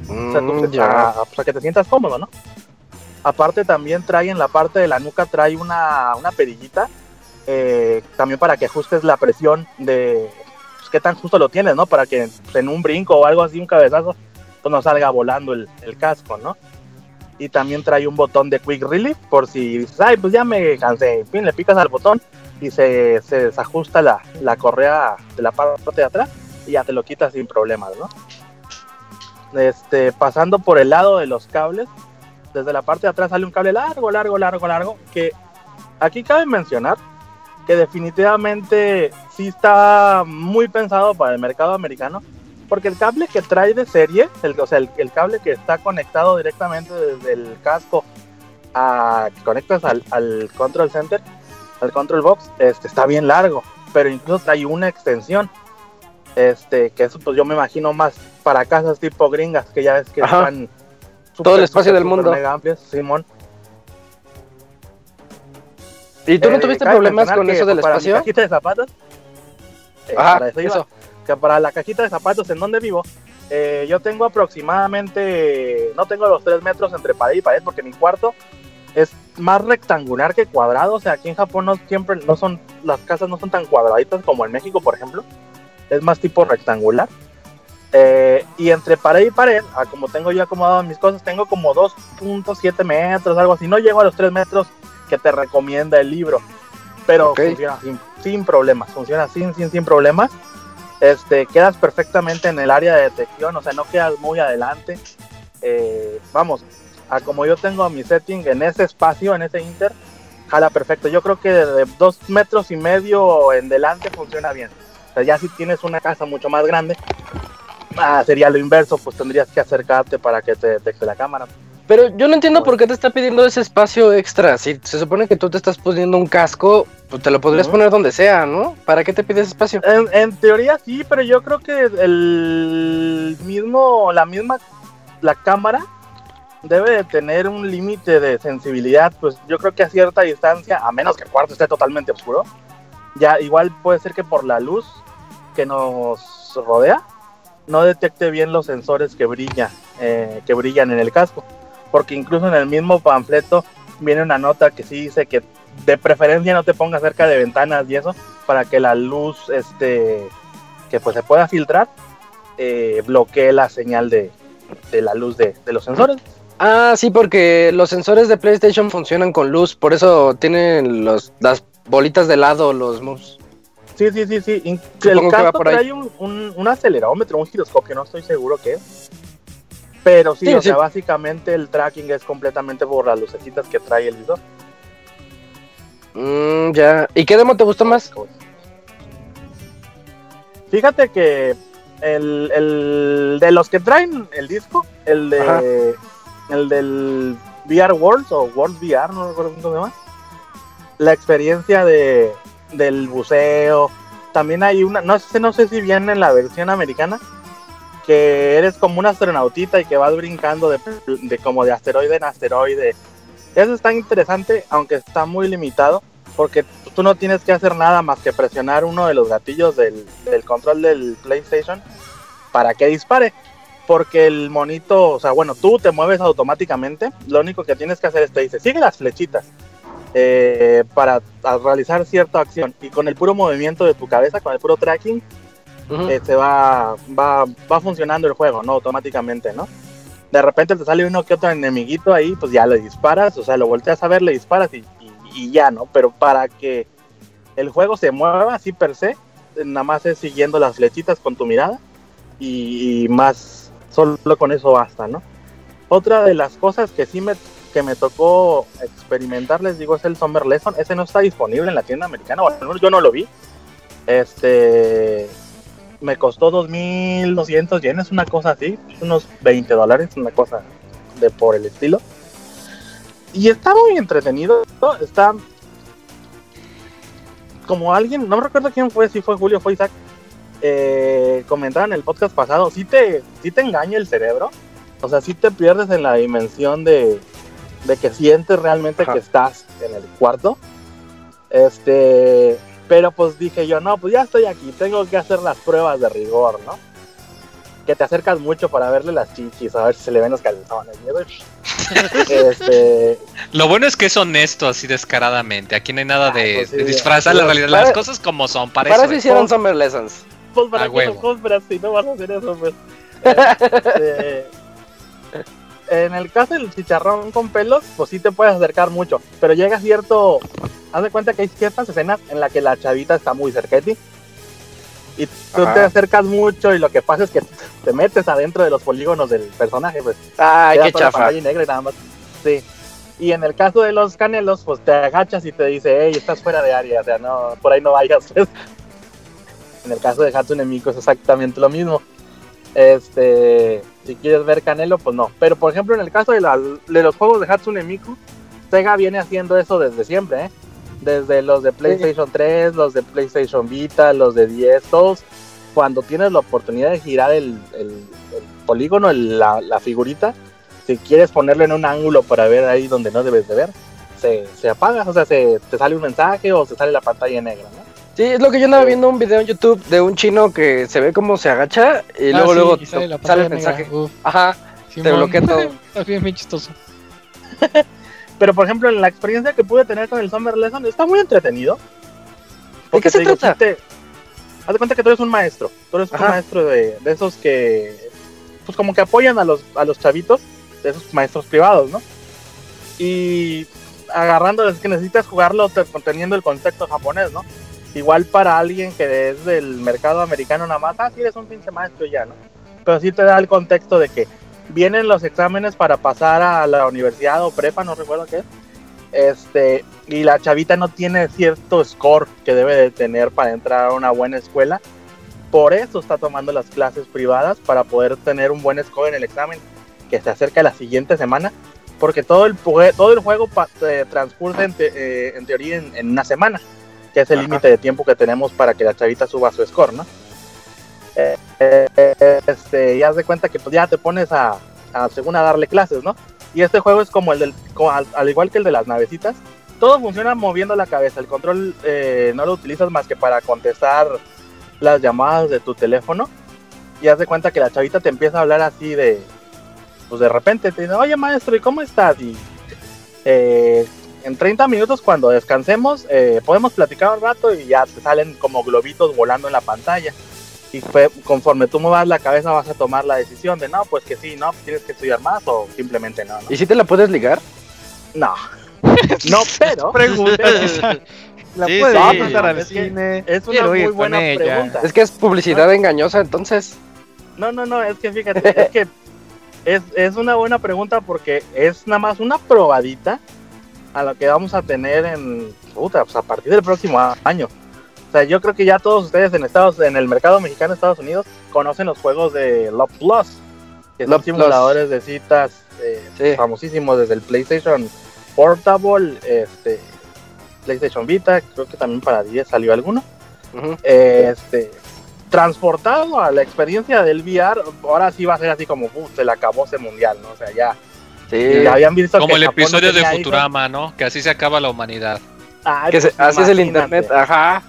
[SPEAKER 8] O sea, tú-
[SPEAKER 1] Mm, ya.
[SPEAKER 8] a- para que te sientas cómodo, ¿no? Aparte también trae en la parte de la nuca, trae una, una perillita, eh, también para que ajustes la presión de pues, qué tan justo lo tienes, ¿no? Para que pues, en un brinco o algo así, un cabezazo, pues no salga volando el, el casco, ¿no? Y también trae un botón de Quick Relief por si dices, ay, pues ya me cansé, en fin, le picas al botón y se, se desajusta la, la correa de la parte de atrás y ya te lo quitas sin problemas, ¿no? Este, pasando por el lado de los cables, desde la parte de atrás sale un cable largo, largo, largo, largo, que aquí cabe mencionar que definitivamente sí está muy pensado para el mercado americano, porque el cable que trae de serie, el, o sea, el, el cable que está conectado directamente desde el casco a que conectas al, al control center, al control box, este está bien largo, pero incluso trae una extensión. Este, que eso pues yo me imagino más para casas tipo gringas, que ya ves que
[SPEAKER 1] Ajá.
[SPEAKER 8] están
[SPEAKER 1] Todo el espacio del mundo.
[SPEAKER 8] mega amplias, Simón.
[SPEAKER 1] ¿Y tú no
[SPEAKER 8] Eh,
[SPEAKER 1] tuviste problemas con eso del
[SPEAKER 8] pues, para mi
[SPEAKER 1] espacio?
[SPEAKER 8] cajita de zapatos. eh,
[SPEAKER 1] Ajá,
[SPEAKER 8] para eso iba,
[SPEAKER 1] eso.
[SPEAKER 8] que para la cajita de zapatos en donde vivo, Eh, yo tengo aproximadamente, no tengo los 3 metros entre pared y pared porque mi cuarto es más rectangular que cuadrado. O sea, aquí en Japón no siempre no son, las casas no son tan cuadraditas como en México, por ejemplo. Es más tipo rectangular. Eh, y entre pared y pared, a como tengo yo acomodado mis cosas, tengo como 2.7 metros, algo así. No llego a los 3 metros que te recomienda el libro. Pero funciona sin, sin problemas, funciona sin, sin, sin problemas. Este, quedas perfectamente en el área de detección, o sea, no quedas muy adelante. Eh, vamos, a como yo tengo mi setting en ese espacio, en ese inter, jala perfecto. Yo creo que de dos metros y medio en delante funciona bien. O sea, ya si tienes una casa mucho más grande, ah, sería lo inverso, pues tendrías que acercarte para que te detecte la cámara.
[SPEAKER 1] Pero yo no entiendo por qué te está pidiendo ese espacio extra. Si se supone que tú te estás poniendo un casco, pues te lo podrías poner donde sea, ¿no? ¿Para qué te pides espacio?
[SPEAKER 8] En, en teoría sí, pero yo creo que el mismo, la misma, la cámara debe de tener un límite de sensibilidad, pues yo creo que a cierta distancia, a menos que el cuarto esté totalmente oscuro, ya igual puede ser que por la luz que nos rodea no detecte bien los sensores que brilla, eh, que brillan en el casco, porque incluso en el mismo panfleto viene una nota que sí dice que de preferencia no te pongas cerca de ventanas y eso para que la luz este que pues se pueda filtrar eh, bloquee la señal de, de la luz de, de los sensores.
[SPEAKER 1] Ah, sí, porque los sensores de PlayStation funcionan con luz, por eso tienen los, las bolitas de lado, los moves.
[SPEAKER 8] Sí, sí, sí, sí. In-
[SPEAKER 1] Supongo
[SPEAKER 8] el
[SPEAKER 1] ahí.
[SPEAKER 8] trae un, un, un acelerómetro, un giroscopio, no estoy seguro qué es. Pero sí,
[SPEAKER 1] Sí,
[SPEAKER 8] o
[SPEAKER 1] sí.
[SPEAKER 8] sea, básicamente el tracking es completamente por las lucecitas que trae el visor.
[SPEAKER 1] Mm, ya. ¿Y qué demo te gustó más?
[SPEAKER 8] Fíjate que el, el de los que traen el disco, el de
[SPEAKER 1] Ajá.
[SPEAKER 8] El del VR Worlds o World VR, no recuerdo cómo se llama. La experiencia de del buceo. También hay una, no sé, no sé si viene en la versión americana, que eres como una astronautita y que vas brincando de, de como de asteroide en asteroide. Eso está interesante, aunque está muy limitado, porque tú no tienes que hacer nada más que presionar uno de los gatillos del, del control del PlayStation para que dispare. Porque el monito, o sea, bueno, tú te mueves automáticamente. Lo único que tienes que hacer es te dice, sigue las flechitas eh, para realizar cierta acción. Y con el puro movimiento de tu cabeza, con el puro tracking,
[SPEAKER 1] Ujú.
[SPEAKER 8] eh, se va, va, va funcionando el juego, ¿no? Automáticamente, ¿no? De repente te sale uno que otro enemiguito ahí, pues ya le disparas, o sea, lo volteas a ver, le disparas y, y- y ya, ¿no? Pero para que el juego se mueva así per se, nada más es siguiendo las flechitas con tu mirada y, y más, solo con eso basta, ¿no? Otra de las cosas que sí me, que me tocó experimentar, les digo, es el Summer Lesson. Ese no está disponible en la tienda americana, bueno, yo no lo vi. Este, me costó 2.200 yenes, una cosa así, unos 20 dólares, una cosa de por el estilo. Y está muy entretenido, está como alguien, no recuerdo quién fue, si fue Julio fue Isaac, eh, comentaba en el podcast pasado, si te, sí te engaña el cerebro, o sea, si te pierdes en la dimensión de, de que sientes realmente
[SPEAKER 1] Ajá.
[SPEAKER 8] que estás en el cuarto. Este, pero pues dije yo, no, pues ya estoy aquí, tengo que hacer las pruebas de rigor, ¿no? Que te acercas mucho para verle las chichis, a ver si se le ven los calzones. este,
[SPEAKER 6] Lo bueno es que es honesto así descaradamente. Aquí no hay nada de,
[SPEAKER 8] pues sí,
[SPEAKER 6] de disfrazar la realidad.
[SPEAKER 1] para-
[SPEAKER 6] Las cosas como son. Para,
[SPEAKER 1] Para
[SPEAKER 6] eso
[SPEAKER 1] eso
[SPEAKER 6] es.
[SPEAKER 1] hicieron Summer Lessons.
[SPEAKER 8] Pues para qué lo compras si no vas a hacer eso, pues. Este, en el caso del chicharrón con pelos, pues sí te puedes acercar mucho, pero llega cierto, haz de cuenta que hay ciertas escenas en las que la chavita está muy cerca de ti y tú
[SPEAKER 1] Ajá.
[SPEAKER 8] te acercas mucho y lo que pasa es que te metes adentro de los polígonos del personaje, pues
[SPEAKER 1] Ay, qué chafa.
[SPEAKER 8] pantalla negra y nada más. Sí. Y en el caso de los canelos, pues te agachas y te dice, hey, estás fuera de área, o sea, no, por ahí no vayas. En el caso de Hatsune Miku es exactamente lo mismo. Este, si quieres ver Canelo, pues no. Pero por ejemplo, en el caso de, la- de los juegos de Hatsune Miku, Sega viene haciendo eso desde siempre, ¿eh? Desde los de PlayStation 3, los de PlayStation Vita, los de 10, todos. Cuando tienes la oportunidad de girar el, el- el polígono, el- la, la figurita, si quieres ponerlo en un ángulo para ver ahí donde no debes de ver, se, se apaga, o sea, se, te sale un mensaje o se sale la pantalla negra, ¿no?
[SPEAKER 1] Sí, es lo que yo andaba viendo un video en YouTube de un chino que se ve como se agacha y
[SPEAKER 2] Ah,
[SPEAKER 1] luego
[SPEAKER 2] sí,
[SPEAKER 1] luego
[SPEAKER 2] y sale, la
[SPEAKER 1] sale el mensaje.
[SPEAKER 2] Uf,
[SPEAKER 1] Ajá, te bloquea todo.
[SPEAKER 2] Está bien, bien chistoso.
[SPEAKER 8] Pero por ejemplo, en la experiencia que pude tener con el Summer Lesson, está muy entretenido.
[SPEAKER 1] ¿De qué se
[SPEAKER 8] digo,
[SPEAKER 1] trata?
[SPEAKER 8] te- Haz de cuenta que tú eres un maestro. Tú eres
[SPEAKER 1] Ajá.
[SPEAKER 8] un maestro de, de esos que. Pues como que apoyan a los, a los chavitos, de esos maestros privados, ¿no? Y agarrándoles que necesitas jugarlo te- teniendo el concepto japonés, ¿no? Igual para alguien que es del mercado americano nada más, ah, sí eres un pinche maestro ya, ¿no? Pero sí te da el contexto de que vienen los exámenes para pasar a la universidad o prepa, no recuerdo qué es. Este, y la chavita no tiene cierto score que debe de tener para entrar a una buena escuela. Por eso está tomando las clases privadas para poder tener un buen score en el examen que se acerca la siguiente semana. Porque todo el, todo el juego eh, transcurre en, te- eh, en teoría en, en una semana, que es el límite de tiempo que tenemos para que la chavita suba su score, ¿no? Eh, eh, este, ya haz de cuenta que pues, ya te pones a, a, según a darle clases, ¿no? Y este juego es como el del, como al, al igual que el de las navecitas, todo funciona moviendo la cabeza. El control eh, no lo utilizas más que para contestar las llamadas de tu teléfono. Y haz de cuenta que la chavita te empieza a hablar así de, pues de repente te dice, oye maestro, ¿y cómo estás? Y eh, en 30 minutos cuando descansemos eh, podemos platicar un rato y ya te salen como globitos volando en la pantalla. Y fue, conforme tú muevas la cabeza vas a tomar la decisión de no, pues que sí, no, tienes que estudiar más o simplemente no. No,
[SPEAKER 1] ¿Y si te la puedes ligar?
[SPEAKER 8] no, no pero.
[SPEAKER 2] La
[SPEAKER 3] Sí,
[SPEAKER 2] puedes
[SPEAKER 3] sí.
[SPEAKER 2] pasar al
[SPEAKER 8] Es
[SPEAKER 2] cine.
[SPEAKER 8] es una muy buena pregunta.
[SPEAKER 1] Es que es publicidad engañosa, entonces.
[SPEAKER 8] No, no, no, es que fíjate, es que es, es una buena pregunta porque es nada más una probadita a lo que vamos a tener en, puta, pues a partir del próximo año. O sea, yo creo que ya todos ustedes en Estados, en el mercado mexicano de Estados Unidos conocen los juegos de Love Plus, que son
[SPEAKER 1] Love Plus.
[SPEAKER 8] simuladores de citas eh,
[SPEAKER 1] Sí.
[SPEAKER 8] famosísimos desde el PlayStation Portable, este, PlayStation Vita, creo que también para 10 salió alguno
[SPEAKER 1] Ujú.
[SPEAKER 8] eh, este transportado a la experiencia del VR, ahora sí va a ser así como "Uh, se le acabó ese mundial, ¿no? O sea, ya,
[SPEAKER 1] Sí.
[SPEAKER 8] ya habían visto
[SPEAKER 6] Como
[SPEAKER 8] que
[SPEAKER 6] el
[SPEAKER 8] Japón
[SPEAKER 6] episodio de
[SPEAKER 8] hijos.
[SPEAKER 6] Futurama, ¿no? Que así se acaba la humanidad.
[SPEAKER 8] Ay,
[SPEAKER 1] Que se-
[SPEAKER 8] pues,
[SPEAKER 1] así es el internet, ajá.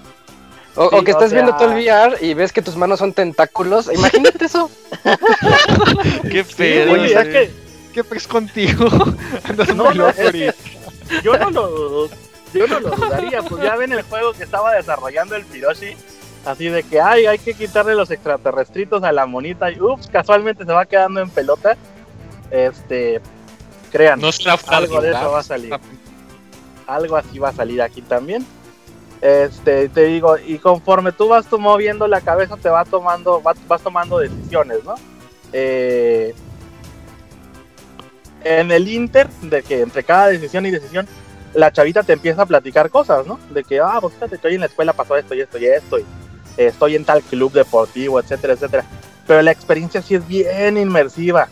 [SPEAKER 1] O,
[SPEAKER 8] Sí,
[SPEAKER 1] o que
[SPEAKER 8] o
[SPEAKER 1] estás viendo todo el VR y ves que tus manos son tentáculos. Imagínate eso.
[SPEAKER 3] Qué
[SPEAKER 8] Sí,
[SPEAKER 3] pedo.
[SPEAKER 8] que
[SPEAKER 2] ¿Qué pez contigo? Andas
[SPEAKER 8] No,
[SPEAKER 2] muy
[SPEAKER 8] no,
[SPEAKER 2] loco
[SPEAKER 8] es yo no lo yo no lo dudaría, pues ya ven el juego que estaba desarrollando el Piroshi, así de que ay, hay que quitarle los extraterrestritos a la monita y ups, casualmente se va quedando en pelota. Este, crean,
[SPEAKER 6] No será
[SPEAKER 8] algo de eso va a salir. algo así va a salir aquí también. Este, te digo, y conforme tú vas tú moviendo la cabeza, te va tomando, va- vas tomando decisiones, ¿no? Eh, en el inter, de que entre cada decisión y decisión, la chavita te empieza a platicar cosas, ¿no? De que, ah, pues fíjate que hoy en la escuela pasó esto y esto y esto, y eh, estoy en tal club deportivo, etcétera, etcétera. Pero la experiencia sí es bien inmersiva.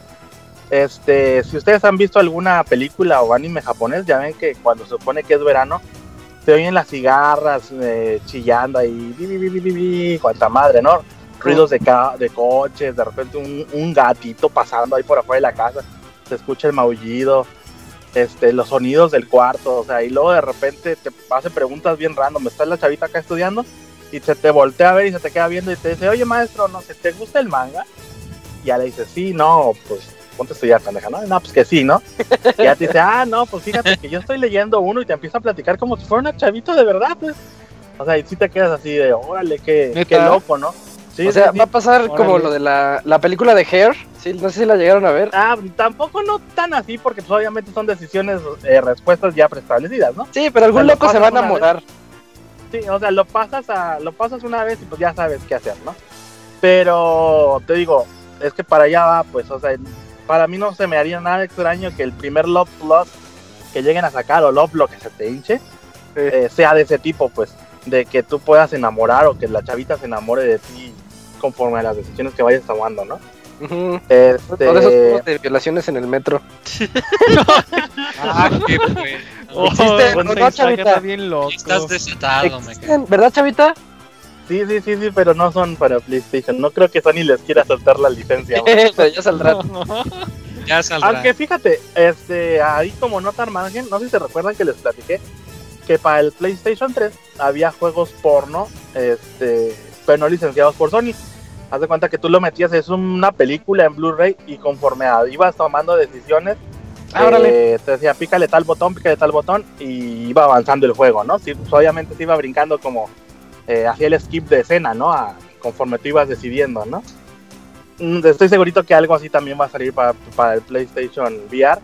[SPEAKER 8] Este, si ustedes han visto alguna película o anime japonés, ya ven que cuando se supone que es verano, se oyen las cigarras eh, chillando ahí, bi, bi, bi, cuanta madre, ¿no? Ruidos de, ca- de coches, de repente un, un gatito pasando ahí por afuera de la casa, se escucha el maullido, este, los sonidos del cuarto, o sea, y luego de repente te hace preguntas bien random, está la chavita acá estudiando y se te voltea a ver y se te queda viendo y te dice, oye maestro, no sé, ¿te gusta el manga? Y ya le dice, sí, no, pues ponte a estudiar, pendeja, ¿no? No, pues que sí, ¿no? Y ya te dice, ah, no, pues fíjate que yo estoy leyendo uno y te empieza a platicar como si fuera una chavita de verdad, pues. O sea, y si te quedas así de, órale, qué, qué loco, ¿no? Sí,
[SPEAKER 1] o sea,
[SPEAKER 8] sí, sí.
[SPEAKER 1] va a pasar como lo de la, la película de Hair. Sí, no sé si la llegaron a ver.
[SPEAKER 8] Ah, tampoco no tan así, porque pues obviamente son decisiones, eh, respuestas ya preestablecidas, ¿no?
[SPEAKER 1] Sí, pero algún loco se va a enamorar.
[SPEAKER 8] Sí, o sea, lo pasas a, lo pasas una vez y pues ya sabes qué hacer, ¿no? Pero te digo, es que para allá va, pues, o sea, para mí no se me haría nada extraño que el primer Love Plus que lleguen a sacar o Love lo que se te hinche eh, sea de ese tipo, pues, de que tú puedas enamorar o que la chavita se enamore de ti conforme a las decisiones que vayas tomando, ¿no?
[SPEAKER 1] Ujú.
[SPEAKER 8] Este,
[SPEAKER 1] Todos esos juegos de violaciones en el metro.
[SPEAKER 6] Ah, qué bueno.
[SPEAKER 1] ¿Existe
[SPEAKER 8] con
[SPEAKER 1] o no,
[SPEAKER 8] seis
[SPEAKER 1] chavita?
[SPEAKER 2] Está bien loco.
[SPEAKER 6] Estás desatado, me
[SPEAKER 1] ¿Existen, ¿Verdad, chavita?
[SPEAKER 8] Sí, sí, sí, sí, pero no son para PlayStation. No creo que Sony les quiera soltar la licencia.
[SPEAKER 1] pero ya saldrán.
[SPEAKER 6] Ya saldrá.
[SPEAKER 8] Aunque fíjate, este, ahí como nota al margen, no sé si se recuerdan que les platiqué que para el PlayStation 3 había juegos porno este, pero no licenciados por Sony. Haz de cuenta que tú lo metías, es una película en Blu-ray y conforme a- ibas tomando decisiones,
[SPEAKER 1] Ah,
[SPEAKER 8] eh, te decía pícale tal botón, pícale tal botón y iba avanzando el juego, ¿no? Sí, pues, obviamente se iba brincando como eh, hacía el skip de escena, ¿no? A- conforme tú ibas decidiendo, ¿no? Mm, Estoy segurito que algo así también va a salir para, para el PlayStation VR.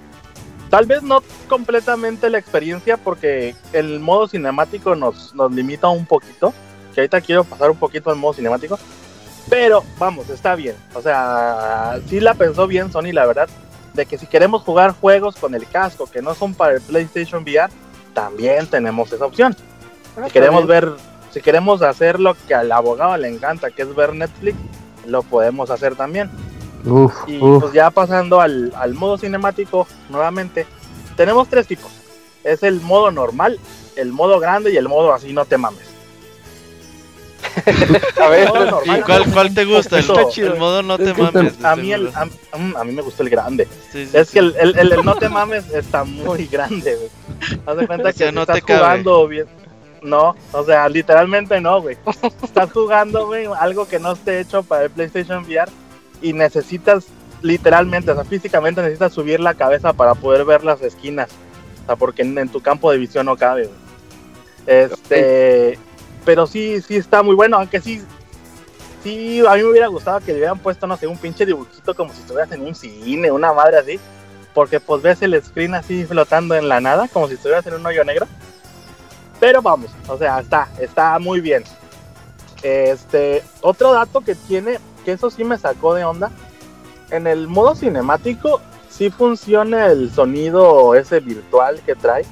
[SPEAKER 8] Tal vez no completamente la experiencia porque el modo cinemático nos, nos limita un poquito. Que ahorita quiero pasar un poquito al modo cinemático. Pero vamos, está bien. O sea, sí la pensó bien Sony, la verdad. De que si queremos jugar juegos con el casco que no son para el PlayStation VR, también tenemos esa opción. Si queremos ver, si queremos hacer lo que al abogado le encanta, que es ver Netflix, lo podemos hacer también.
[SPEAKER 4] Uf,
[SPEAKER 8] Y
[SPEAKER 4] uf.
[SPEAKER 8] pues ya pasando al, al modo cinemático nuevamente, tenemos tres tipos. Es el modo normal, el modo grande y el modo así no te mames.
[SPEAKER 1] A ver,
[SPEAKER 8] normal,
[SPEAKER 3] ¿Y cuál, cuál te gusta? El, modo no te mames.
[SPEAKER 8] a mí, el, a, a mí me gustó el grande.
[SPEAKER 3] Sí, sí,
[SPEAKER 8] Es
[SPEAKER 3] sí.
[SPEAKER 8] que el, el- el- el no te mames está muy grande, güey. Haz de cuenta
[SPEAKER 3] O sea,
[SPEAKER 8] que si
[SPEAKER 3] no
[SPEAKER 8] estás
[SPEAKER 3] te cabe.
[SPEAKER 8] jugando bien. No, o sea, literalmente no, güey. Estás jugando, güey, algo que no esté hecho para el PlayStation VR y necesitas, literalmente, o sea, físicamente necesitas subir la cabeza para poder ver las esquinas. O sea, porque en, en tu campo de visión no cabe, güey. Este, pero sí, sí está muy bueno, aunque sí, sí, a mí me hubiera gustado que le hubieran puesto, no sé, un pinche dibujito como si estuvieras en un cine, una madre así. Porque pues ves el screen así flotando en la nada, como si estuvieras en un hoyo negro. Pero vamos, o sea, está, está muy bien. Este, otro dato que tiene, que eso sí me sacó de onda, en el modo cinemático sí funciona el sonido ese virtual que trae,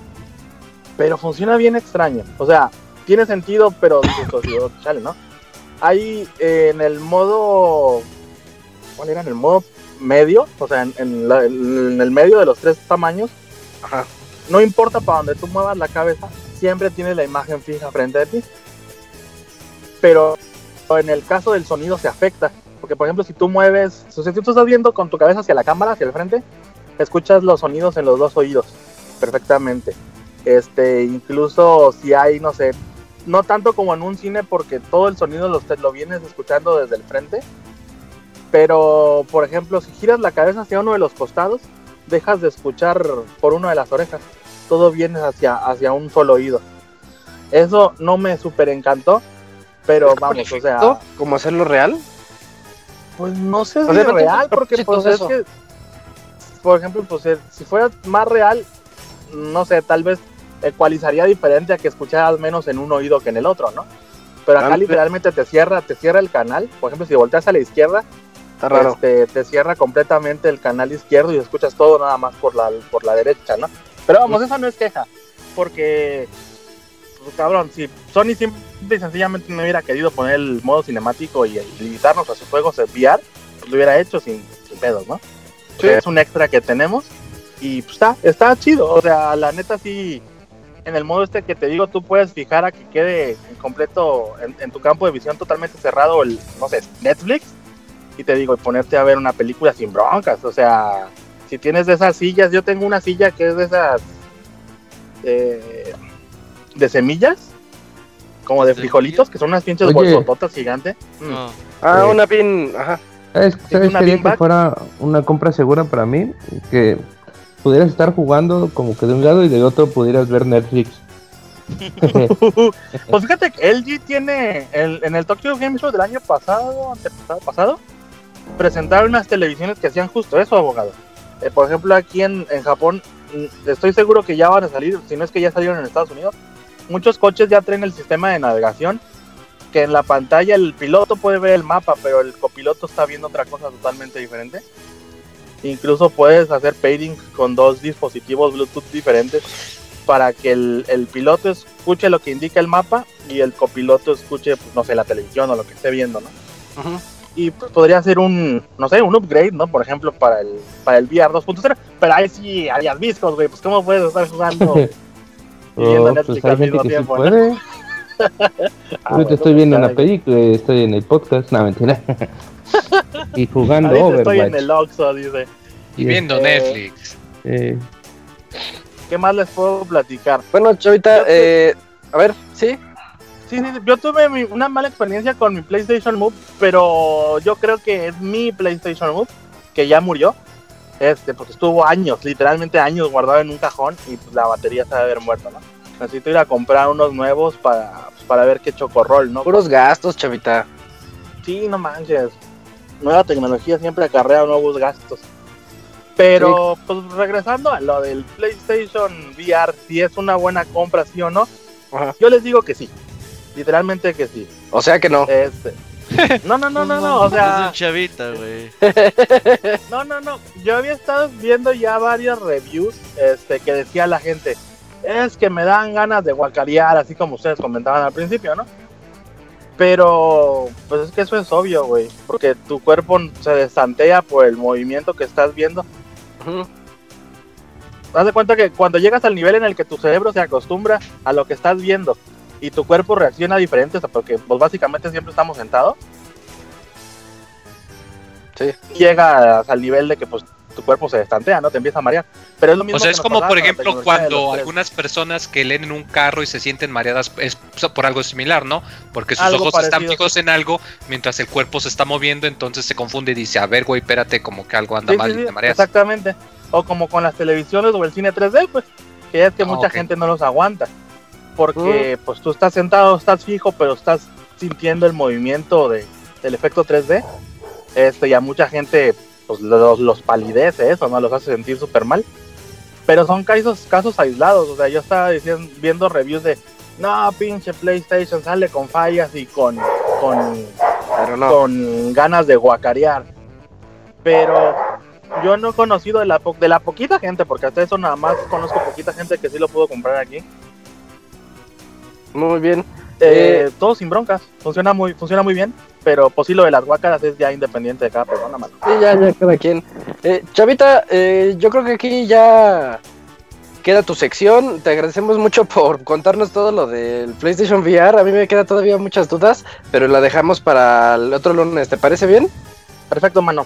[SPEAKER 8] pero funciona bien extraño. O sea, tiene sentido, pero dices, "Oh, sí, oh, chale, ¿no? Hay eh, en el modo, ¿cuál era? En el modo medio, o sea, en, en la- en el medio de los tres tamaños,
[SPEAKER 1] Ajá.
[SPEAKER 8] no importa para donde tú muevas la cabeza, siempre tienes la imagen fija frente a ti. Pero en el caso del sonido se afecta. Porque, por ejemplo, si tú mueves, si tú estás viendo con tu cabeza hacia la cámara, hacia el frente, escuchas los sonidos en los dos oídos perfectamente. Este, incluso si hay, no sé, no tanto como en un cine, porque todo el sonido lo, lo vienes escuchando desde el frente. Pero, por ejemplo, si giras la cabeza hacia uno de los costados, dejas de escuchar por una de las orejas. Todo viene hacia, hacia un solo oído. Eso no me super encantó, pero vamos, o sea,
[SPEAKER 1] ¿Cómo hacerlo real?
[SPEAKER 8] pues no sé si
[SPEAKER 1] O sea,
[SPEAKER 8] es real, porque pues es que, por ejemplo, pues si fuera más real, no sé, tal vez ecualizaría diferente a que escucharas menos en un oído que en el otro, ¿no? Pero acá literalmente te cierra, te cierra el canal. Por ejemplo, si volteas a la izquierda,
[SPEAKER 1] Está raro.
[SPEAKER 8] este, te cierra completamente el canal izquierdo y escuchas todo nada más por la, por la derecha, ¿no? Pero vamos, esa no es queja, porque, pues, cabrón, si Sony simple y sencillamente no hubiera querido poner el modo cinemático y, y limitarnos a sus juegos de VR, pues lo hubiera hecho sin, sin pedos, ¿no? Sea, es un extra que tenemos y pues está, está chido, o sea, la neta sí, en el modo este que te digo, tú puedes fijar a que quede en completo en, en tu campo de visión totalmente cerrado el, no sé, Netflix y te digo, y ponerte a ver una película sin broncas, o sea, si tienes de esas sillas, yo tengo una silla que es de esas eh, de semillas, como de
[SPEAKER 3] ¿De
[SPEAKER 8] frijolitos, que son unas pinches
[SPEAKER 4] Oye.
[SPEAKER 8] bolsototas gigantes. Mm.
[SPEAKER 3] No.
[SPEAKER 1] Ah,
[SPEAKER 4] Eh,
[SPEAKER 1] una pin. Ajá.
[SPEAKER 4] ¿Sabes, sabes
[SPEAKER 8] una
[SPEAKER 4] quería que fuera una compra segura para mí? Que pudieras estar jugando como que de un lado y del otro pudieras ver Netflix.
[SPEAKER 8] pues fíjate que LG tiene el- en el Tokyo Game Show del año pasado, antepasado, pasado, presentaron unas televisiones que hacían justo eso, abogado. Eh, por ejemplo, aquí en, en Japón, mm, estoy seguro que ya van a salir, si no es que ya salieron en Estados Unidos, muchos coches ya traen el sistema de navegación, que en la pantalla el piloto puede ver el mapa, pero el copiloto está viendo otra cosa totalmente diferente. Incluso puedes hacer pairing con dos dispositivos Bluetooth diferentes para que el, el piloto escuche lo que indica el mapa y el copiloto escuche, pues, no sé, la televisión o lo que esté viendo, ¿no?
[SPEAKER 1] Ujú.
[SPEAKER 8] Y pues, podría ser un, no sé, un upgrade, ¿no? Por ejemplo, para el, para el VR 2.0. Pero ahí sí harías viscos, güey. Pues, ¿cómo puedes estar jugando y viendo
[SPEAKER 4] Oh,
[SPEAKER 8] Netflix
[SPEAKER 4] pues
[SPEAKER 8] al mismo
[SPEAKER 4] sí?
[SPEAKER 8] ¿no?
[SPEAKER 4] puede.
[SPEAKER 8] Ah,
[SPEAKER 4] estoy viendo
[SPEAKER 8] pues,
[SPEAKER 4] una
[SPEAKER 8] caray.
[SPEAKER 4] película, estoy en el podcast, no mentira. y jugando
[SPEAKER 8] Ahorita estoy en
[SPEAKER 4] Overwatch.
[SPEAKER 8] el Oxxo, dice.
[SPEAKER 6] Y viendo
[SPEAKER 8] Eh,
[SPEAKER 6] Netflix.
[SPEAKER 4] Eh,
[SPEAKER 8] ¿Qué más les puedo platicar?
[SPEAKER 1] Bueno, Chavita, eh, a ver, sí.
[SPEAKER 8] Sí, sí, yo tuve mi- una mala experiencia con mi PlayStation Move, pero yo creo que es mi PlayStation Move, que ya murió. Este, porque estuvo años, literalmente años guardado en un cajón y pues, la batería se debe haber muerto, ¿no? Necesito ir a comprar unos nuevos para, pues, para ver qué chocorrol, ¿no?
[SPEAKER 1] Puros gastos, chavita.
[SPEAKER 8] Sí, no manches. Nueva tecnología siempre acarrea nuevos gastos. Pero, pues regresando a lo del PlayStation VR, si es una buena compra, sí o no,
[SPEAKER 1] Ajá.
[SPEAKER 8] yo les digo que sí. Literalmente que sí.
[SPEAKER 1] O sea que no.
[SPEAKER 8] Este. No, no, no, no, no. O
[SPEAKER 3] Es
[SPEAKER 8] sea,
[SPEAKER 3] un chavita, güey.
[SPEAKER 8] no, no, no. Yo había estado viendo ya varias reviews este, que decía la gente, es que me dan ganas de guacarear, así como ustedes comentaban al principio, ¿no? Pero, pues es que eso es obvio, güey, porque tu cuerpo se desantea por el movimiento que estás viendo. Haz de cuenta que cuando llegas al nivel en el que tu cerebro se acostumbra a lo que estás viendo y tu cuerpo reacciona diferente, o sea, porque pues básicamente siempre estamos sentados.
[SPEAKER 1] Sí.
[SPEAKER 8] Llegas al nivel de que pues tu cuerpo se destantea, ¿no? Te empieza a marear. Pero es lo mismo
[SPEAKER 6] O sea, es como por ejemplo cuando algunas personas que leen en un carro y se sienten mareadas es por algo similar, ¿no? Porque sus
[SPEAKER 8] Algo
[SPEAKER 6] ojos están fijos en algo mientras el cuerpo se está moviendo, entonces se confunde y dice, a ver, güey, espérate, como que algo anda
[SPEAKER 8] Sí,
[SPEAKER 6] mal
[SPEAKER 8] sí,
[SPEAKER 6] y te mareas.
[SPEAKER 8] Exactamente. O como con las televisiones o el cine 3D, pues, que ya es que
[SPEAKER 6] Ah,
[SPEAKER 8] mucha gente no los aguanta. Porque pues tú estás sentado, estás fijo, pero estás sintiendo el movimiento de, del efecto 3D. Este, y a mucha gente pues los, los palidece eso, ¿no? Los hace sentir súper mal. Pero son casos, casos aislados. O sea, yo estaba diciendo, viendo reviews de no, pinche PlayStation sale con fallas y con, con
[SPEAKER 1] Pero no.
[SPEAKER 8] con ganas de guacarear. Pero yo no he conocido de la, po- de la poquita gente, porque hasta eso nada más conozco poquita gente que sí lo pudo comprar aquí.
[SPEAKER 1] Muy bien.
[SPEAKER 8] Eh, todo sin broncas, funciona muy, funciona muy bien, pero pues sí lo de las guacaras es ya independiente de cada persona, mano.
[SPEAKER 1] Sí, ya, ya, cada quien. Eh, Chavita, eh, yo creo que aquí ya queda tu sección. Te agradecemos mucho por contarnos todo lo del PlayStation VR. A mí me queda todavía muchas dudas, pero la dejamos para el otro lunes. ¿Te parece bien?
[SPEAKER 8] Perfecto, mano.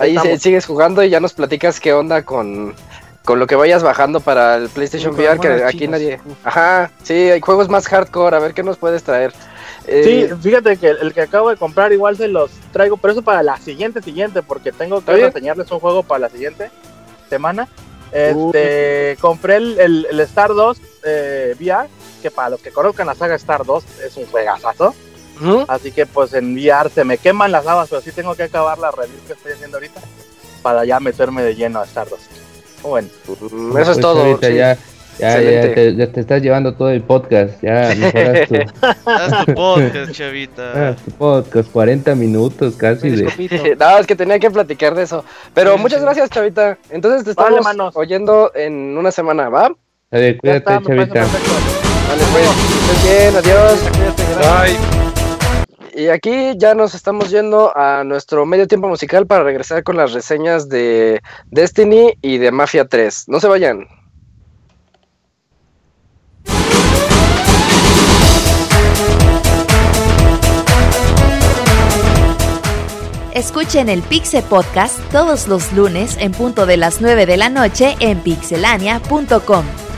[SPEAKER 1] Ahí
[SPEAKER 8] estamos.
[SPEAKER 1] sigues jugando y ya nos platicas qué onda con, con lo que vayas bajando para el PlayStation VR, que aquí
[SPEAKER 2] chinas.
[SPEAKER 1] nadie... Ajá, sí, hay juegos más hardcore, a ver qué nos puedes traer. Eh,
[SPEAKER 8] Sí, fíjate que el que acabo de comprar igual se los traigo, pero eso para la siguiente siguiente, porque tengo
[SPEAKER 1] ¿Está
[SPEAKER 8] que enseñarles un juego para la siguiente semana. Este, compré el, el, el Star 2 eh, VR, que para los que conozcan la saga Star 2 es un juegazazo. Así que pues en VR se me queman las habas, pero sí tengo que acabar la review que estoy haciendo ahorita para ya meterme de lleno a Star 2. Bueno,
[SPEAKER 1] Mm, Eso es
[SPEAKER 4] Pues,
[SPEAKER 1] todo.
[SPEAKER 4] ahorita
[SPEAKER 1] sí.
[SPEAKER 4] ya, ya, ya te, ya te estás llevando todo el podcast. Ya mejoras tu,
[SPEAKER 3] Haz tu podcast, chavita.
[SPEAKER 4] ah, tu podcast, 40 minutos casi de.
[SPEAKER 1] no, es que tenía que platicar de eso. Pero
[SPEAKER 2] Sí,
[SPEAKER 1] muchas
[SPEAKER 2] sí.
[SPEAKER 1] gracias, Chavita. Entonces te
[SPEAKER 8] Vale,
[SPEAKER 1] estamos
[SPEAKER 8] manos.
[SPEAKER 1] oyendo en una semana, ¿va?
[SPEAKER 4] A ver, cuídate,
[SPEAKER 8] está,
[SPEAKER 4] chavita.
[SPEAKER 1] Vale, pues. bien, adiós.
[SPEAKER 6] Ay,
[SPEAKER 1] Y aquí ya nos estamos yendo a nuestro medio tiempo musical para regresar con las reseñas de Destiny y de Mafia 3. No se vayan.
[SPEAKER 7] Escuchen el Pixe Podcast todos los lunes en punto de las 9 de la noche en pixelania.com.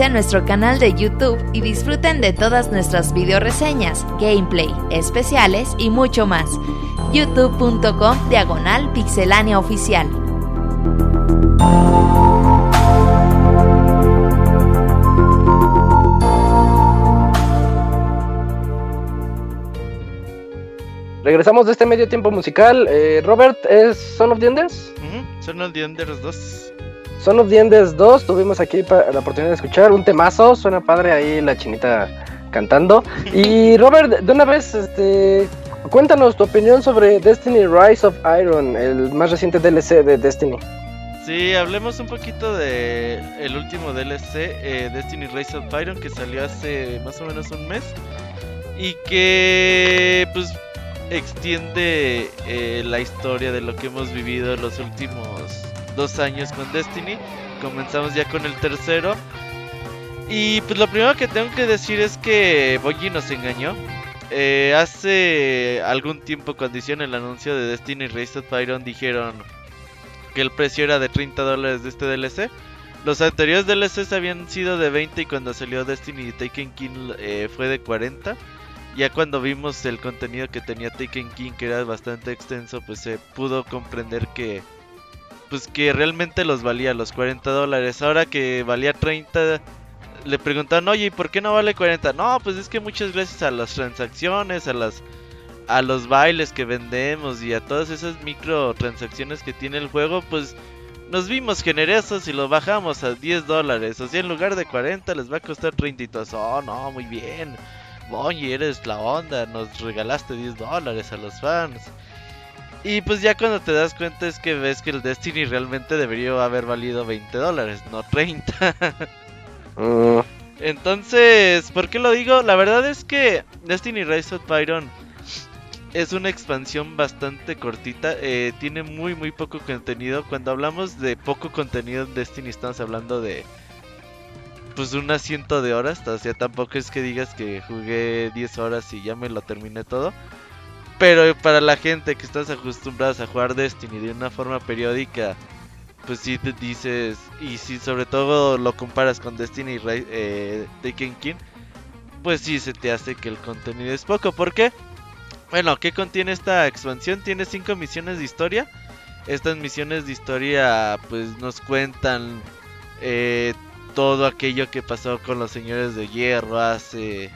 [SPEAKER 7] suscribirse a nuestro canal de YouTube y disfruten de todas nuestras video reseñas, gameplay, especiales y mucho más. youtube.com diagonal pixelánea oficial.
[SPEAKER 1] Regresamos de este medio tiempo musical. Eh, Robert, ¿es Son of the Enders?
[SPEAKER 3] Ujú, Son of the Enders 2.
[SPEAKER 1] Son of the Enders 2, tuvimos aquí la oportunidad de escuchar un temazo, suena padre ahí la chinita cantando. Y Robert, de una vez, este, cuéntanos tu opinión sobre Destiny Rise of Iron, el más reciente DLC de Destiny.
[SPEAKER 3] Sí, hablemos un poquito de el último DLC, eh, Destiny Rise of Iron, que salió hace más o menos un mes y que pues extiende eh, la historia de lo que hemos vivido los últimos dos años con Destiny. Comenzamos ya con el tercero. Y pues lo primero que tengo que decir es que Bungie nos engañó. Eh, hace algún tiempo cuando hicieron el anuncio de Destiny Rise of Iron dijeron que el precio era de 30 dólares de este DLC. Los anteriores DLCs habían sido de 20 y cuando salió Destiny Taken King eh, fue de 40. Ya cuando vimos el contenido que tenía Taken King, que era bastante extenso, pues se pudo comprender que pues que realmente los valía los 40 dólares. Ahora que valía 30, le preguntaron, oye, ¿y por qué no vale 40? No, pues es que muchas gracias a las transacciones, a las a los bailes que vendemos y a todas esas microtransacciones que tiene el juego, pues nos vimos generosos y lo bajamos a 10 dólares. O sea, en lugar de 40 les va a costar 30 y todos, oh no, muy bien. Oye, eres la onda, nos regalaste 10 dólares a los fans. Y pues ya cuando te das cuenta es que ves que el Destiny realmente debería haber valido 20 dólares, no 30.
[SPEAKER 1] Mm,
[SPEAKER 3] Entonces, ¿por qué lo digo? La verdad es que Destiny Rise of Byron es una expansión bastante cortita. eh, tiene muy, muy poco contenido. Cuando hablamos de poco contenido en Destiny, estamos hablando de. Pues un asiento de horas. O sea, tampoco es que digas que jugué 10 horas y ya me lo terminé todo. Pero para la gente que estás acostumbrados a jugar Destiny de una forma periódica, pues sí te dices, y si sobre todo lo comparas con Destiny Ri- eh, Taken King, pues sí se te hace que el contenido es poco. ¿Por qué? Bueno, ¿qué contiene esta expansión? Tiene cinco misiones de historia. Estas misiones de historia pues nos cuentan eh, todo aquello que pasó con los señores de hierro hace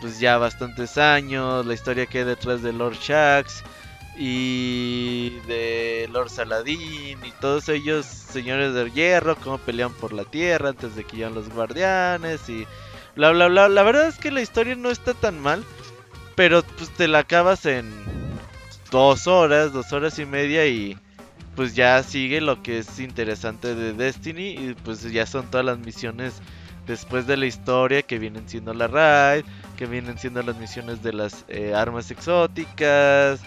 [SPEAKER 3] pues ya bastantes años, la historia que hay detrás de Lord Shax y de Lord Saladin y todos ellos señores de hierro, cómo pelean por la tierra antes de que llegan los guardianes y bla bla bla. La verdad es que la historia no está tan mal, pero pues te la acabas en dos horas, dos horas y media y pues ya sigue lo que es interesante de Destiny y pues ya son todas las misiones después de la historia que vienen siendo la raid, que vienen siendo las misiones de las eh, armas exóticas,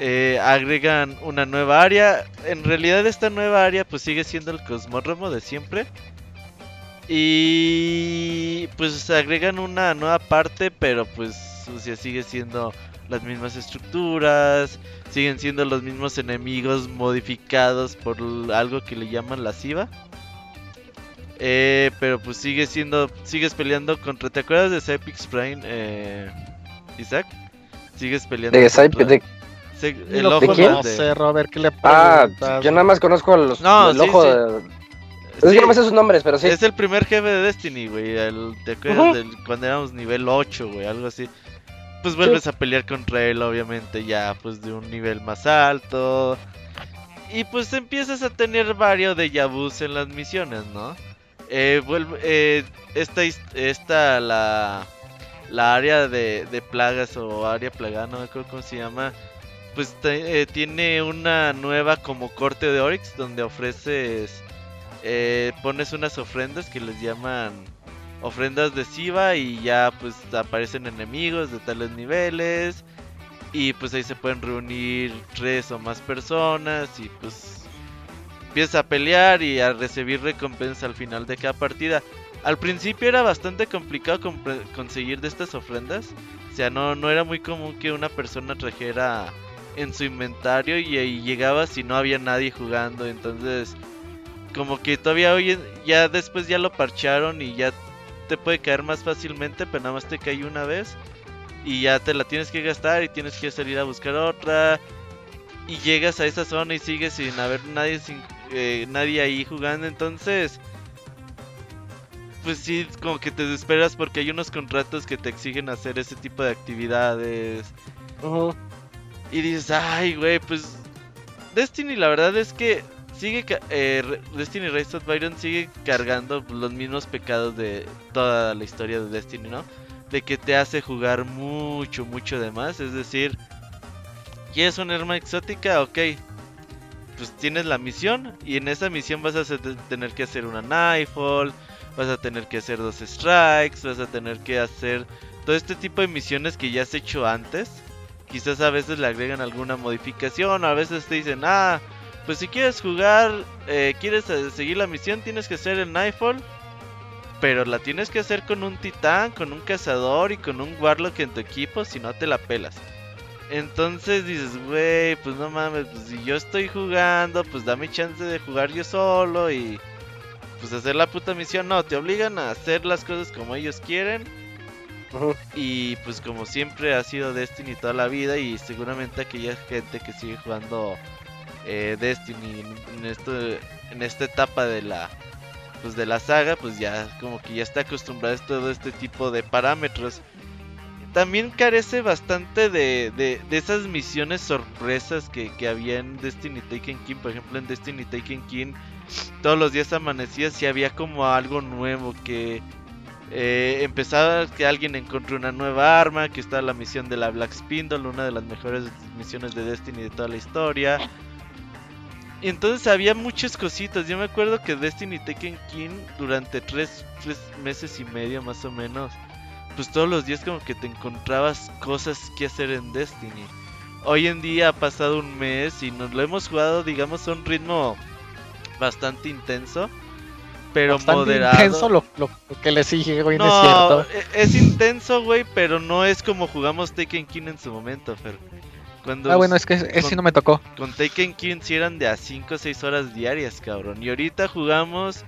[SPEAKER 3] eh, agregan una nueva área. En realidad esta nueva área pues sigue siendo el cosmódromo de siempre. Y pues agregan una nueva parte, pero pues sigue siendo las mismas estructuras, siguen siendo los mismos enemigos modificados por algo que le llaman la SIVA. Eh, pero pues sigue siendo, sigues peleando contra, ¿te acuerdas de Cypix Prime, eh, Isaac? Sigues peleando
[SPEAKER 1] de
[SPEAKER 3] contra
[SPEAKER 1] de-
[SPEAKER 3] Se- el ojo
[SPEAKER 1] quién?
[SPEAKER 3] de-
[SPEAKER 2] conoce, Robert, ¿qué le
[SPEAKER 1] ah,
[SPEAKER 2] preguntas?
[SPEAKER 1] yo nada más conozco a los,
[SPEAKER 3] No,
[SPEAKER 1] el
[SPEAKER 3] sí,
[SPEAKER 1] ojo
[SPEAKER 3] sí.
[SPEAKER 1] de... Es
[SPEAKER 3] Sí,
[SPEAKER 1] que no me sé sus nombres, pero sí.
[SPEAKER 3] Es el primer jefe de Destiny, güey. el- ¿Te acuerdas
[SPEAKER 1] Ujú.
[SPEAKER 3] del, cuando éramos nivel 8, güey? Algo así. Pues vuelves a pelear contra él, obviamente, ya pues de un nivel más alto. Y pues empiezas a tener varios de en las misiones, ¿no? Eh, vuelve, eh, esta, esta la, la área de, de plagas o área plagada, no me acuerdo cómo se llama. Pues eh, tiene una nueva como corte de Oryx donde ofreces eh, pones unas ofrendas que les llaman ofrendas de Siva y ya pues aparecen enemigos de tales niveles y pues ahí se pueden reunir tres o más personas y pues empiezas a pelear y a recibir recompensa al final de cada partida. Al principio era bastante complicado conseguir de estas ofrendas, o sea, no, no era muy común que una persona trajera en su inventario y ahí llegabas y no había nadie jugando, entonces como que todavía hoy ya después ya lo parcharon y ya te puede caer más fácilmente, pero nada más te cae una vez y ya te la tienes que gastar y tienes que salir a buscar otra. Y llegas a esa zona y sigues sin haber nadie sin eh, nadie ahí jugando, entonces pues sí, como que te desesperas porque hay unos contratos que te exigen hacer ese tipo de actividades y dices, ay, güey, pues Destiny la verdad es que sigue, eh, Destiny Rise of Byron sigue cargando los mismos pecados de toda la historia de Destiny, ¿no? De que te hace jugar mucho, mucho de más, es decir, ¿quieres una arma exótica? Ok, pues tienes la misión y en esa misión vas a tener que hacer una Nightfall, vas a tener que hacer dos strikes, vas a tener que hacer todo este tipo de misiones que ya has hecho antes. Quizás a veces le agregan alguna modificación, a veces te dicen, ah, pues si quieres jugar, eh, quieres eh, seguir la misión, tienes que hacer el Nightfall. Pero la tienes que hacer con un titán, con un cazador y con un warlock en tu equipo, si no te la pelas. Entonces dices, güey, pues no mames, pues si yo estoy jugando, pues dame chance de jugar yo solo y pues hacer la puta misión. No, te obligan a hacer las cosas como ellos quieren. Y pues como siempre ha sido Destiny toda la vida y seguramente aquella gente que sigue jugando eh, Destiny en, en esto, en esta etapa de la pues de la saga, pues ya como que ya está acostumbrado a todo este tipo de parámetros. También carece bastante de, de, de esas misiones sorpresas que, que había en Destiny Taken King. Por ejemplo, en Destiny Taken King todos los días amanecías y había como algo nuevo que eh, empezaba que alguien encontró una nueva arma, que está la misión de la Black Spindle, una de las mejores misiones de Destiny de toda la historia. Y entonces había muchas cositas. Yo me acuerdo que Destiny Taken King durante tres, tres meses y medio más o menos, pues todos los días como que te encontrabas cosas que hacer en Destiny. Hoy en día ha pasado un mes y nos lo hemos jugado, digamos, a un ritmo bastante intenso, pero
[SPEAKER 2] Bastante
[SPEAKER 3] moderado.
[SPEAKER 2] intenso lo, lo- lo que le sigue, güey, no, es cierto.
[SPEAKER 3] e- es intenso, güey, pero no es como jugamos Taken King en su momento, Fer. Cuando
[SPEAKER 2] Ah, bueno, es que ese no me tocó.
[SPEAKER 3] con Taken King sí eran de a 5 o 6 horas diarias, cabrón. Y ahorita jugamos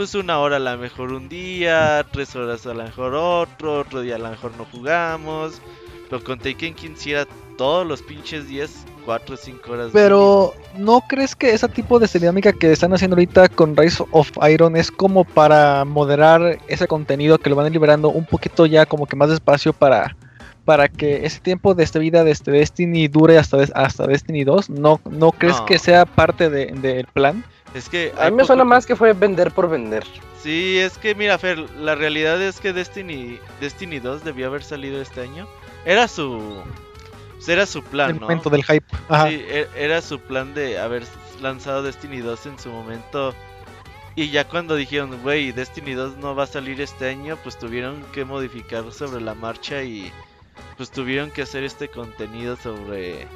[SPEAKER 3] pues una hora a lo mejor un día, tres horas a lo mejor otro, otro día a lo mejor no jugamos. Pero con Taken King sí era todos los pinches días, 4 o 5 horas.
[SPEAKER 2] Pero, ¿no crees que ese tipo de dinámica que están haciendo ahorita con Rise of Iron es como para moderar ese contenido que lo van liberando un poquito ya como que más despacio para para que ese tiempo de esta vida de este Destiny dure hasta, hasta Destiny 2? ¿No, no crees
[SPEAKER 3] No.
[SPEAKER 2] que sea parte de- del plan?
[SPEAKER 3] Es que
[SPEAKER 1] A
[SPEAKER 3] hay
[SPEAKER 1] mí me
[SPEAKER 3] poco
[SPEAKER 1] suena más que fue vender por vender.
[SPEAKER 3] Sí, es que mira, Fer, la realidad es que Destiny Destiny 2 debió haber salido este año. Era su era su plan,
[SPEAKER 2] el
[SPEAKER 3] ¿no?
[SPEAKER 2] momento del hype. Ajá.
[SPEAKER 3] Sí, e- era su plan de haber lanzado Destiny 2 en su momento. Y ya cuando dijeron, güey, Destiny 2 no va a salir este año, pues tuvieron que modificar sobre la marcha y pues tuvieron que hacer este contenido sobre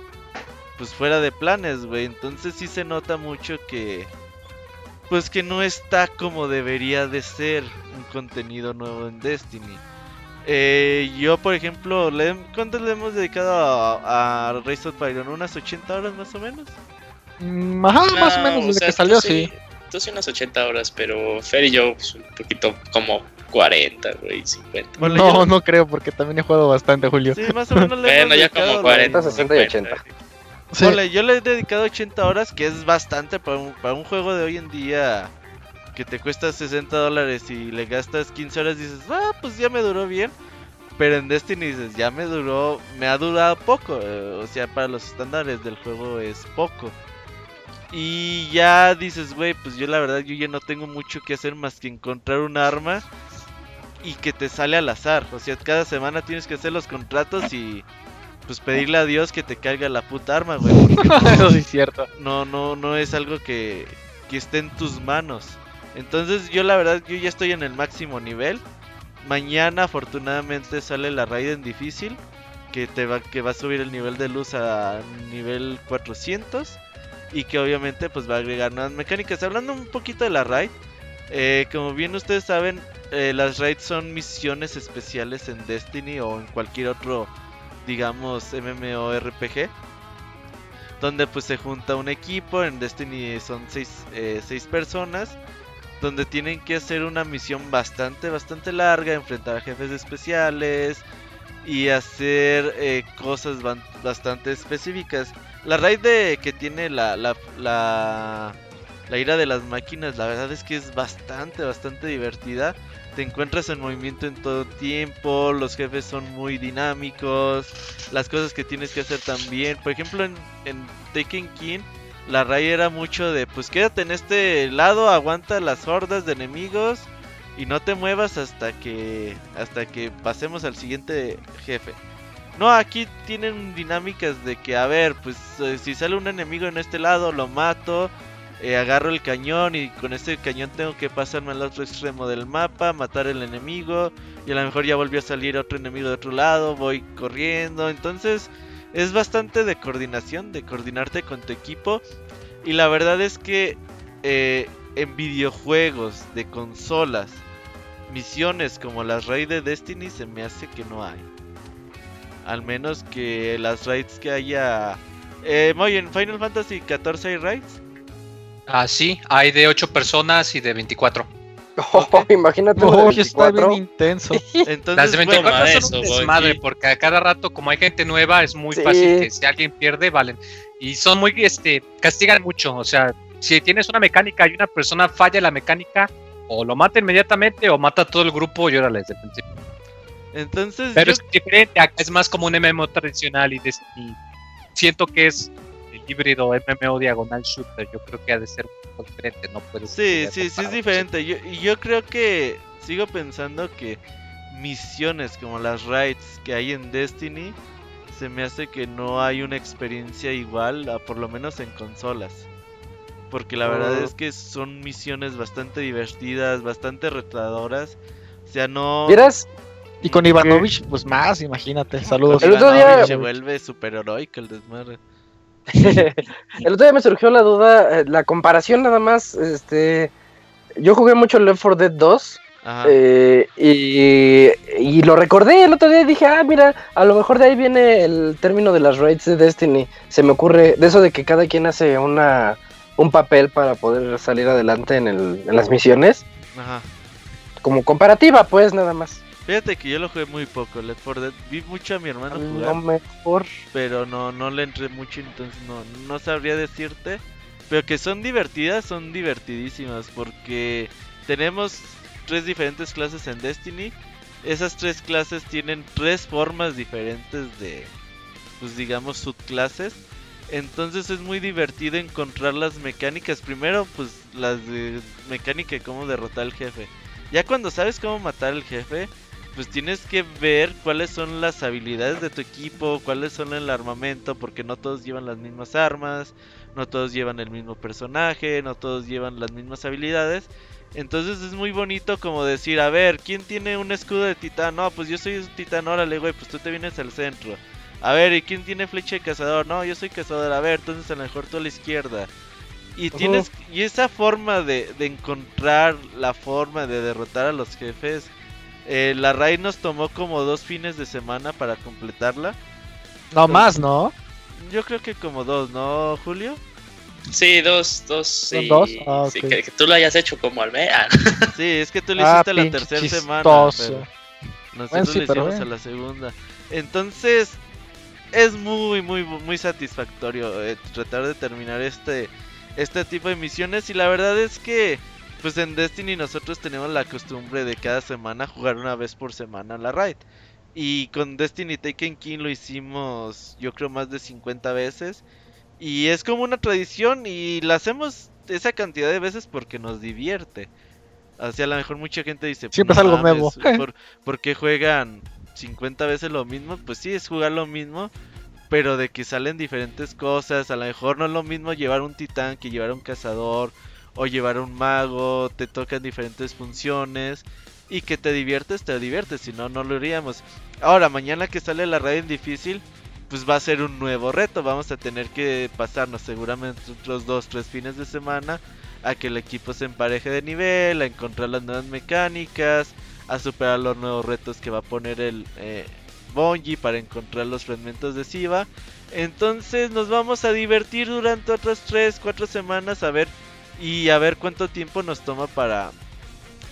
[SPEAKER 3] pues fuera de planes, güey. Entonces sí se nota mucho que pues que no está como debería de ser un contenido nuevo en Destiny. Eh, yo, por ejemplo, le, ¿cuánto le hemos dedicado a, a Rise of Iron? ¿Unas 80 horas más o menos?
[SPEAKER 2] Mm, Ajá, más o
[SPEAKER 5] No,
[SPEAKER 2] menos
[SPEAKER 5] o
[SPEAKER 2] desde
[SPEAKER 5] sea,
[SPEAKER 2] que salió, sí.
[SPEAKER 5] Tú sí unas 80 horas, pero Fer y yo pues, un poquito como 40, güey, 50.
[SPEAKER 3] Ponle
[SPEAKER 2] No,
[SPEAKER 3] yo-
[SPEAKER 2] no creo, porque también he jugado bastante, Julio.
[SPEAKER 3] Sí, más o menos le hemos
[SPEAKER 5] Bueno, ya como
[SPEAKER 3] lo
[SPEAKER 5] 40,
[SPEAKER 3] mismo.
[SPEAKER 1] 60 y 80.
[SPEAKER 2] Sí.
[SPEAKER 3] Yo le he dedicado 80 horas, que es bastante para un, para un juego de hoy en día que te cuesta 60 dólares y le gastas 15 horas, dices, ah, pues ya me duró bien. Pero en Destiny dices, ya me duró, me ha durado poco. eh, o sea, para los estándares del juego es poco. Y ya dices, güey, pues yo la verdad yo ya no tengo mucho que hacer más que encontrar un arma y que te sale al azar. O sea, cada semana tienes que hacer los contratos y pues pedirle a Dios que te caiga la puta arma, güey.
[SPEAKER 2] Eso sí es cierto.
[SPEAKER 3] no, no, no es algo que, que esté en tus manos. Entonces yo la verdad, yo ya estoy en el máximo nivel. Mañana afortunadamente sale la Raiden difícil. Que, te va, que va a subir el nivel de luz a nivel 400. Y que obviamente pues va a agregar nuevas mecánicas. Hablando un poquito de la raid. eh, como bien ustedes saben, eh, las raids son misiones especiales en Destiny o en cualquier otro, digamos, MMORPG donde pues se junta un equipo, en Destiny son seis, eh, seis personas, donde tienen que hacer una misión bastante, bastante larga, enfrentar a jefes especiales y hacer eh, cosas bastante específicas. La raid de que tiene la, la, la, la ira de las máquinas, la verdad es que es bastante, bastante divertida. Te encuentras en movimiento en todo tiempo, los jefes son muy dinámicos, las cosas que tienes que hacer también. Por ejemplo, en, en King, la raid era mucho de, pues quédate en este lado, aguanta las hordas de enemigos y no te muevas hasta que hasta que pasemos al siguiente jefe. No, aquí tienen dinámicas de que, a ver, pues eh, si sale un enemigo en este lado, lo mato, eh, agarro el cañón y con este cañón tengo que pasarme al otro extremo del mapa, matar el enemigo y a lo mejor ya volvió a salir otro enemigo de otro lado, voy corriendo, entonces es bastante de coordinación, de coordinarte con tu equipo y la verdad es que eh, en videojuegos de consolas, misiones como las raids de Destiny se me hace que no hay. Al menos que las raids que haya... Eh, Moy, en Final Fantasy XIV hay raids.
[SPEAKER 6] Ah, sí, hay de 8 personas y de 24.
[SPEAKER 1] Oh, imagínate. de
[SPEAKER 2] Uy, está bien
[SPEAKER 1] 24.
[SPEAKER 2] intenso.
[SPEAKER 3] Entonces,
[SPEAKER 6] Las de
[SPEAKER 3] bueno,
[SPEAKER 6] 24
[SPEAKER 5] Toma
[SPEAKER 6] son un desmadre, porque a cada rato, como hay gente nueva, es muy
[SPEAKER 1] Sí.
[SPEAKER 6] fácil que si alguien pierde, valen. Y son muy, este, castigan mucho. O sea, si tienes una mecánica y una persona falla la mecánica, o lo mata inmediatamente o mata a todo el grupo y órale desde el principio.
[SPEAKER 3] entonces
[SPEAKER 6] Pero
[SPEAKER 3] yo-
[SPEAKER 6] es diferente, acá es más como un MMO tradicional y, des- y siento que es híbrido MMO diagonal shooter. Yo creo que ha de ser un poco diferente, no puede
[SPEAKER 3] Sí, sí, sí es diferente. Yo, y yo creo que sigo pensando que misiones como las raids que hay en Destiny se me hace que no hay una experiencia igual, a por lo menos en consolas. Porque la verdad
[SPEAKER 1] Oh.
[SPEAKER 3] es que son misiones bastante divertidas, bastante retadoras. O sea, no...
[SPEAKER 1] ¿Vieras?
[SPEAKER 2] Y con Ivanovich, pues más, imagínate. Saludos.
[SPEAKER 3] Con
[SPEAKER 1] El otro día-
[SPEAKER 3] Ivanovich se vuelve super heroico el desmadre.
[SPEAKER 1] El otro día me surgió la duda, eh, la comparación nada más, este, yo jugué mucho Left 4 Dead 2
[SPEAKER 3] Ajá.
[SPEAKER 1] eh, y, y lo recordé el otro día y dije, ah, mira, a lo mejor de ahí viene el término de las raids de Destiny. Se me ocurre de eso de que cada quien hace una un papel para poder salir adelante en, el, en las misiones,
[SPEAKER 3] Ajá.
[SPEAKER 1] como comparativa, pues nada más.
[SPEAKER 3] Fíjate que yo lo jugué muy poco, Left 4 Dead. Vi mucho a mi hermano
[SPEAKER 1] A
[SPEAKER 3] jugar.
[SPEAKER 1] lo mejor.
[SPEAKER 3] pero no, no le entré mucho, entonces no, no sabría decirte. Pero que son divertidas, son divertidísimas, porque tenemos tres diferentes clases en Destiny. Esas tres clases tienen tres formas diferentes de, pues digamos, subclases. Entonces es muy divertido encontrar las mecánicas. Primero, pues las de mecánica de cómo derrotar al jefe. Ya cuando sabes cómo matar al jefe, pues tienes que ver cuáles son las habilidades de tu equipo, cuáles son el armamento, porque no todos llevan las mismas armas, no todos llevan el mismo personaje, no todos llevan las mismas habilidades. Entonces es muy bonito como decir, a ver, ¿quién tiene un escudo de titán? No, pues yo soy un titán, órale, güey, pues tú te vienes al centro. A ver, ¿y quién tiene flecha de cazador? No, yo soy cazador, a ver, entonces a lo mejor tú a la izquierda. Y tienes y esa forma de, de encontrar la forma de derrotar a los jefes. Eh, la raid nos tomó como dos fines de semana para completarla.
[SPEAKER 2] No más, ¿no?
[SPEAKER 3] Yo creo que como dos, ¿no, Julio?
[SPEAKER 5] Sí, dos, dos.
[SPEAKER 2] ¿Son
[SPEAKER 5] Sí,
[SPEAKER 2] dos? Ah,
[SPEAKER 5] sí, que, que tú lo hayas hecho como Almea.
[SPEAKER 3] Sí, es que tú lo
[SPEAKER 2] Ah,
[SPEAKER 3] hiciste la
[SPEAKER 2] pinche
[SPEAKER 3] tercera semana. pero Nosotros
[SPEAKER 2] Bueno, sí,
[SPEAKER 3] lo
[SPEAKER 2] pero
[SPEAKER 3] hicimos a la segunda. Entonces, es muy, muy, muy satisfactorio eh, tratar de terminar este, este tipo de misiones. Y la verdad es que, pues en Destiny nosotros tenemos la costumbre de cada semana jugar una vez por semana la raid. Y con Destiny Taken King lo hicimos, yo creo, más de 50 veces. Y es como una tradición y la hacemos esa cantidad de veces porque nos divierte. Sea, a lo mejor mucha gente dice, "Pues,
[SPEAKER 2] Siempre
[SPEAKER 3] no
[SPEAKER 2] es algo nuevo".
[SPEAKER 3] ¿por, por qué juegan 50 veces lo mismo? Pues sí, es jugar lo mismo, pero de que salen diferentes cosas. A lo mejor no es lo mismo llevar un titán que llevar un cazador o llevar un mago. Te tocan diferentes funciones y que te diviertes, te diviertes. Si no, no lo haríamos. Ahora, mañana que sale la raid en difícil, pues va a ser un nuevo reto. Vamos a tener que pasarnos seguramente otros dos, tres fines de semana a que el equipo se empareje de nivel, a encontrar las nuevas mecánicas, a superar los nuevos retos que va a poner el, eh, para encontrar los fragmentos de Siva. Entonces nos vamos a divertir durante otras 3, 4 semanas a ver y a ver cuánto tiempo nos toma para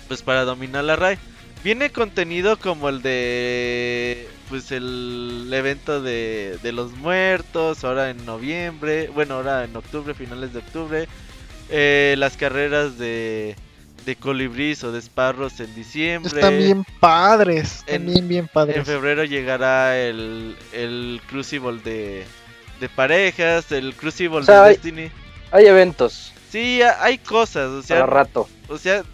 [SPEAKER 3] pues para dominar la raid. Viene contenido como el de pues el evento de, de los muertos, ahora en noviembre, bueno, ahora en octubre, finales de octubre. Eh, las carreras de, de colibrís o de esparros en diciembre.
[SPEAKER 2] Están bien padres, están
[SPEAKER 3] En-
[SPEAKER 2] bien, bien padres.
[SPEAKER 3] En febrero llegará el, el Crucible de, de parejas, el Crucible
[SPEAKER 1] O sea,
[SPEAKER 3] de
[SPEAKER 1] hay-
[SPEAKER 3] Destiny.
[SPEAKER 1] Hay eventos
[SPEAKER 3] Sí, ha- hay cosas, o sea,
[SPEAKER 1] para rato.
[SPEAKER 3] o sea,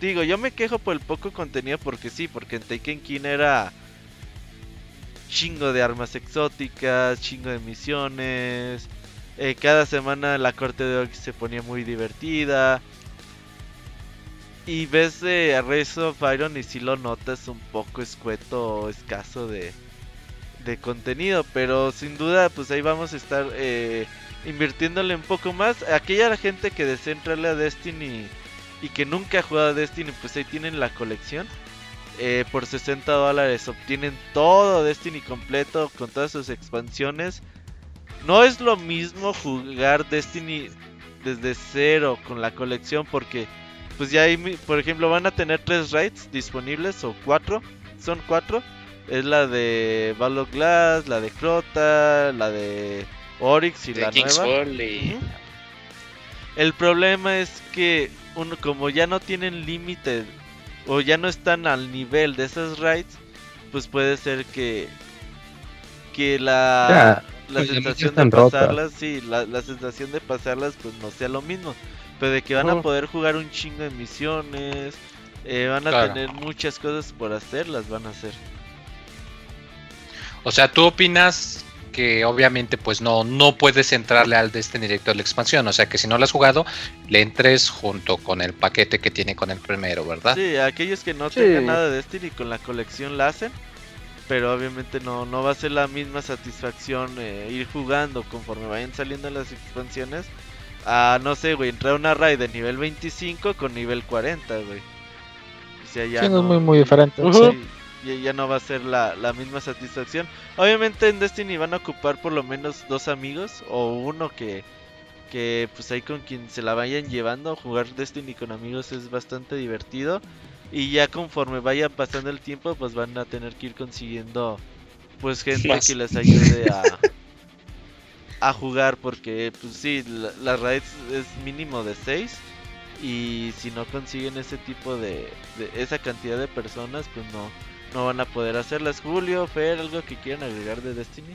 [SPEAKER 3] digo, yo me quejo por el poco contenido porque sí, porque en Taken King era chingo de armas exóticas, chingo de misiones. eh, cada semana la corte de Orcs se ponía muy divertida. Y ves de a Rise of Iron y si lo notas un poco escueto o escaso de, de contenido. Pero sin duda, pues ahí vamos a estar eh, invirtiéndole un poco más. Aquella gente que desea entrarle a Destiny y que nunca ha jugado a Destiny, pues ahí tienen la colección. Eh, por 60 dólares obtienen todo Destiny completo con todas sus expansiones. No es lo mismo jugar Destiny desde cero con la colección porque pues ya hay, por ejemplo, van a tener tres raids disponibles o cuatro, son cuatro. Es la de of Glass, la de Crota, la de Oryx y
[SPEAKER 5] De
[SPEAKER 3] la
[SPEAKER 5] King's
[SPEAKER 3] nueva.
[SPEAKER 5] Fall y.
[SPEAKER 3] Ujú. El problema es que uno como ya no tienen límite o ya no están al nivel de esas raids, pues puede ser que que la la
[SPEAKER 4] pues,
[SPEAKER 3] sensación de
[SPEAKER 4] rotas.
[SPEAKER 3] pasarlas, sí, la, la sensación de pasarlas pues no sea lo mismo, pero de que van a poder jugar un chingo de misiones, eh, van a
[SPEAKER 6] Claro.
[SPEAKER 3] tener muchas cosas por hacer, las van a hacer.
[SPEAKER 6] O sea, tú opinas que obviamente pues no, no puedes entrarle al Destiny directo a la expansión. O sea que si no lo has jugado, le entres junto con el paquete que tiene con el primero, ¿verdad?
[SPEAKER 3] Sí, aquellos que no
[SPEAKER 1] Sí.
[SPEAKER 3] tengan nada de Destiny con la colección la hacen. Pero obviamente no, no va a ser la misma satisfacción eh, ir jugando conforme vayan saliendo las expansiones. A no sé, güey, entrar a una raid de nivel 25 con nivel 40, güey. O sea, ya
[SPEAKER 2] Sí, no es muy, muy diferente.
[SPEAKER 3] Sí, ya, ya no va a ser la, la misma satisfacción. Obviamente en Destiny van a ocupar por lo menos dos amigos o uno que, que pues ahí con quien se la vayan llevando. Jugar Destiny con amigos es bastante divertido. Y ya conforme vaya pasando el tiempo pues van a tener que ir consiguiendo pues gente
[SPEAKER 5] Más.
[SPEAKER 3] que les ayude a, a jugar porque pues sí, la, raids es mínimo de 6 y si no consiguen ese tipo de, de esa cantidad de personas pues no no van a poder hacerlas. Julio, Fer, algo que quieran agregar de Destiny.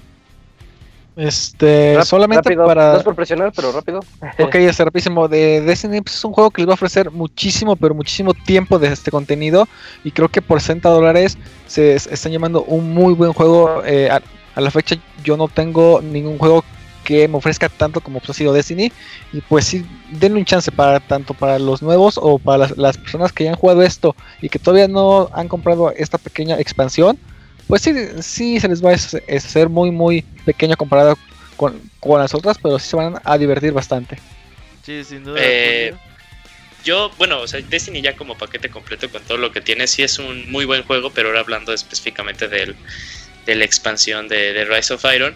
[SPEAKER 2] Este,
[SPEAKER 1] Rap-
[SPEAKER 2] solamente
[SPEAKER 1] rápido,
[SPEAKER 2] para.
[SPEAKER 1] No es por presionar, pero rápido.
[SPEAKER 2] Ok, es rapidísimo. De Destiny pues, es un juego que les va a ofrecer muchísimo, pero muchísimo tiempo de este contenido. Y creo que por 60 dólares se es- están llamando un muy buen juego. Eh, a, a la fecha yo no tengo ningún juego que me ofrezca tanto como pues, ha sido Destiny. Y pues sí, denle un chance para tanto para los nuevos o para las, las personas que ya han jugado esto y que todavía no han comprado esta pequeña expansión. Pues sí, sí se les va a hacer- muy, muy pequeño comparado con, con las otras, pero sí se van a divertir bastante.
[SPEAKER 3] Sí, sin duda.
[SPEAKER 5] Eh. Yo, bueno, o sea, Destiny ya como paquete completo con todo lo que tiene, sí es un muy buen juego, pero ahora hablando específicamente del, de la expansión de, de Rise of Iron,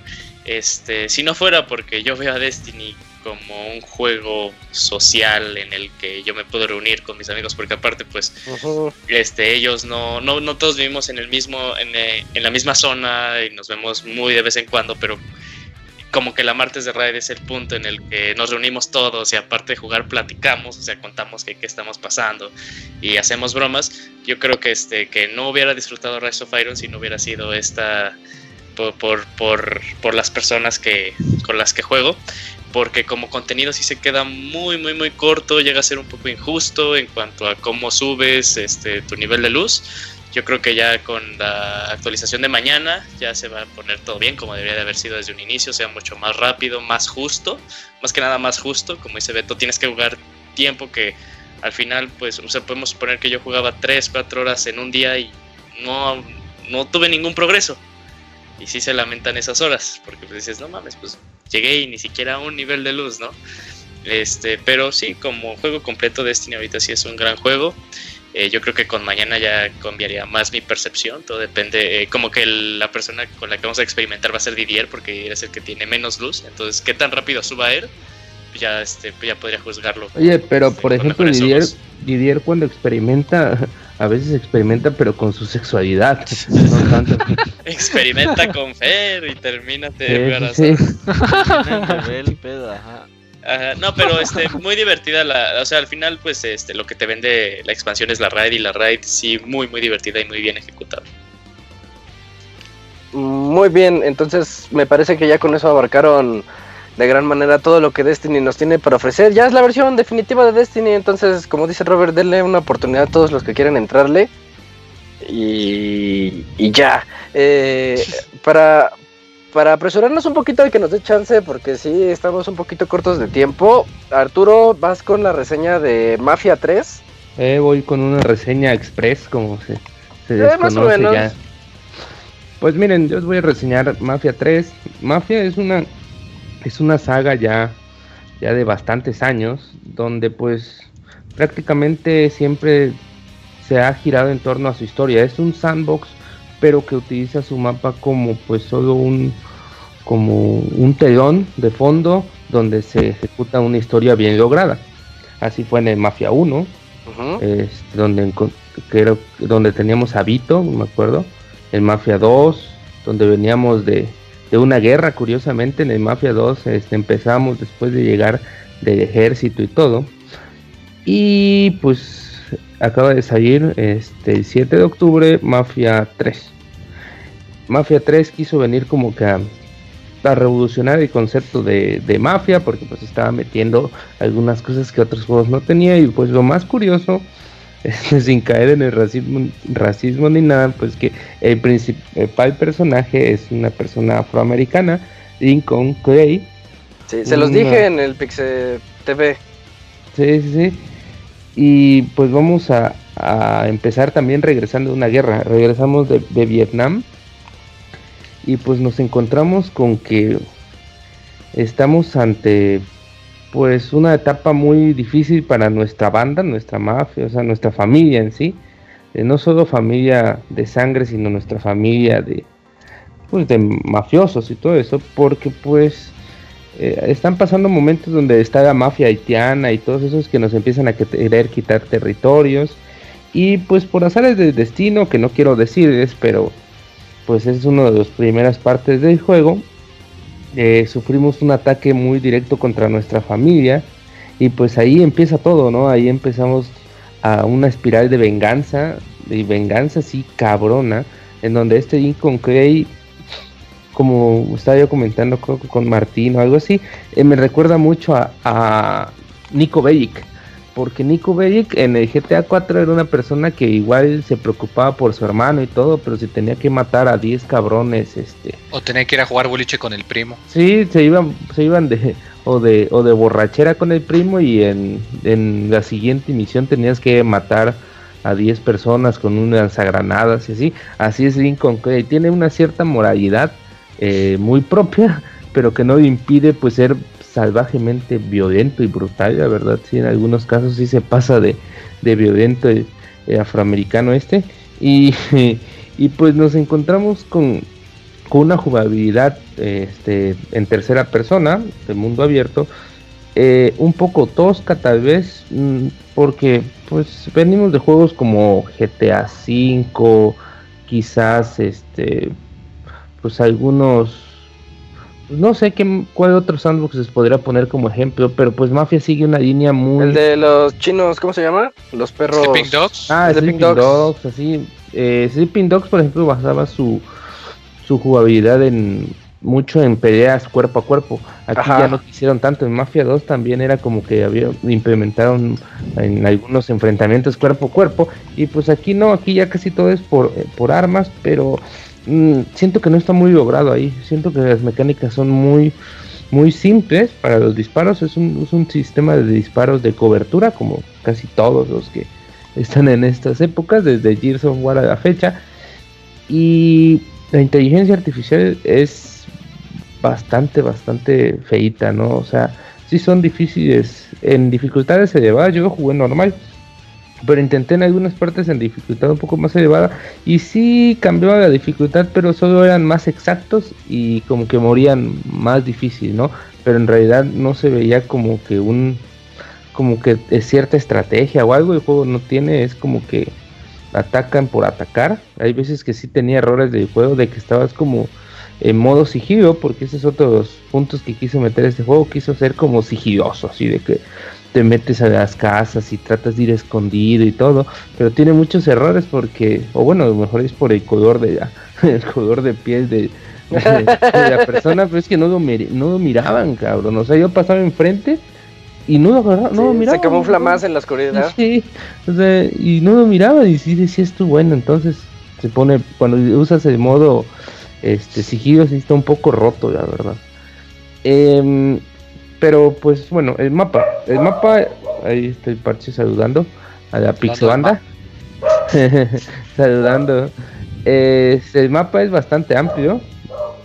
[SPEAKER 5] este, si no fuera porque yo veo a Destiny como un juego social en el que yo me puedo reunir con mis amigos, porque aparte, pues, este, ellos no, no, no todos vivimos en el mismo, en, eh, en la misma zona y nos vemos muy de vez en cuando, pero como que la martes de raid es el punto en el que nos reunimos todos y aparte de jugar platicamos, o sea, contamos que qué estamos pasando y hacemos bromas. Yo creo que este que no hubiera disfrutado Rise of Iron si no hubiera sido esta por, por, por, por las personas que con las que juego, porque como contenido sí se queda muy muy muy corto, llega a ser un poco injusto en cuanto a cómo subes este tu nivel de luz. Yo creo que ya con la actualización de mañana ya se va a poner todo bien, como debería de haber sido desde un inicio, sea mucho más rápido, más justo, más que nada más justo, como dice Beto, tienes que jugar tiempo que al final, pues, o sea, podemos suponer que yo jugaba 3, 4 horas en un día y no, no tuve ningún progreso. Y sí se lamentan esas horas, porque pues dices, no mames, pues llegué y ni siquiera a un nivel de luz, ¿no? Este, pero sí, como juego completo Destiny ahorita sí es un gran juego. Eh, yo creo que con mañana ya cambiaría más mi percepción, todo depende, eh, como que el- la persona con la que vamos a experimentar va a ser Didier porque es el que tiene menos luz, entonces qué tan rápido suba él, pues ya, este, pues ya podría juzgarlo.
[SPEAKER 4] Oye, pero por ejemplo, Didier. Didier cuando experimenta, a veces experimenta, pero con su sexualidad. No tanto.
[SPEAKER 5] Experimenta con Fer y termina
[SPEAKER 4] Sí,
[SPEAKER 5] de
[SPEAKER 4] sí,
[SPEAKER 3] el pedo, ajá.
[SPEAKER 5] Ajá, no, pero este, muy divertida la, o sea, al final pues este, lo que te vende la expansión es la raid y la raid sí muy muy divertida y muy bien ejecutada.
[SPEAKER 1] Muy bien, entonces me parece que ya con eso abarcaron de gran manera todo lo que Destiny nos tiene para ofrecer. Ya es la versión definitiva de Destiny, entonces como dice Robert, denle una oportunidad a todos los que quieran entrarle. Y, y ya. Eh, para, para apresurarnos un poquito y que nos dé chance, porque sí, estamos un poquito cortos de tiempo. Arturo, vas con la reseña de Mafia 3.
[SPEAKER 4] Eh, voy con una reseña express, como se, se
[SPEAKER 1] Eh, más o
[SPEAKER 4] desconoce
[SPEAKER 1] menos.
[SPEAKER 4] ya. Pues miren, yo os voy a reseñar Mafia 3. Mafia es una es una saga ya ya de bastantes años donde pues prácticamente siempre se ha girado en torno a su historia. Es un sandbox, pero que utiliza su mapa como pues solo un como un telón de fondo donde se ejecuta una historia bien lograda. Así fue en el Mafia 1,
[SPEAKER 1] Ujú.
[SPEAKER 4] este, donde, donde teníamos a Vito, me acuerdo, el Mafia 2, donde veníamos de, de una guerra, curiosamente, en el Mafia 2 este, empezamos después de llegar del ejército y todo, y pues acaba de salir este, el 7 de octubre Mafia 3. Mafia 3 quiso venir como que a, revolucionar el concepto de, de mafia porque pues estaba metiendo algunas cosas que otros juegos no tenía y pues lo más curioso sin caer en el racismo, racismo ni nada pues que el principal personaje es una persona afroamericana Lincoln Clay
[SPEAKER 1] Sí, se los
[SPEAKER 4] Una-
[SPEAKER 1] dije en el Pixel TV.
[SPEAKER 4] Sí, sí, sí. Y pues vamos a, a empezar también regresando de una guerra. Regresamos de, de Vietnam. Y pues nos encontramos con que estamos ante pues una etapa muy difícil para nuestra banda, nuestra mafia, o sea, nuestra familia en sí. Eh, no solo familia de sangre, sino nuestra familia de pues de mafiosos y todo eso, porque pues eh, están pasando momentos donde está la mafia haitiana y todos esos que nos empiezan a que- querer quitar territorios y pues por azares del destino que no quiero decirles pero pues es una de las primeras partes del juego eh, sufrimos un ataque muy directo contra nuestra familia y pues ahí empieza todo no ahí empezamos a una espiral de venganza de venganza así cabrona en donde este Clay como estaba yo comentando creo que con Martín o algo así, eh, me recuerda mucho a, a Nico Bellic, porque Nico Bellic en el GTA 4 era una persona que igual se preocupaba por su hermano y todo, pero si tenía que matar a 10 cabrones, este,
[SPEAKER 6] O tenía que ir a jugar boliche con el primo.
[SPEAKER 4] sí, se iban, se iban de o de o de borrachera con el primo y en, en la siguiente misión tenías que matar a 10 personas con unas lanzagranadas y así, así es Lincoln Clay, tiene una cierta moralidad eh, muy propia, pero que no impide pues ser salvajemente violento y brutal, la verdad, sí, en algunos casos sí se pasa de, de violento el, el afroamericano este, y, y pues nos encontramos con, con una jugabilidad este, en tercera persona, de mundo abierto, eh, un poco tosca tal vez, mm, porque pues venimos de juegos como GTA V, quizás este pues algunos no sé qué cuál otro sandbox les podría poner como ejemplo, pero pues Mafia sigue una línea muy
[SPEAKER 1] El de los chinos, ¿cómo se llama? Los perros.
[SPEAKER 6] Sleeping Dogs.
[SPEAKER 4] Ah,
[SPEAKER 1] Sleeping
[SPEAKER 4] Sleeping
[SPEAKER 1] Dogs.
[SPEAKER 4] Dogs. así. Eh, Sleeping Dogs, por ejemplo, basaba su, su jugabilidad en mucho en peleas cuerpo a cuerpo. Aquí
[SPEAKER 1] Ajá.
[SPEAKER 4] ya no quisieron tanto. En Mafia 2 también era como que había implementaron en algunos enfrentamientos cuerpo a cuerpo. Y pues aquí no, aquí ya casi todo es por, eh, por armas, pero mm, siento que no está muy logrado ahí. Siento que las mecánicas son muy muy simples para los disparos. Es un, es un sistema de disparos de cobertura, como casi todos los que están en estas épocas, desde Gears of War a la fecha. Y la inteligencia artificial es bastante, bastante feita, ¿no? O sea, sí son difíciles, en dificultades elevadas, yo lo jugué normal. Pero intenté en algunas partes en dificultad un poco más elevada y sí cambiaba la dificultad, pero solo eran más exactos y como que morían más difícil, ¿no? Pero en realidad no se veía como que un como que cierta estrategia o algo el juego no tiene, es como que atacan por atacar. Hay veces que sí tenía errores del juego de que estabas como en modo sigilo, porque ese es otro de los puntos que quiso meter este juego, quiso ser como sigiloso, así de que te metes a las casas y tratas de ir escondido y todo, pero tiene muchos errores porque, o bueno, a lo mejor es por el color de el color de piel de, la persona, pero es que no lo, no lo miraban, cabrón. O sea, yo pasaba enfrente y no lo no miraba.
[SPEAKER 1] Se camufla más en la oscuridad.
[SPEAKER 4] Sí, o sea, y no lo miraba y sí decía esto bueno, entonces se pone, cuando usas el modo este sigilo, sí está un poco roto, la verdad. Eh, pero pues bueno, el mapa. El mapa, ahí estoy parche saludando a la Pixebanda. saludando. el mapa es bastante amplio,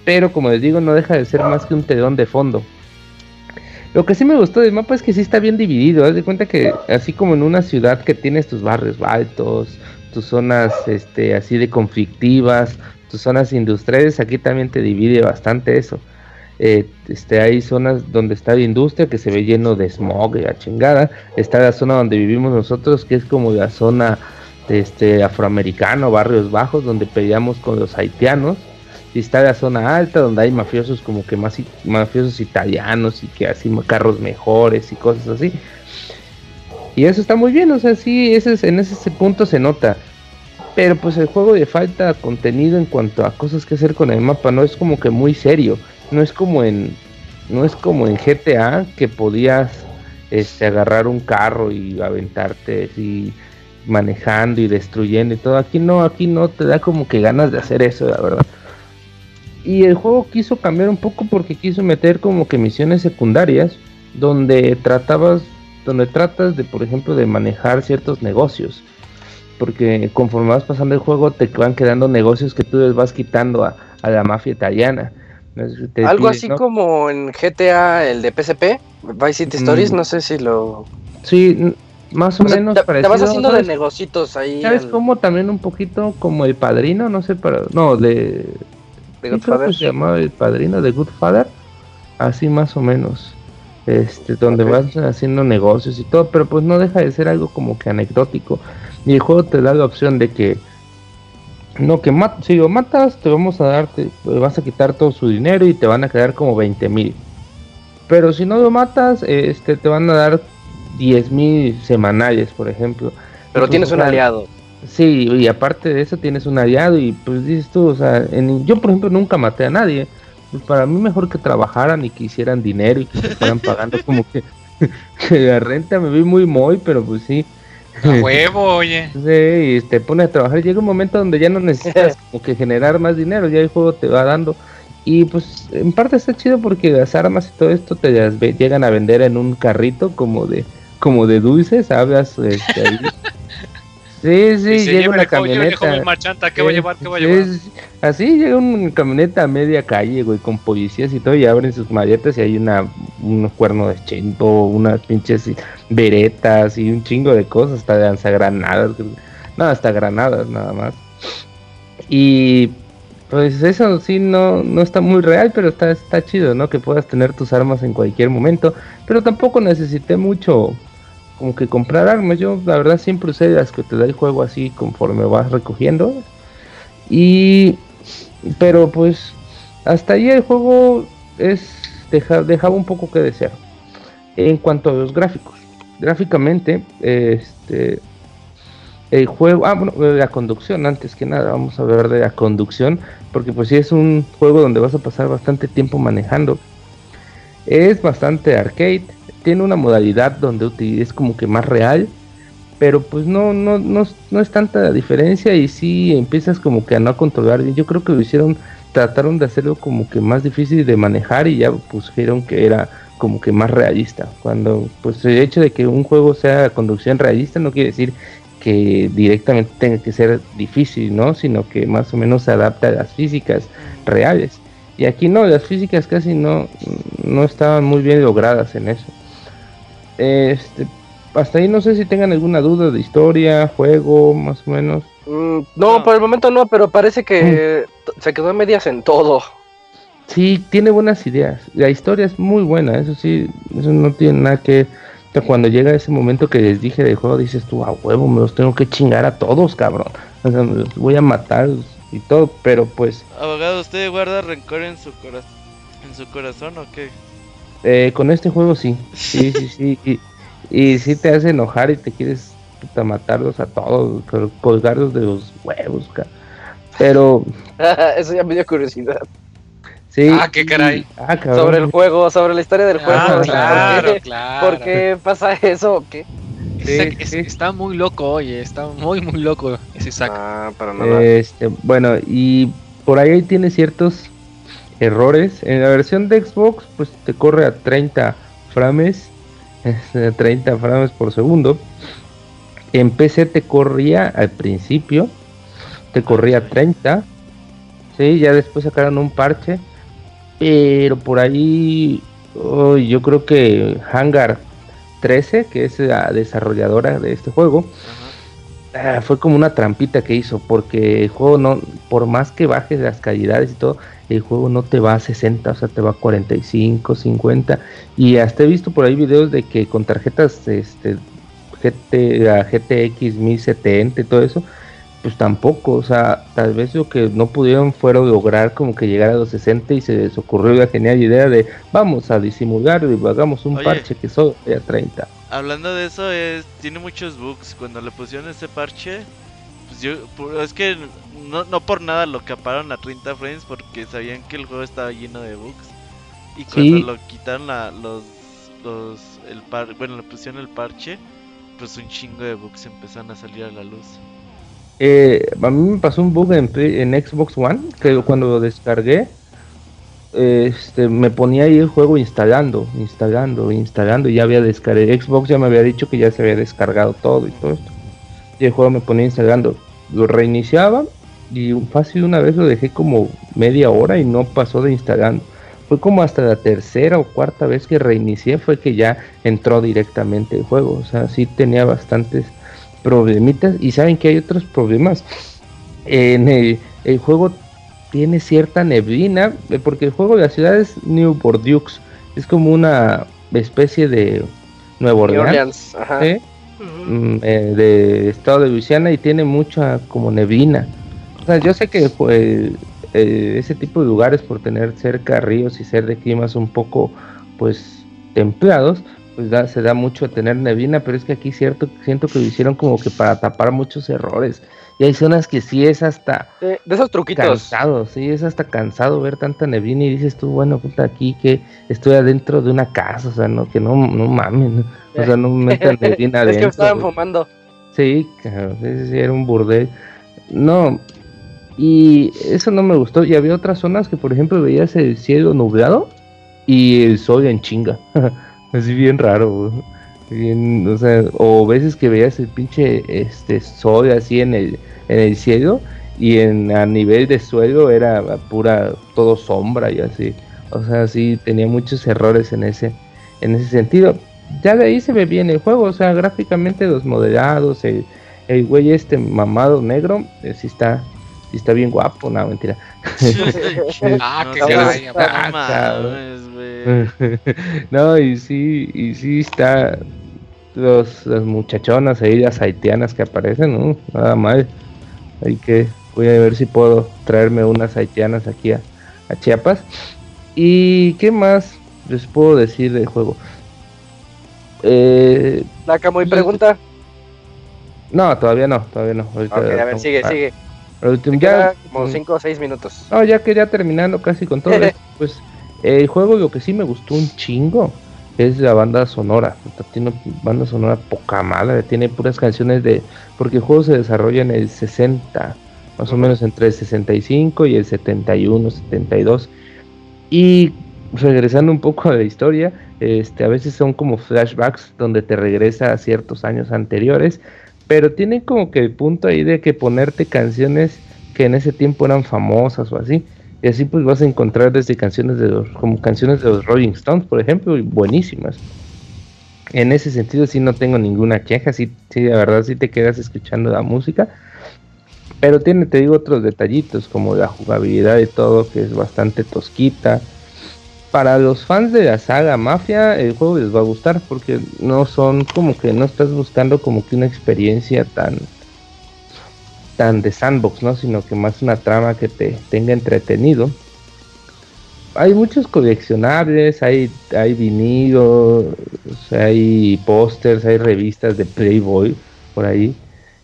[SPEAKER 4] pero como les digo, no deja de ser más que un telón de fondo. Lo que sí me gustó del mapa es que sí está bien dividido. Haz de cuenta que así como en una ciudad que tienes tus barrios altos, tus zonas este, así de conflictivas, tus zonas industriales, aquí también te divide bastante eso. Eh, este, hay zonas donde está la industria que se ve lleno de smog y la chingada. Está la zona donde vivimos nosotros, que es como la zona este, afroamericano, barrios bajos, donde peleamos con los haitianos. Y está la zona alta, donde hay mafiosos como que más mafiosos italianos y que así carros mejores y cosas así. Y eso está muy bien, o sea, sí, ese, en ese punto se nota. Pero pues el juego le falta contenido en cuanto a cosas que hacer con el mapa, no es como que muy serio no es como en no es como en GTA que podías este, agarrar un carro y aventarte y manejando y destruyendo y todo. Aquí no, aquí no te da como que ganas de hacer eso, la verdad. Y el juego quiso cambiar un poco porque quiso meter como que misiones secundarias donde tratabas, donde tratas de, por ejemplo, de manejar ciertos negocios. Porque conforme vas pasando el juego te van quedando negocios que tú les vas quitando a, a la mafia italiana
[SPEAKER 1] algo así como en GTA, el de PSP, Vice City Stories, mm. no sé si lo.
[SPEAKER 4] Sí, más o, menos
[SPEAKER 1] te, parecido. vas haciendo de negocitos ahí.
[SPEAKER 4] ¿Sabes como También un poquito como el padrino, no sé, para. No, de.
[SPEAKER 1] De Godfather.
[SPEAKER 4] se llamaba el padrino de Goodfather. Así más o menos. Este, donde vas haciendo negocios y todo, pero pues no deja de ser algo como que anecdótico. Y el juego te da la opción de que no, que si lo matas, te vamos a darte, vas a quitar todo su dinero y te van a quedar como 20 mil. Pero si no lo matas, este, te van a dar 10 mil semanales, por ejemplo.
[SPEAKER 1] Pero tienes un aliado.
[SPEAKER 4] Sí, y aparte de eso tienes un aliado y pues dices tú, o sea, yo por ejemplo nunca maté a nadie. Pues para mí mejor que trabajaran y que hicieran dinero y que se fueran pagando como que, que la renta me vi muy muy, pero pues sí
[SPEAKER 6] a huevo, oye.
[SPEAKER 4] Sí, y te pone a trabajar. Llega un momento donde ya no necesitas como que generar más dinero, ya el juego te va dando. Y pues en parte está chido porque las armas y todo esto te las llegan a vender en un carrito como de como de dulces, hablas este, ahí, Sí, sí, llega una camioneta.
[SPEAKER 6] ¿qué voy a llevar? ¿Qué voy a llevar?
[SPEAKER 4] así llega una camioneta a media calle, güey, con policías y todo, y abren sus maletas y hay una, unos cuernos de chento, unas pinches veretas y un chingo de cosas, hasta lanzagranadas, no, hasta granadas nada más. Y pues eso sí no, no está muy real, pero está, está chido, ¿no? Que puedas tener tus armas en cualquier momento, pero tampoco necesité mucho como que comprar armas. Yo la verdad siempre usé las que te da el juego así conforme vas recogiendo. Y pero pues hasta ahí el juego es deja, dejaba un poco que desear. En cuanto a los gráficos, gráficamente este el juego, ah bueno, la conducción antes que nada, vamos a ver de la conducción, porque pues si es un juego donde vas a pasar bastante tiempo manejando. Es bastante arcade, tiene una modalidad donde es como que más real, pero pues no, no, no, no es tanta la diferencia y si empiezas como que a no controlar. Yo creo que lo hicieron, trataron de hacerlo como que más difícil de manejar y ya pusieron que era como que más realista. Cuando pues el hecho de que un juego sea conducción realista no quiere decir que directamente tenga que ser difícil, ¿no? Sino que más o menos se adapta a las físicas reales. Y aquí no, las físicas casi no, no estaban muy bien logradas en eso. Este, hasta ahí no sé si tengan alguna duda de historia, juego, más o menos.
[SPEAKER 1] Mm, no,
[SPEAKER 5] No.
[SPEAKER 1] por el momento no, pero parece que t- se quedó en medias en todo.
[SPEAKER 4] Sí, tiene buenas ideas. La historia es muy buena, eso sí, eso no tiene nada que... o sea, cuando llega ese momento que les dije del juego, dices tú, a huevo, me los tengo que chingar a todos, cabrón. O sea, me los voy a matar y todo, pero pues
[SPEAKER 3] Abogado, ¿usted guarda rencor en su, cora- en su corazón o qué?
[SPEAKER 4] Eh, con este juego sí, sí, sí, sí. Y, y sí te hace enojar y te quieres puta, matarlos a todos, col- colgarlos de los huevos, ca- Pero
[SPEAKER 1] Eso ya me dio curiosidad.
[SPEAKER 4] sí.
[SPEAKER 6] Ah, qué caray.
[SPEAKER 4] Ah, cabrón.
[SPEAKER 1] Sobre el juego, sobre la historia del juego.
[SPEAKER 6] Ah,
[SPEAKER 1] o sea,
[SPEAKER 6] claro,
[SPEAKER 1] ¿por, qué,
[SPEAKER 6] claro.
[SPEAKER 1] por qué pasa eso? o ¿Qué?
[SPEAKER 2] Es-
[SPEAKER 4] sí.
[SPEAKER 2] Está muy loco, oye, está muy, muy loco ese saco.
[SPEAKER 1] Ah, para nada.
[SPEAKER 4] Este, bueno, y por ahí tiene ciertos errores. En la versión de Xbox, pues te corre a 30 frames, este, 30 frames por segundo. En PC te corría al principio, te corría a 30. Sí, ya después sacaron un parche. Pero por ahí, oh, yo creo que Hangar 13, que es la desarrolladora de este juego,
[SPEAKER 3] Ajá.
[SPEAKER 4] Ah, fue como una trampita que hizo, porque el juego no, por más que bajes las calidades y todo, el juego no te va a 60, o sea, te va a 45, 50. Y hasta he visto por ahí videos de que con tarjetas este, GT, GTX 1070 y todo eso, pues tampoco, o sea, tal vez lo que no pudieron fueron lograr como que llegar a los 60 y se les ocurrió la genial idea de vamos a disimular y hagamos un
[SPEAKER 3] Oye.
[SPEAKER 4] parche que solo a 30.
[SPEAKER 3] Hablando de eso, es, tiene muchos bugs. Cuando le pusieron ese parche, pues yo, es que no, no por nada lo caparon a 30 frames porque sabían que el juego estaba lleno de bugs. Y cuando
[SPEAKER 4] Sí.
[SPEAKER 3] lo quitaron la- los, los, el par, bueno, le pusieron el parche, pues un chingo de bugs empezaron a salir a la luz.
[SPEAKER 4] Eh, a mí me pasó un bug en Xbox One que cuando lo descargué este, me ponía ahí el juego instalando, instalando, instalando y ya había descargado. Xbox ya me había dicho que ya se había descargado todo y todo esto. Y el juego me ponía instalando. Lo reiniciaba y fácil una vez lo dejé como media hora y no pasó de instalando. Fue como hasta la tercera o cuarta vez que reinicié fue que ya entró directamente el juego. O sea, sí tenía bastantes problemitas y saben que hay otros problemas en el, el juego tiene cierta neblina eh, porque el juego de la ciudad es New Bordeaux es como una especie de Nueva
[SPEAKER 1] New
[SPEAKER 4] Orleans,
[SPEAKER 1] Orleans, ajá.
[SPEAKER 4] ¿sí? Mm, eh, de estado de Luisiana y tiene mucha como neblina o sea yo sé que pues, eh, ese tipo de lugares por tener cerca ríos y ser de climas un poco pues templados pues da- se da mucho a tener neblina, pero es que aquí cierto, siento que lo hicieron como que para tapar muchos errores. Y hay zonas que sí es hasta
[SPEAKER 1] De, de esos truquitos.
[SPEAKER 4] cansado, sí, es hasta cansado ver tanta neblina y dices tú, bueno, puta, aquí que estoy adentro de una casa, o sea, no, que no, no mames, o sea, no me metan neblina
[SPEAKER 1] es que
[SPEAKER 4] adentro.
[SPEAKER 1] estaban fumando.
[SPEAKER 4] Sí, cabrón, sí, era un burdel. No, y eso no me gustó. Y había otras zonas que, por ejemplo, veías el cielo nublado y el sol en chinga. Así bien raro. Bien, o sea, o veces que veías el pinche este sol así en el, en el cielo y en a nivel de suelo era pura todo sombra y así. O sea, sí tenía muchos errores en ese en ese sentido. Ya de ahí se ve bien el juego, o sea, gráficamente los modelados, el, el güey este mamado negro, eh, sí está sí está bien guapo, no, mentira.
[SPEAKER 6] Ah, qué
[SPEAKER 3] no, no,
[SPEAKER 4] y sí, y sí está los, las muchachonas ahí, las haitianas que aparecen, ¿no? Nada mal. Hay que, voy a ver si puedo traerme unas haitianas aquí a, a Chiapas. ¿Y qué más les puedo decir del juego? Eh,
[SPEAKER 1] Camuy pregunta.
[SPEAKER 4] no, todavía no, todavía no. Ahorita
[SPEAKER 1] a ver, sigue, sigue.
[SPEAKER 4] último- ya,
[SPEAKER 1] como
[SPEAKER 4] mm,
[SPEAKER 1] 5 o 6 minutos.
[SPEAKER 4] No, ya quería terminando casi con todo esto, Pues el juego lo que sí me gustó un chingo es la banda sonora. Tiene banda sonora poca madre, tiene puras canciones de... Porque el juego se desarrolla en el 60, más o menos entre el 65 y el 71, 72. Y regresando un poco a la historia, este, a veces son como flashbacks donde te regresa a ciertos años anteriores, pero tiene como que el punto ahí de que ponerte canciones que en ese tiempo eran famosas o así. Y así pues vas a encontrar desde canciones de los, como canciones de los Rolling Stones, por ejemplo, y buenísimas. En ese sentido sí no tengo ninguna queja, sí, sí, la verdad sí te quedas escuchando la música. Pero tiene, te digo, otros detallitos como la jugabilidad y todo, que es bastante tosquita. Para los fans de la saga Mafia, el juego les va a gustar porque no son como que no estás buscando como que una experiencia tan tan de sandbox, ¿no? Sino que más una trama que te tenga entretenido. Hay muchos coleccionables, hay, hay vinilos, hay pósters, hay revistas de Playboy por ahí,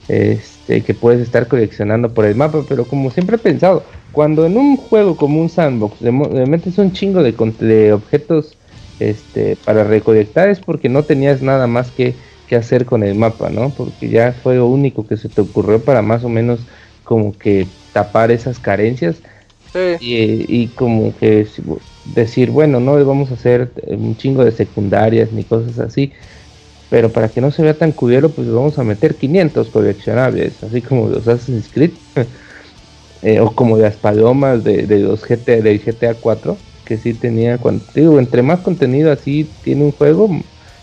[SPEAKER 4] este, que puedes estar coleccionando por el mapa, pero como siempre he pensado, cuando en un juego como un sandbox le, le metes un chingo de, de objetos este, para recolectar es porque no tenías nada más que, que hacer con el mapa, ¿no? Porque ya fue lo único que se te ocurrió para más o menos como que tapar esas carencias
[SPEAKER 1] Sí.
[SPEAKER 4] y, y como que decir, bueno, no vamos a hacer eh, un chingo de secundarias ni cosas así, pero para que no se vea tan culero, pues vamos a meter 500 coleccionables, así como los Assassin's Creed, eh, o como las palomas de, de los GT, del GTA 4, que sí tenía, cuando, digo, entre más contenido así tiene un juego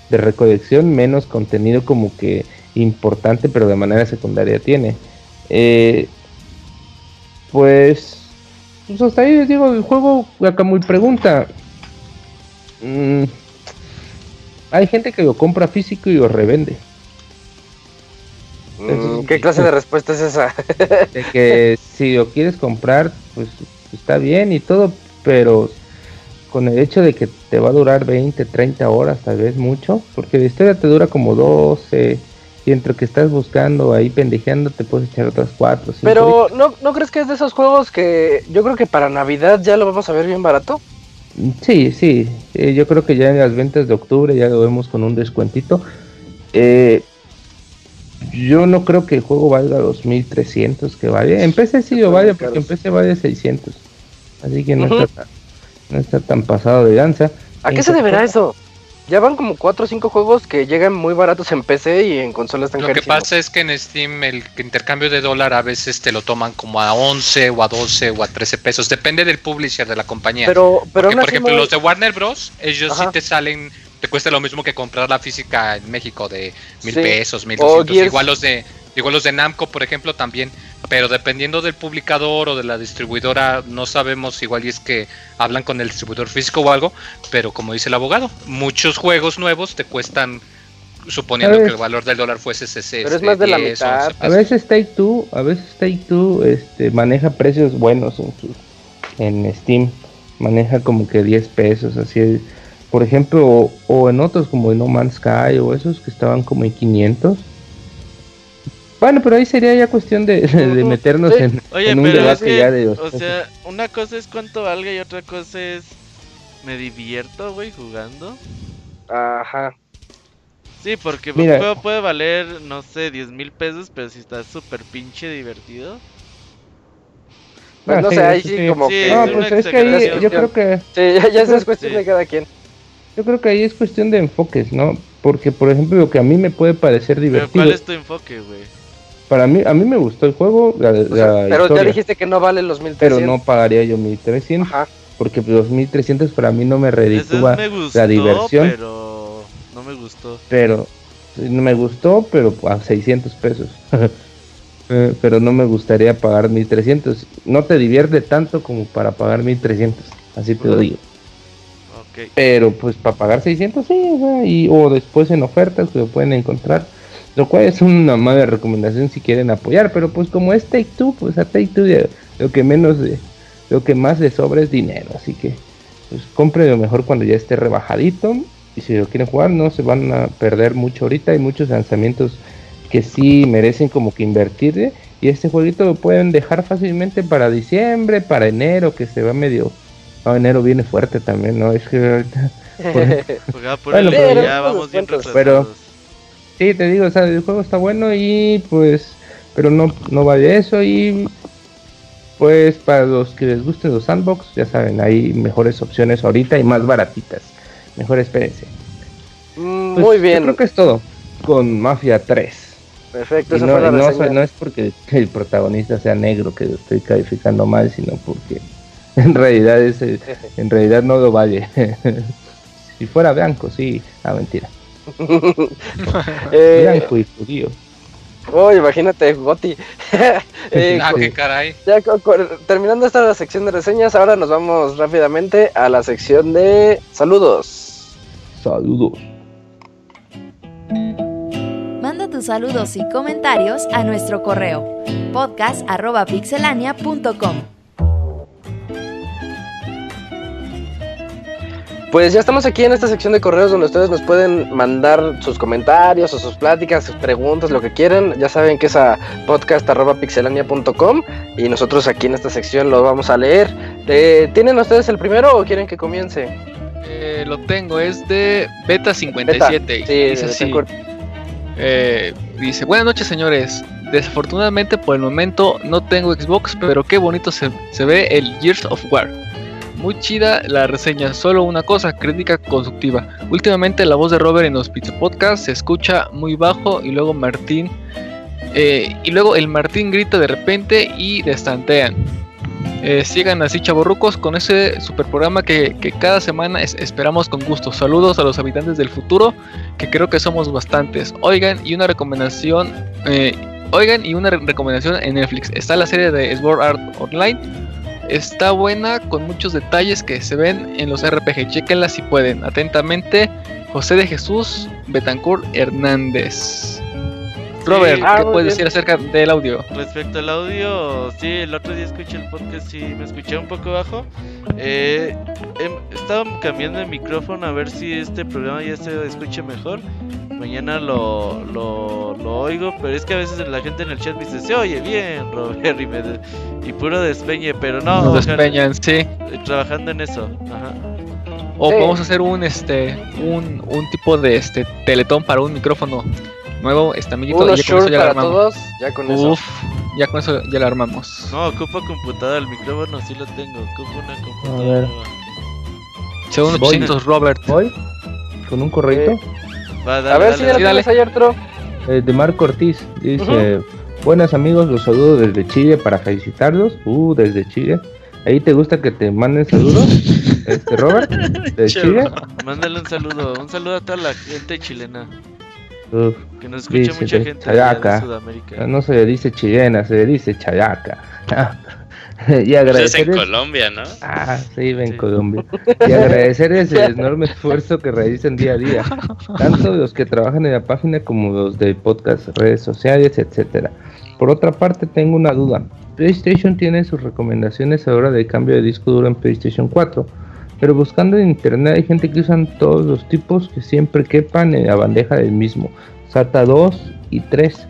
[SPEAKER 4] de recolección, menos contenido como que importante, pero de manera secundaria tiene. Eh, pues, pues hasta ahí les digo, el juego, acá muy pregunta. Mm, hay gente que lo compra físico y lo revende.
[SPEAKER 1] Mm, ¿Qué clase de respuesta es esa?
[SPEAKER 4] De que si lo quieres comprar, pues está bien y todo, pero con el hecho de que te va a durar 20, 30 horas, tal vez mucho, porque la historia te dura como 12, y entre que estás buscando ahí pendejeando, te puedes echar otras 4, 5.
[SPEAKER 1] Pero ¿no, ¿no crees que es de esos juegos que yo creo que para Navidad ya lo vamos a ver bien barato?
[SPEAKER 4] Sí, sí, eh, yo creo que ya en las ventas de octubre ya lo vemos con un descuentito. Eh, yo no creo que el juego valga los 1300 que vale. En PC sí lo vale porque en PC vale 600. Así que no, está, no está tan pasado de lanza.
[SPEAKER 1] ¿A qué se deberá
[SPEAKER 4] consola-
[SPEAKER 1] eso? Ya van como 4 o 5 juegos que llegan muy baratos en PC y en consolas están
[SPEAKER 6] Lo que pasa es que en Steam el intercambio de dólar a veces te lo toman como a 11 o a 12 o a 13 pesos. Depende del publisher de la compañía.
[SPEAKER 1] Pero, pero
[SPEAKER 6] Porque, por ejemplo,
[SPEAKER 1] no-
[SPEAKER 6] los de Warner Bros. Ellos
[SPEAKER 1] Ajá.
[SPEAKER 6] sí te salen, te cuesta lo mismo que comprar la física en México de mil
[SPEAKER 1] Sí.
[SPEAKER 6] pesos, mil doscientos. Igual los de, igual los de Namco, por ejemplo, también. Pero dependiendo del publicador o de la distribuidora, no sabemos igual y es que hablan con el distribuidor físico o algo. Pero como dice el abogado, muchos juegos nuevos te cuestan, suponiendo
[SPEAKER 4] ¿Sabes?
[SPEAKER 6] que el valor del dólar fuese ese.
[SPEAKER 1] Pero es más de la
[SPEAKER 6] 10,
[SPEAKER 1] mitad.
[SPEAKER 6] 11
[SPEAKER 4] A veces Take Two, a veces Take Two este, maneja precios buenos en, su- en Steam. Maneja como que 10 pesos, así. Por ejemplo, o, o en otros como en No Man's Sky o esos que estaban como en 500. Bueno, pero ahí sería ya cuestión de, meternos
[SPEAKER 1] sí.
[SPEAKER 4] en,
[SPEAKER 3] Oye,
[SPEAKER 4] en un
[SPEAKER 3] pero es
[SPEAKER 4] debate
[SPEAKER 3] que,
[SPEAKER 4] ya de
[SPEAKER 3] o sea, una cosa es cuánto valga y otra cosa es me divierto, güey, jugando.
[SPEAKER 1] Ajá.
[SPEAKER 3] Sí, porque
[SPEAKER 4] Mira.
[SPEAKER 3] un juego puede valer, no sé, 10 mil pesos, pero si está súper pinche divertido.
[SPEAKER 1] Pues no
[SPEAKER 4] sí,
[SPEAKER 1] sé, ahí sí,
[SPEAKER 4] sí.
[SPEAKER 1] como
[SPEAKER 3] Sí,
[SPEAKER 1] que...
[SPEAKER 4] No,
[SPEAKER 3] es
[SPEAKER 4] pues es que ahí yo creo que
[SPEAKER 1] Sí, ya, es cuestión de cada quien.
[SPEAKER 4] yo creo que ahí es cuestión de enfoques, ¿no? Porque por ejemplo, lo que a mí me puede parecer
[SPEAKER 3] Pero
[SPEAKER 4] divertido,
[SPEAKER 3] ¿cuál es tu enfoque, güey?
[SPEAKER 4] Para mí a mí me gustó el juego, la,
[SPEAKER 1] O sea,
[SPEAKER 4] la
[SPEAKER 1] pero
[SPEAKER 4] historia,
[SPEAKER 1] ya dijiste que no vale los 1300.
[SPEAKER 4] pero no pagaría yo 1300
[SPEAKER 1] Ajá.
[SPEAKER 4] porque los 1300 para mí no me
[SPEAKER 3] Ese
[SPEAKER 4] reditúa,
[SPEAKER 3] me gustó,
[SPEAKER 4] la diversión.
[SPEAKER 3] pero no me gustó.
[SPEAKER 4] pero no me gustó, pero a 600 pesos. Eh, pero no me gustaría pagar 1300. No te divierte tanto como para pagar 1300, así te lo digo.
[SPEAKER 3] Ok.
[SPEAKER 4] Pero pues para pagar 600 sí, o, sea, y, o después en ofertas que lo pueden encontrar. Lo cual es una mala recomendación si quieren apoyar, pero pues como es Take Two, pues a Take Two ya lo que menos de, lo que más le sobra es dinero, así que pues compre lo mejor cuando ya esté rebajadito y si lo quieren jugar no se van a perder mucho ahorita, hay muchos lanzamientos que sí merecen como que invertirle y este jueguito lo pueden dejar fácilmente para diciembre, para enero que se va medio no, enero viene fuerte también, ¿no? Es que ahorita
[SPEAKER 3] por
[SPEAKER 4] Bueno,
[SPEAKER 3] el
[SPEAKER 4] pero-
[SPEAKER 3] ya vamos bien
[SPEAKER 1] Pero-
[SPEAKER 3] retrasados.
[SPEAKER 4] Sí, te digo, o sea, el juego está bueno y pues, pero no, no vale eso y pues para los que les gusten los sandbox, ya saben, hay mejores opciones ahorita y más baratitas. Mejor espérense.
[SPEAKER 1] Mm,
[SPEAKER 4] Pues,
[SPEAKER 1] Muy
[SPEAKER 4] Yo
[SPEAKER 1] bien.
[SPEAKER 4] creo que es todo con Mafia 3.
[SPEAKER 1] Perfecto,
[SPEAKER 4] Y no, no, es porque el protagonista sea negro que lo estoy calificando mal, sino porque en realidad es, en realidad no lo vale. si fuera blanco, sí, ah, mentira.
[SPEAKER 1] Eh,
[SPEAKER 4] Blanco y judío.
[SPEAKER 1] oh, imagínate, Goti. Eh,
[SPEAKER 6] Ah, qué caray.
[SPEAKER 1] ya terminando esta sección de reseñas, ahora nos vamos rápidamente a la sección de saludos.
[SPEAKER 4] Saludos.
[SPEAKER 7] Manda tus saludos y comentarios a nuestro correo podcast.pixelania.com.
[SPEAKER 1] Pues ya estamos aquí en esta sección de correos donde ustedes nos pueden mandar sus comentarios o sus pláticas, sus preguntas, lo que quieran. Ya saben que es a podcast.pixelania.com y nosotros aquí en esta sección lo vamos a leer. Eh, ¿Tienen ustedes el primero o quieren que comience?
[SPEAKER 2] Eh, lo tengo, es de Beta 57.
[SPEAKER 1] Sí,
[SPEAKER 2] dice así. Eh, dice, buenas noches señores. Desafortunadamente por el momento no tengo Xbox, pero qué bonito se, se ve el Gears of War. Muy chida la reseña, solo una cosa, crítica constructiva. Últimamente la voz de Robert en los Pizza Podcast se escucha muy bajo y luego Martín... eh, y luego el Martín grita de repente y destantean. Eh, sigan así chavorrucos con ese super programa que, que cada semana es- esperamos con gusto. Saludos a los habitantes del futuro, que creo que somos bastantes. Oigan, y una recomendación. eh, oigan, y una re- recomendación en Netflix. Está la serie de Sword Art Online. Está buena con muchos detalles que se ven en los RPG. Chequenla si pueden. Atentamente, José de Jesús Betancourt Hernández. Robert,
[SPEAKER 1] Ah,
[SPEAKER 2] ¿qué puedes decir acerca del audio?
[SPEAKER 3] Respecto al audio, sí, el otro día escuché el podcast y me escuché un poco bajo. Eh, em, estaba cambiando el micrófono a ver si este programa ya se escucha mejor. Mañana lo, lo, lo oigo, pero es que a veces la gente en el chat me dice, se oye bien, Robert, y, me de- y puro despeñe, pero no,
[SPEAKER 2] Nos despeñan, sí.
[SPEAKER 3] eh, trabajando en eso. Ajá.
[SPEAKER 2] O
[SPEAKER 1] Sí.
[SPEAKER 2] podemos hacer un este un, un tipo de este teletón para un micrófono nuevo, este amiguito,
[SPEAKER 1] Uno
[SPEAKER 2] y ya con eso ya lo
[SPEAKER 1] para
[SPEAKER 2] armamos.
[SPEAKER 1] todos, ya con eso.
[SPEAKER 2] Uf, ya con eso ya lo armamos.
[SPEAKER 3] No, ocupa computadora, el micrófono sí lo tengo, ocupa una
[SPEAKER 4] A
[SPEAKER 3] computadora.
[SPEAKER 4] ver.
[SPEAKER 2] Según
[SPEAKER 4] Voy.
[SPEAKER 2] 800 Robert.
[SPEAKER 4] Voy con un correo
[SPEAKER 3] Va, dale,
[SPEAKER 1] a ver
[SPEAKER 3] dale,
[SPEAKER 1] si
[SPEAKER 3] dale.
[SPEAKER 1] tienes ahí, Arturo.
[SPEAKER 4] eh, de Marco Ortiz. Dice: Buenas amigos, los saludo desde Chile para felicitarlos. Uh, desde Chile. ¿Ahí te gusta que te manden saludos? Este, Robert, de Chile.
[SPEAKER 3] Mándale un saludo, un saludo a toda la gente chilena.
[SPEAKER 4] Uf,
[SPEAKER 3] Que nos escucha
[SPEAKER 4] Dice
[SPEAKER 3] mucha gente de
[SPEAKER 4] Chayaca.
[SPEAKER 3] Sudamérica.
[SPEAKER 4] no se le dice chilena, se le dice chayaca. y
[SPEAKER 5] Pues es en
[SPEAKER 4] agradecerles.
[SPEAKER 5] Colombia, ¿no?
[SPEAKER 4] Ah, sí, ven
[SPEAKER 3] Sí.
[SPEAKER 4] Colombia. Y agradecerles el enorme esfuerzo que realizan día a día, tanto los que trabajan en la página como los de podcast, redes sociales, etcétera. Por otra parte, tengo una duda. PlayStation tiene sus recomendaciones ahora de cambio de disco duro en PlayStation 4, pero buscando en internet hay gente que usan todos los tipos que siempre quepan en la bandeja del mismo, SATA 2 y 3,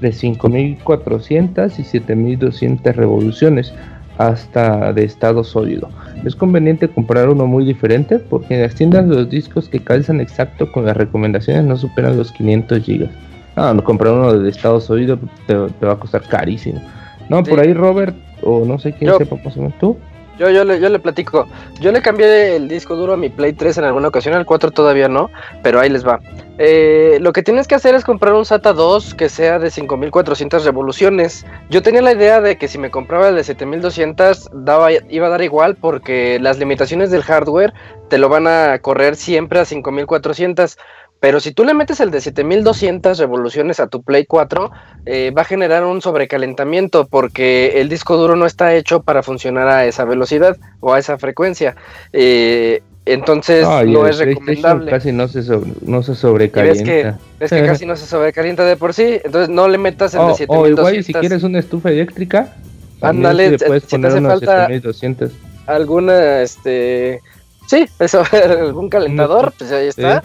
[SPEAKER 4] de 5400 y 7200 revoluciones hasta de estado sólido. Es conveniente comprar uno muy diferente porque en las tiendas los discos que calzan exacto con las recomendaciones no superan los 500 gigas. Ah, no, comprar uno de estado sólido te, te va a costar carísimo. No, por ahí Robert, o no sé quién
[SPEAKER 1] Yo.
[SPEAKER 4] sepa más o menos tú.
[SPEAKER 1] Yo, yo, le, yo le platico. Yo le cambié el disco duro a mi Play 3 en alguna ocasión, al 4 todavía no, pero ahí les va. Eh, lo que tienes que hacer es comprar un SATA 2 que sea de 5400 revoluciones. Yo tenía la idea de que si me compraba el de 7200 daba, iba a dar igual porque las limitaciones del hardware te lo van a correr siempre a 5400. Pero si tú le metes el de 7200 revoluciones a tu Play 4, eh, va a generar un sobrecalentamiento porque el disco duro no está hecho para funcionar a esa velocidad o a esa frecuencia. Eh, entonces no es recomendable.
[SPEAKER 4] Casi no se, sobre- no se
[SPEAKER 1] que,
[SPEAKER 4] sobrecalienta.
[SPEAKER 1] ves que casi no se sobrecalienta de por sí, entonces no le metas el
[SPEAKER 4] O,
[SPEAKER 1] de
[SPEAKER 4] o
[SPEAKER 1] 7200.
[SPEAKER 4] igual si quieres una estufa eléctrica,
[SPEAKER 1] Ándale,
[SPEAKER 4] sí le
[SPEAKER 1] si-
[SPEAKER 4] puedes
[SPEAKER 1] si te hace
[SPEAKER 4] unos
[SPEAKER 1] falta-
[SPEAKER 4] 7200.
[SPEAKER 1] alguna, este, sí, eso, algún calentador, pues ahí está.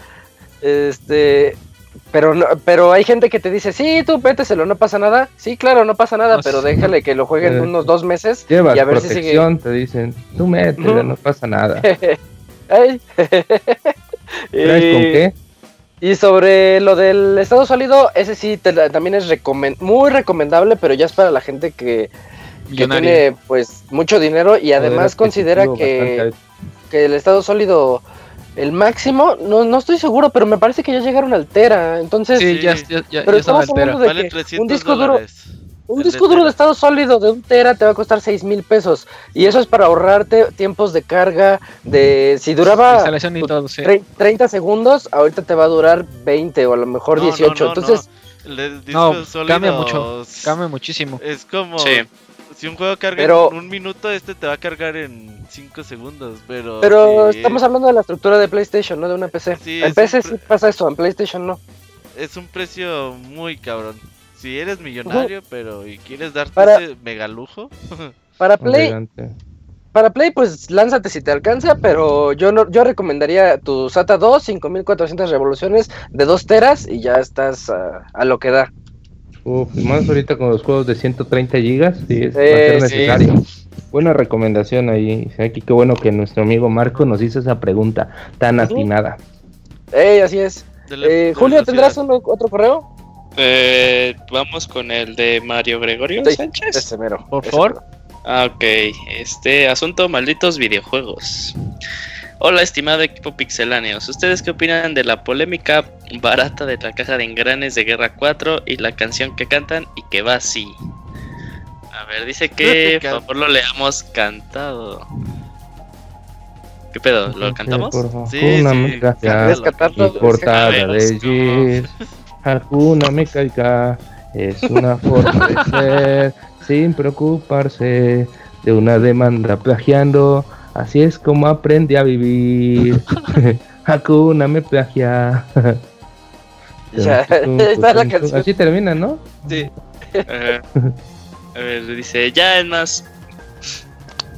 [SPEAKER 1] Este, pero no, pero hay gente que te dice, sí, tú péteselo, no pasa nada. Sí, claro, no pasa nada,
[SPEAKER 2] No,
[SPEAKER 1] pero
[SPEAKER 2] sí.
[SPEAKER 1] déjale que lo jueguen
[SPEAKER 4] Eh,
[SPEAKER 1] unos dos meses
[SPEAKER 4] Llevas
[SPEAKER 1] y a ver si sigue.
[SPEAKER 4] protección, te dicen, tú métele,
[SPEAKER 1] Ujú.
[SPEAKER 4] no pasa nada. ¿Traes con
[SPEAKER 1] Y-
[SPEAKER 4] qué?
[SPEAKER 1] Y sobre lo del estado sólido, ese sí te la- también es muy recomendable, pero ya es para la gente que, que tiene pues mucho dinero y además considera que, que el estado sólido, el máximo, no, no estoy seguro, pero me parece que ya llegaron al Tera, entonces...
[SPEAKER 2] Sí, ya, ya, ya,
[SPEAKER 1] Pero
[SPEAKER 2] ya estaba
[SPEAKER 1] estamos hablando de
[SPEAKER 3] Vale
[SPEAKER 1] que
[SPEAKER 3] 300
[SPEAKER 1] un disco duro. Un
[SPEAKER 3] El
[SPEAKER 1] disco
[SPEAKER 3] de
[SPEAKER 1] duro de estado sólido de un tera te va a costar 6 mil pesos. Y eso es para ahorrarte tiempos de carga de... Si duraba
[SPEAKER 2] Instalación y
[SPEAKER 1] tu-
[SPEAKER 2] todo, sí.
[SPEAKER 1] tre- 30 segundos, ahorita te va a durar 20 o a lo mejor
[SPEAKER 3] No, no,
[SPEAKER 1] 18.
[SPEAKER 3] no,
[SPEAKER 1] Entonces,
[SPEAKER 3] no. El disco
[SPEAKER 2] No,
[SPEAKER 3] sólido
[SPEAKER 2] cambia mucho. Cambia muchísimo.
[SPEAKER 3] Es como
[SPEAKER 5] Sí.
[SPEAKER 3] Si un juego carga
[SPEAKER 1] Pero-
[SPEAKER 3] en un minuto, este te va a cargar en 5 segundos, pero
[SPEAKER 1] pero estamos hablando de la estructura de PlayStation, no de una PC.
[SPEAKER 3] Sí,
[SPEAKER 1] en PC sí pasa eso, en PlayStation no.
[SPEAKER 3] es un precio muy cabrón. Si eres millonario, pero y quieres darte
[SPEAKER 1] Para-
[SPEAKER 3] ese mega lujo,
[SPEAKER 1] Para Play,
[SPEAKER 4] Adelante.
[SPEAKER 1] para Play, pues lánzate si te alcanza, pero yo no, yo recomendaría tu SATA 2, 5400 revoluciones de 2 teras y ya estás a lo que da.
[SPEAKER 4] Uf, más ahorita con los juegos de 130 gigas, sí, es,
[SPEAKER 1] Sí,
[SPEAKER 4] va a ser
[SPEAKER 1] sí,
[SPEAKER 4] necesario. Buena recomendación ahí. Aquí qué bueno que nuestro amigo Marco nos hizo esa pregunta tan atinada.
[SPEAKER 1] Ey, así es.
[SPEAKER 3] la-
[SPEAKER 1] Eh, Julio. ¿tendrás otro correo?
[SPEAKER 5] Eh, vamos con el de Mario Gregorio
[SPEAKER 1] Sí,
[SPEAKER 5] Sánchez.
[SPEAKER 1] Ese mero.
[SPEAKER 2] Por
[SPEAKER 1] ese
[SPEAKER 2] favor.
[SPEAKER 1] mero.
[SPEAKER 5] Ah, ok, este asunto malditos videojuegos. Hola, estimado equipo pixeláneos. ¿Ustedes qué opinan de la polémica barata de la caja de engranes de Guerra 4 y la canción que cantan y que va así? A ver, dice que por favor lo leamos cantado. ¿Qué pedo? ¿Lo cantamos?
[SPEAKER 4] Por favor,
[SPEAKER 3] Sí,
[SPEAKER 4] una
[SPEAKER 3] sí,
[SPEAKER 4] mezcla
[SPEAKER 1] ¿Quieres cantarlo?
[SPEAKER 4] y portada de Gears, alguna mecánica es una forma de ser sin preocuparse de una demanda plagiando. Así es como aprendí a vivir. Hakuna me plagia.
[SPEAKER 1] Ya, esta es la canción.
[SPEAKER 4] Así termina, ¿no?
[SPEAKER 5] Sí. A ver, dice, ya en más.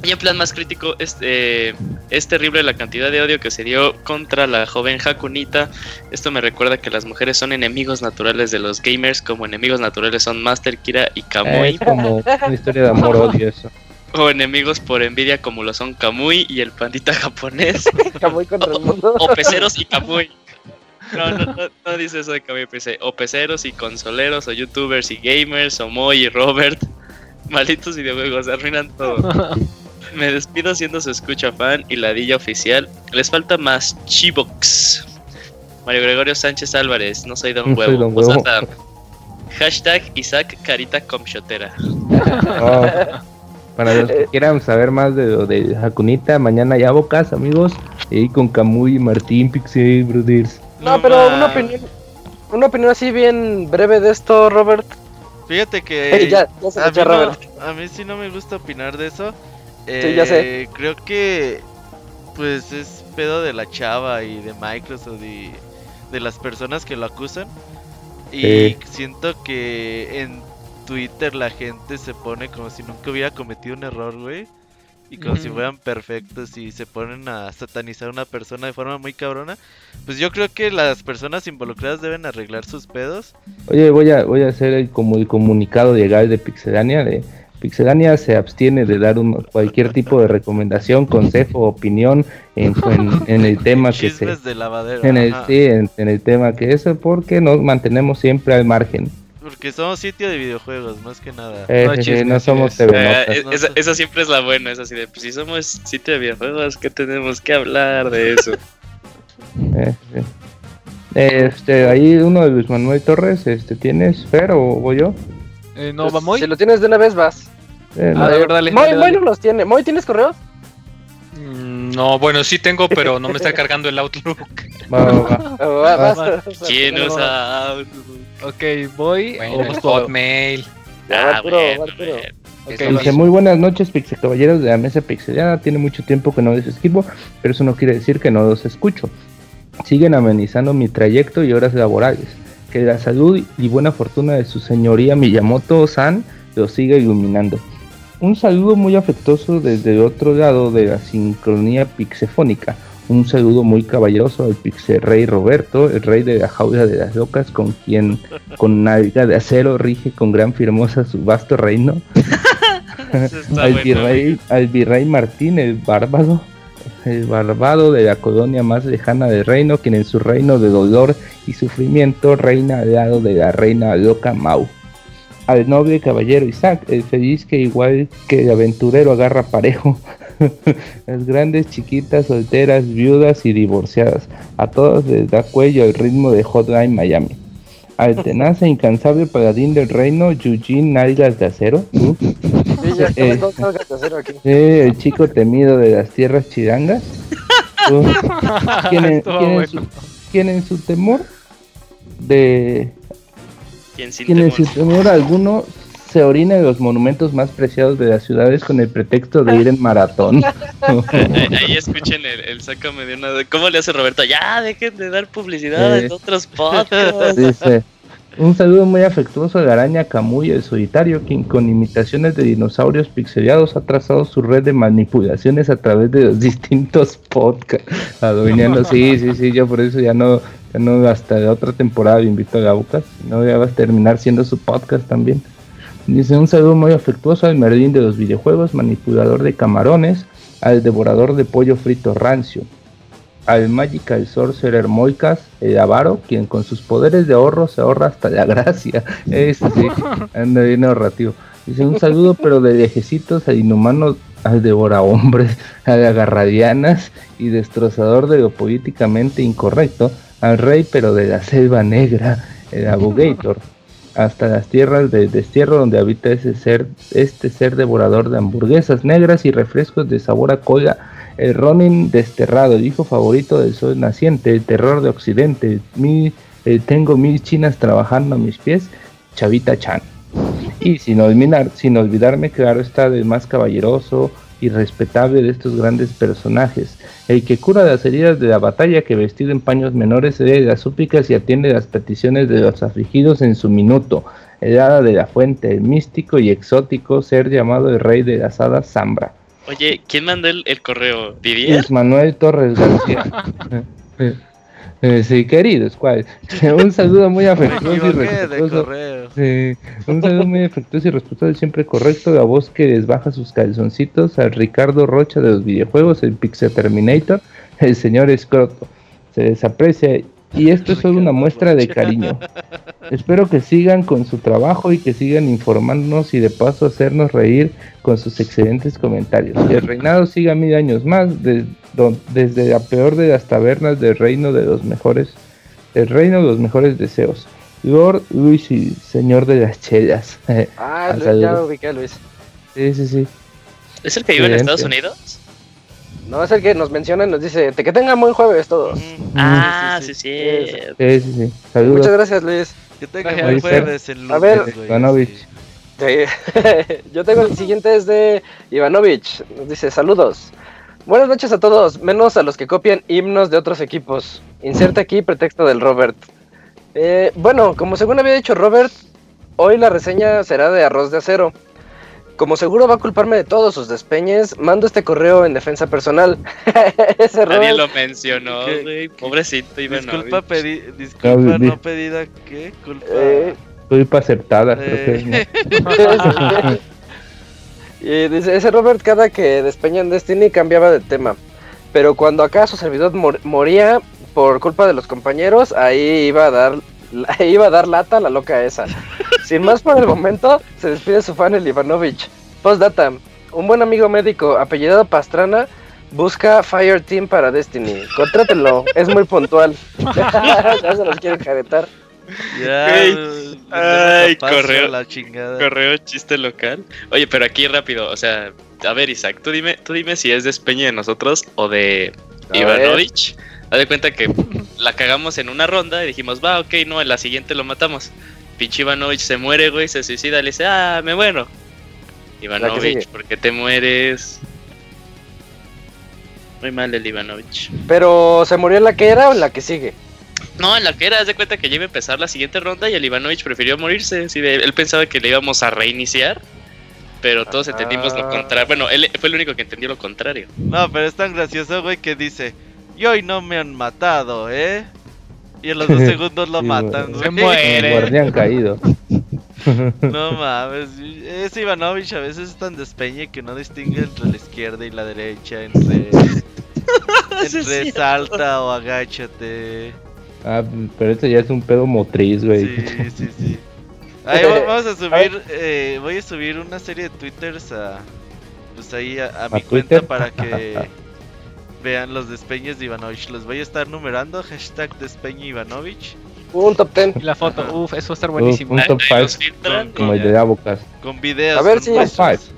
[SPEAKER 5] Y en plan más crítico, es, eh, es terrible la cantidad de odio que se dio contra la joven Hakunita. Esto me recuerda que las mujeres son enemigos naturales de los gamers, como enemigos naturales son Master Kira y
[SPEAKER 4] Eh,
[SPEAKER 5] Kamui,
[SPEAKER 4] es como una historia de amor-odio eso.
[SPEAKER 5] o enemigos por envidia como lo son Kamui y el pandita japonés,
[SPEAKER 1] Kamui contra el mundo.
[SPEAKER 5] o peceros y Kamui. No, no, no, no dice eso de Kamui, dice o peceros y consoleros, o youtubers y gamers, o Moy y Robert. Malditos videojuegos, arruinan todo. Me despido siendo su escucha fan y ladilla oficial. Les falta más Chibox. Mario Gregorio Sánchez Álvarez, no soy Don
[SPEAKER 4] No soy
[SPEAKER 5] Huevo.
[SPEAKER 4] Don Huevo.
[SPEAKER 5] Hashtag Isaac Carita Comshotera.
[SPEAKER 4] Oh, para los que quieran saber más de de Hakunita, mañana ya bocas, amigos. Y con Camuy y Martín Pixie Brothers.
[SPEAKER 1] No, pero una opinión, una opinión así bien breve de esto, Robert.
[SPEAKER 3] Fíjate que
[SPEAKER 1] Ey, ya, ya se
[SPEAKER 3] a, mí no-
[SPEAKER 1] Robert.
[SPEAKER 3] a mí sí no me gusta opinar de eso.
[SPEAKER 1] Sí, ya sé.
[SPEAKER 3] Eh, Creo que pues es pedo de la chava y de Microsoft y de las personas que lo acusan. Y
[SPEAKER 4] Sí.
[SPEAKER 3] siento que en Twitter la gente se pone como si nunca hubiera cometido un error, güey. Y como si fueran perfectos y se ponen a satanizar a una persona de forma muy cabrona. Pues yo creo que las personas involucradas deben arreglar sus pedos.
[SPEAKER 4] Oye, voy a, voy a hacer el, como el comunicado legal de Pixelania. De, Pixelania se abstiene de dar un- cualquier tipo de recomendación, consejo, opinión en, en- en el tema que se...
[SPEAKER 3] Chismes de lavadero.
[SPEAKER 4] En el, sí, en, en el tema que es, porque nos mantenemos siempre al margen.
[SPEAKER 3] Porque somos sitio de videojuegos, más que nada.
[SPEAKER 4] Eh,
[SPEAKER 2] No, chismes,
[SPEAKER 4] no somos. TV
[SPEAKER 5] Eh, eh, esa, esa siempre es la buena, es así de, pues si somos sitio de videojuegos, ¿qué tenemos que hablar de eso?
[SPEAKER 4] Eh, sí. Este, ahí uno de Luis Manuel Torres, este, ¿tienes Fer o voy yo?
[SPEAKER 2] Eh, no,
[SPEAKER 1] Pues,
[SPEAKER 2] va muy.
[SPEAKER 1] Si lo tienes de una vez, vas.
[SPEAKER 4] Eh,
[SPEAKER 2] A
[SPEAKER 4] no,
[SPEAKER 2] ver, dale,
[SPEAKER 1] Moy,
[SPEAKER 2] dale,
[SPEAKER 1] Moy no los tiene. Moy, ¿tienes correos?
[SPEAKER 6] Mm, No, bueno, sí tengo, pero no me está cargando el Outlook.
[SPEAKER 4] va, va, va.
[SPEAKER 1] Ah, va-
[SPEAKER 4] vas.
[SPEAKER 1] vas.
[SPEAKER 5] ¿Quién
[SPEAKER 1] No,
[SPEAKER 5] usa Outlook?
[SPEAKER 2] Ok, voy.
[SPEAKER 6] Bueno,
[SPEAKER 2] o.
[SPEAKER 6] Hotmail.
[SPEAKER 5] Ah,
[SPEAKER 1] Arturo,
[SPEAKER 5] bueno,
[SPEAKER 1] Arturo.
[SPEAKER 4] Dice, muy buenas noches, Pixel Caballeros de la Mesa Pixeliana. Tiene mucho tiempo que no les escribo, pero eso no quiere decir que no los escucho. Siguen amenizando mi trayecto y horas laborales. Que la salud y buena fortuna de su señoría Miyamoto-san los siga iluminando. Un saludo muy afectuoso desde el otro lado de la sincronía pixefónica. Un saludo muy caballeroso al Pixel Rey Roberto, el rey de la jaula de las locas, con quien con nalga de acero rige con gran firmosa su vasto reino al, virrey, al virrey Martín, el bárbaro, el barbado de la colonia más lejana del reino, quien en su reino de dolor y sufrimiento reina al lado de la reina loca Mau. Al noble caballero Isaac, el feliz que igual que el aventurero agarra parejo. Las grandes, chiquitas, solteras, viudas y divorciadas. A todos les da cuello el ritmo de Hotline Miami. al tenaz e incansable paladín del reino, Eugene Nalgas de Acero.
[SPEAKER 1] Sí, ya
[SPEAKER 4] Eh,
[SPEAKER 1] de acero aquí.
[SPEAKER 4] eh, el chico temido de las tierras chirangas. ¿quién, en,
[SPEAKER 2] Estuvo
[SPEAKER 4] quién en
[SPEAKER 2] bueno.
[SPEAKER 4] su, quién en su temor de
[SPEAKER 5] ¿Quién sin
[SPEAKER 4] quien en
[SPEAKER 5] temor?
[SPEAKER 4] su temor alguno se orina en los monumentos más preciados de las ciudades con el pretexto de ir en maratón.
[SPEAKER 5] Ahí, ahí escuchen el, el sácame de una. ¿Cómo le hace Roberto? Ya, dejen de dar publicidad
[SPEAKER 4] Eh.
[SPEAKER 5] en otros podcasts.
[SPEAKER 4] Dice, un saludo muy afectuoso de la araña Camuy, el solitario, quien con imitaciones de dinosaurios pixelados ha trazado su red de manipulaciones a través de los distintos podcasts. Adueñando, sí, sí, sí, yo por eso ya no, no hasta la otra temporada le invito a Gabucas, no ya va a terminar siendo su podcast también. Dice un saludo muy afectuoso al Merlín de los videojuegos, manipulador de camarones, al devorador de pollo frito rancio, al Magical Sorcerer Moicas, el avaro, quien con sus poderes de ahorro se ahorra hasta la gracia. Sí, anda bien ahorrativo. Dice un saludo, pero de viejecitos al inhumano, al devora hombres, al agarradianas y destrozador de lo políticamente incorrecto, al rey, pero de la selva negra, el abogator. Hasta las tierras del destierro donde habita ese ser, este ser devorador de hamburguesas negras y refrescos de sabor a cola, el Ronin desterrado, el hijo favorito del sol naciente, el terror de Occidente, mi, eh, tengo mil chinas trabajando a mis pies, Chavita Chan. Y sin, olvidar, sin olvidarme, claro está, del más caballeroso y respetable de estos grandes personajes, el que cura las heridas de la batalla, que vestido en paños menores se lee las súplicas y atiende las peticiones de los afligidos en su minuto, el hada de la fuente, el místico y exótico ser llamado el rey de las hadas Zambra.
[SPEAKER 5] Oye, ¿quién mandó el, el correo? ¿Didier?
[SPEAKER 4] Luis Manuel Torres García. Eh, sí, queridos, ¿cuál? Un saludo muy afectuoso y respetuoso.
[SPEAKER 3] correo.
[SPEAKER 4] Sí, un saludo muy afectuoso y respetuoso, siempre correcto. La voz que les baja sus calzoncitos al Ricardo Rocha de los videojuegos, el Pixel Terminator, el señor Escroto. Se desaprecia y esto es solo una muestra de cariño. Espero que sigan con su trabajo y que sigan informándonos y de paso hacernos reír con sus excelentes comentarios. Que el reinado siga mil años más de- desde la peor de las tabernas del reino de los mejores, el reino de los mejores deseos. Lord Luis y señor de las chelas.
[SPEAKER 1] Ah,
[SPEAKER 4] Ah,
[SPEAKER 1] Luis,
[SPEAKER 4] saludos.
[SPEAKER 1] ya ubiqué a Luis.
[SPEAKER 4] sí, sí, sí.
[SPEAKER 5] ¿Es el que vive en. Estados Unidos?
[SPEAKER 1] No, es el que nos menciona y nos dice, "Te- que tengan buen jueves todos.
[SPEAKER 5] Ah, sí,
[SPEAKER 3] sí,
[SPEAKER 5] sí.
[SPEAKER 1] sí.
[SPEAKER 4] Sí, sí, sí. Saludos.
[SPEAKER 1] Muchas gracias, Luis.
[SPEAKER 3] Que tenga
[SPEAKER 2] Gracias.
[SPEAKER 3] buen jueves en
[SPEAKER 1] A ver.
[SPEAKER 4] Ivanovich.
[SPEAKER 3] sí.
[SPEAKER 1] Sí. Yo tengo el siguiente es de Ivanovich. Nos dice, saludos. Buenas noches a todos, menos a los que copian himnos de otros equipos. Inserta aquí pretexto del Robert. Eh, bueno, como según había dicho Robert, hoy la reseña será de arroz de acero. Como seguro va a culparme de todos sus despeñes, mando este correo en defensa personal. Ese
[SPEAKER 5] Nadie
[SPEAKER 1] Robert,
[SPEAKER 5] lo mencionó,
[SPEAKER 3] ¿Qué-
[SPEAKER 5] güey. Pobrecito Ivanovich.
[SPEAKER 3] Disculpa, pedi disculpa
[SPEAKER 4] di-
[SPEAKER 3] no pedida, ¿qué? Culpa.
[SPEAKER 1] Eh,
[SPEAKER 4] Culpa acertada, creo que es, ¿no?
[SPEAKER 3] Eh,
[SPEAKER 1] y dice, ese Robert cada que despeñan Destiny cambiaba de tema. Pero cuando acá su servidor mor- moría por culpa de los compañeros, ahí iba a dar ahí iba a dar lata a la loca esa. Sin más por el momento, se despide su fan el Ivanovich. Postdata, un buen amigo médico apellidado Pastrana busca Fire Team para Destiny. Contrátenlo, es muy puntual. ya se los quieren caretar.
[SPEAKER 3] Ya.
[SPEAKER 5] Ay, correo.
[SPEAKER 3] La chingada.
[SPEAKER 5] Correo chiste local. Oye, pero aquí rápido, o sea, a ver, Isaac, tú dime, tú dime si es de Espeña de nosotros o de
[SPEAKER 1] A
[SPEAKER 5] Ivanovich. Haz de cuenta que la cagamos en una ronda y dijimos, va, ok, no, en la siguiente lo matamos. Pinche Ivanovich se muere, güey, se suicida, le dice, ah, me muero. Ivanovich. ¿por qué te mueres? Muy mal el Ivanovich.
[SPEAKER 1] Pero, ¿se murió en la que era o en la que sigue?
[SPEAKER 5] No, en la que era, haz de cuenta que ya iba a empezar la siguiente ronda y el Ivanovich prefirió morirse. de- él pensaba que le íbamos a reiniciar, pero todos entendimos lo
[SPEAKER 1] Ah.
[SPEAKER 5] contrario. Bueno, él fue el único que entendió lo contrario.
[SPEAKER 3] No, pero es tan gracioso, güey, que dice: Y hoy no me han matado, ¿eh? Y en los dos segundos lo
[SPEAKER 4] Sí,
[SPEAKER 3] matan,
[SPEAKER 4] güey.
[SPEAKER 2] Se muere.
[SPEAKER 4] El guardián caído.
[SPEAKER 3] No mames, ese Ivanovich a veces es tan despeñe que no distingue entre la izquierda y la derecha, entre, entre
[SPEAKER 5] sí.
[SPEAKER 3] salta o agáchate.
[SPEAKER 4] Ah, pero esto ya es un pedo motriz, güey.
[SPEAKER 3] Sí, sí, sí. Ahí va- vamos a subir, eh, voy a subir una serie de twitters a, pues ahí a, a mi
[SPEAKER 4] Twitter?
[SPEAKER 3] cuenta para que vean los despeñes de Ivanovich. Los voy a estar numerando, hashtag despeñe Ivanovich.
[SPEAKER 1] Un top 10.
[SPEAKER 2] Y la foto, uff, eso va a estar
[SPEAKER 4] Uf,
[SPEAKER 2] buenísimo.
[SPEAKER 4] un top
[SPEAKER 5] Ahí los
[SPEAKER 4] 5
[SPEAKER 5] filtran
[SPEAKER 4] como el de. Abocas.
[SPEAKER 3] Con videos.
[SPEAKER 1] A ver si-
[SPEAKER 4] Top
[SPEAKER 3] muestras.
[SPEAKER 4] 5.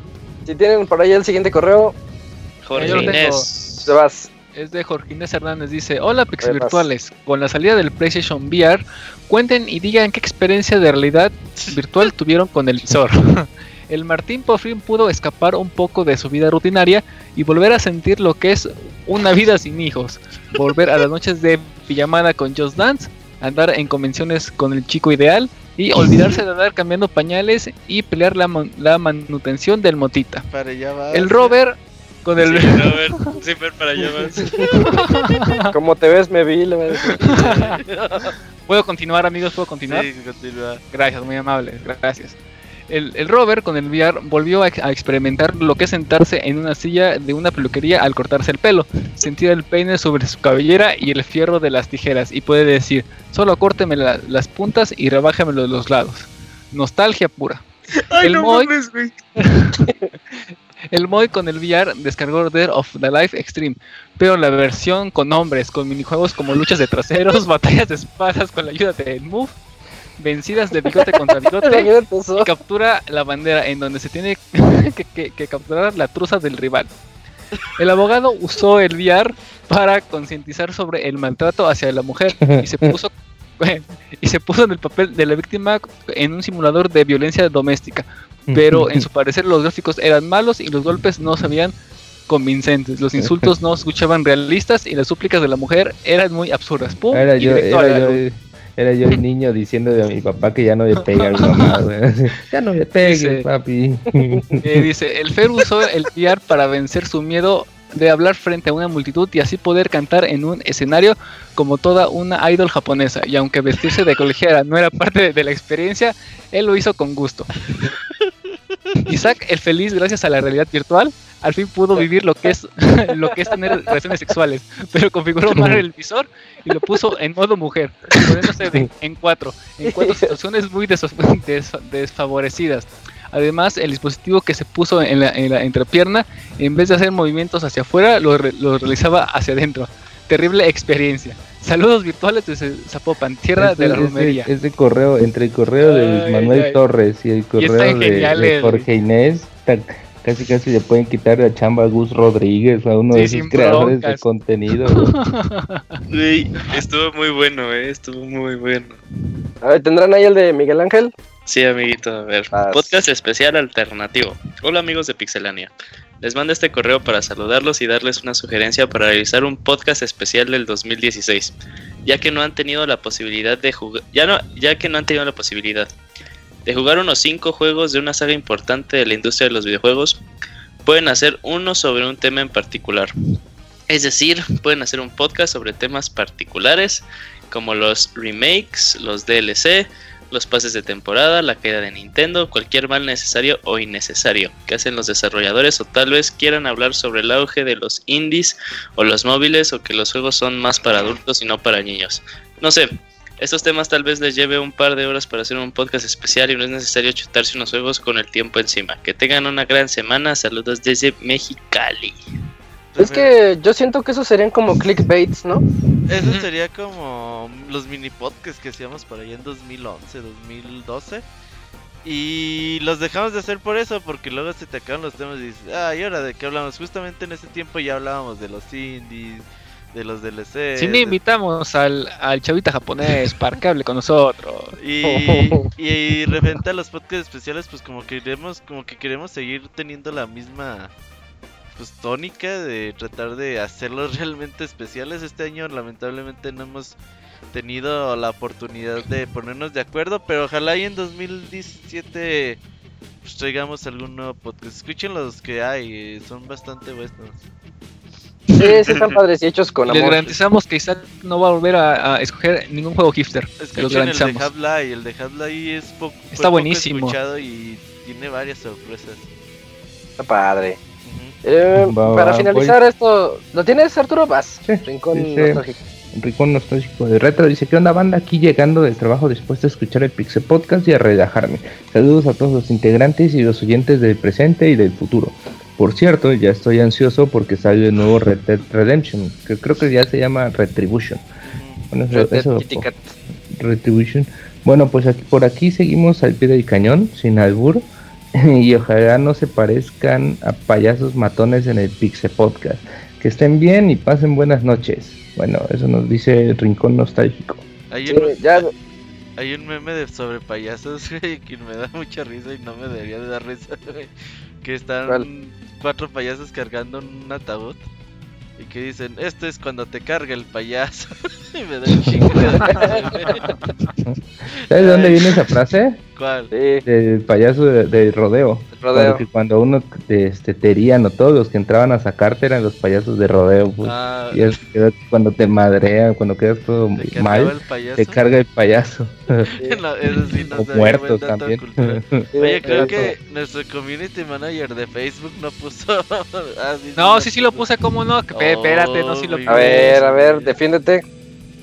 [SPEAKER 1] Si tienen por ahí el siguiente correo,
[SPEAKER 5] Jorge. Inés.
[SPEAKER 1] te vas.
[SPEAKER 2] Es de Jorge Inés Hernández, dice, hola Pixel. Virtuales, con la salida del PlayStation VR, cuenten y digan qué experiencia de realidad virtual tuvieron con el visor. el Martín por fin pudo escapar un poco de su vida rutinaria y volver a sentir lo que es una vida sin hijos, volver a las noches de pijamada con Just Dance, andar en convenciones con el chico ideal y olvidarse de andar cambiando pañales y pelear la, la manutención del motita.
[SPEAKER 3] Para allá va.
[SPEAKER 2] El Robert con el...
[SPEAKER 5] Sí, Robert, sí, para allá vas.
[SPEAKER 1] Como te ves, me vi.
[SPEAKER 2] ¿Puedo continuar, amigos? ¿Puedo continuar?
[SPEAKER 3] Sí, continúa.
[SPEAKER 2] Gracias, muy amables, gracias. El, el Robert con el VR volvió a, a experimentar lo que es sentarse en una silla de una peluquería al cortarse el pelo, sentir el peine sobre su cabellera y el fierro de las tijeras y puede decir, solo córteme la- las puntas y rebájamelo de los lados. Nostalgia pura. el, Moy, el Moy con el VR descargó Dead of the Life Extreme, pero la versión con hombres, con minijuegos como luchas de traseros, batallas de espadas con la ayuda del Move, vencidas de bigote contra bigote y captura la bandera en donde se tiene que, que- que capturar la truza del rival. El abogado usó el VR para concientizar sobre el maltrato hacia la mujer y se puso y se puso en el papel de la víctima en un simulador de violencia doméstica, pero en su parecer los gráficos eran malos y los golpes no se veían convincentes, los insultos no escuchaban realistas y las súplicas de la mujer eran muy absurdas. Pum,
[SPEAKER 4] Era yo, era yo. Era yo el niño diciéndole a mi papá que ya no le pega a mi mamá, güey. Ya no le pegues,
[SPEAKER 2] Dice-
[SPEAKER 4] papi.
[SPEAKER 2] Eh, dice, el Fer usó el VR para vencer su miedo de hablar frente a una multitud y así poder cantar en un escenario como toda una idol japonesa. Y aunque vestirse de colegiala no era parte de, de la experiencia, él lo hizo con gusto. Isaac, el feliz gracias a la realidad virtual, al fin pudo vivir lo que es lo que es tener relaciones sexuales, pero configuró mal el visor y lo puso en modo mujer, poniéndose de- en cuatro, en cuatro situaciones muy des- desfavorecidas. Además, el dispositivo que se puso en la, en la entrepierna, en vez de hacer movimientos hacia afuera, lo, re- lo realizaba hacia adentro. Terrible experiencia. Saludos virtuales desde Zapopan, tierra de la romería.
[SPEAKER 4] ese correo, entre el correo de Manuel
[SPEAKER 2] ay.
[SPEAKER 4] Torres y el correo de, de Jorge Inés, casi casi le pueden quitar la chamba a Gus Rodríguez, a uno
[SPEAKER 2] Sí,
[SPEAKER 4] de esos
[SPEAKER 2] sin
[SPEAKER 4] creadores de contenido. Güey,
[SPEAKER 5] estuvo muy bueno, eh, estuvo muy bueno.
[SPEAKER 1] A ver, ¿tendrán ahí el de Miguel Ángel?
[SPEAKER 5] Sí, amiguito, a ver.
[SPEAKER 1] Vas.
[SPEAKER 5] Podcast especial alternativo. Hola amigos de Pixelania. Les mando este correo para saludarlos y darles una sugerencia para realizar un podcast especial del 2016, ya que no han tenido la posibilidad de jugar, ya no, ya que no han tenido la posibilidad de jugar unos 5 juegos de una saga importante de la industria de los videojuegos, pueden hacer uno sobre un tema en particular. Es decir, pueden hacer un podcast sobre temas particulares como los remakes, los DLC, los pases de temporada, la caída de Nintendo, cualquier mal necesario o innecesario que hacen los desarrolladores o tal vez quieran hablar sobre el auge de los indies o los móviles o que los juegos son más para adultos y no para niños. No sé, estos temas tal vez les lleve un par de horas para hacer un podcast especial y no es necesario chutarse unos juegos con el tiempo encima. Que tengan una gran semana, saludos desde Mexicali.
[SPEAKER 1] Es que yo siento que esos serían como clickbaits, ¿no?
[SPEAKER 3] Eso sería como los mini podcasts que hacíamos por ahí en 2011, 2012. Y los dejamos de hacer por eso, porque luego se te acaban los temas y dices, ah, ¿y ahora de qué hablamos? Justamente en ese tiempo ya hablábamos de los indies, de los DLC.
[SPEAKER 2] Si no invitamos al, al chavita japonés para que hable con nosotros.
[SPEAKER 3] Y, y referente a los podcasts especiales, pues como que queremos, como que queremos seguir teniendo la misma pues tónica de tratar de hacerlos realmente especiales. Este año lamentablemente no hemos tenido la oportunidad de ponernos de acuerdo, pero ojalá y en 2017 pues, traigamos algún nuevo podcast. Escuchen los que hay, son bastante buenos.
[SPEAKER 1] Sí, sí están padres y hechos con
[SPEAKER 2] Les
[SPEAKER 1] amor.
[SPEAKER 2] garantizamos que Isaac no va a volver a, a escoger ningún juego hipster. Se los
[SPEAKER 3] Escuchen el de
[SPEAKER 2] garantizamos.
[SPEAKER 3] Half-Life, el de Half-Life es po- fue
[SPEAKER 2] Está
[SPEAKER 3] poco
[SPEAKER 2] buenísimo.
[SPEAKER 3] escuchado y tiene varias sorpresas.
[SPEAKER 1] Está padre. Eh,
[SPEAKER 4] Va,
[SPEAKER 1] para
[SPEAKER 4] va,
[SPEAKER 1] finalizar esto, ¿lo tienes Arturo? Vas.
[SPEAKER 4] Sí,
[SPEAKER 1] Rincón
[SPEAKER 4] sí, sí.
[SPEAKER 1] nostálgico.
[SPEAKER 4] Rincón nostálgico de retro dice, ¿qué onda banda? Aquí llegando del trabajo dispuesto a escuchar el Pixel Podcast y a relajarme. Saludos a todos los integrantes y los oyentes del presente y del futuro. Por cierto, ya estoy ansioso porque sale el nuevo Red Dead Redemption, que creo que ya se llama Retribution. Bueno, eso,
[SPEAKER 1] Dead
[SPEAKER 4] eso. Retribution. Bueno, pues aquí, por aquí seguimos al pie del cañón, sin albur. Y ojalá no se parezcan a payasos matones en el Pixe Podcast. Que estén bien y pasen buenas noches. Bueno, eso nos dice el Rincón Nostálgico.
[SPEAKER 3] Hay
[SPEAKER 1] Sí,
[SPEAKER 3] un,
[SPEAKER 1] ya,
[SPEAKER 3] hay un meme de sobre payasos, güey, que me da mucha risa y no me debería de dar risa, güey. Que están
[SPEAKER 1] ¿Cuál?
[SPEAKER 3] Cuatro payasos cargando un ataúd. Y que dicen, esto es cuando te carga el payaso. y me da un chingo de risa, güey.
[SPEAKER 4] ¿Sabes de dónde viene esa frase?
[SPEAKER 3] ¿Cuál?
[SPEAKER 1] sí,
[SPEAKER 4] Del payaso de- del rodeo.
[SPEAKER 1] el rodeo.
[SPEAKER 4] Porque cuando uno este, te herían o todos los que entraban a sacarte eran los payasos de rodeo. Pues.
[SPEAKER 3] Ah,
[SPEAKER 4] Y es que cuando te madrean, cuando quedas todo
[SPEAKER 3] ¿te cargaba
[SPEAKER 4] mal, te carga el payaso.
[SPEAKER 3] No, eso sí no
[SPEAKER 4] o
[SPEAKER 3] dato
[SPEAKER 4] también.
[SPEAKER 3] Oye, creo que nuestro community manager de Facebook no puso. Ah, sí,
[SPEAKER 2] No, sí, sí lo puse, ¿cómo no? Que-
[SPEAKER 3] Oh,
[SPEAKER 2] Espérate, no, sí lo
[SPEAKER 3] muy
[SPEAKER 2] puse.
[SPEAKER 1] A ver, a ver, defiéndete.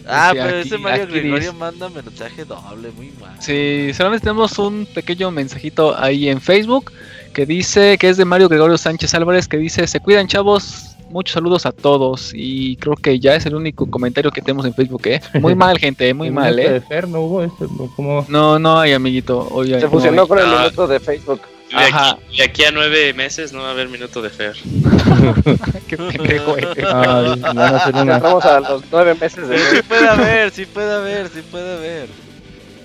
[SPEAKER 3] Ah, pero
[SPEAKER 2] aquí-
[SPEAKER 3] ese Mario Gregorio
[SPEAKER 2] dice.
[SPEAKER 3] manda mensaje doble, muy mal.
[SPEAKER 2] Sí, solamente tenemos un pequeño mensajito ahí en Facebook que dice que es de Mario Gregorio Sánchez Álvarez que dice se cuidan chavos, muchos saludos a todos y creo que ya es el único comentario que tenemos en Facebook, ¿eh? Muy mal gente, muy mal,
[SPEAKER 4] de
[SPEAKER 2] ¿eh?
[SPEAKER 4] Fer no hubo eso, no, como
[SPEAKER 2] No, no hay amiguito, hoy hay-
[SPEAKER 1] Se
[SPEAKER 2] no
[SPEAKER 1] fusionó
[SPEAKER 2] hay.
[SPEAKER 1] con el minuto de Facebook.
[SPEAKER 5] De
[SPEAKER 2] Ajá.
[SPEAKER 5] aquí, de aquí a nueve meses no va a haber minuto de Fer.
[SPEAKER 2] Qué pendejo eres.
[SPEAKER 4] Ay, van a hacer
[SPEAKER 1] Ya
[SPEAKER 4] una,
[SPEAKER 1] Entramos a los nueve meses de
[SPEAKER 3] Sí puede haber, sí puede haber, sí puede haber.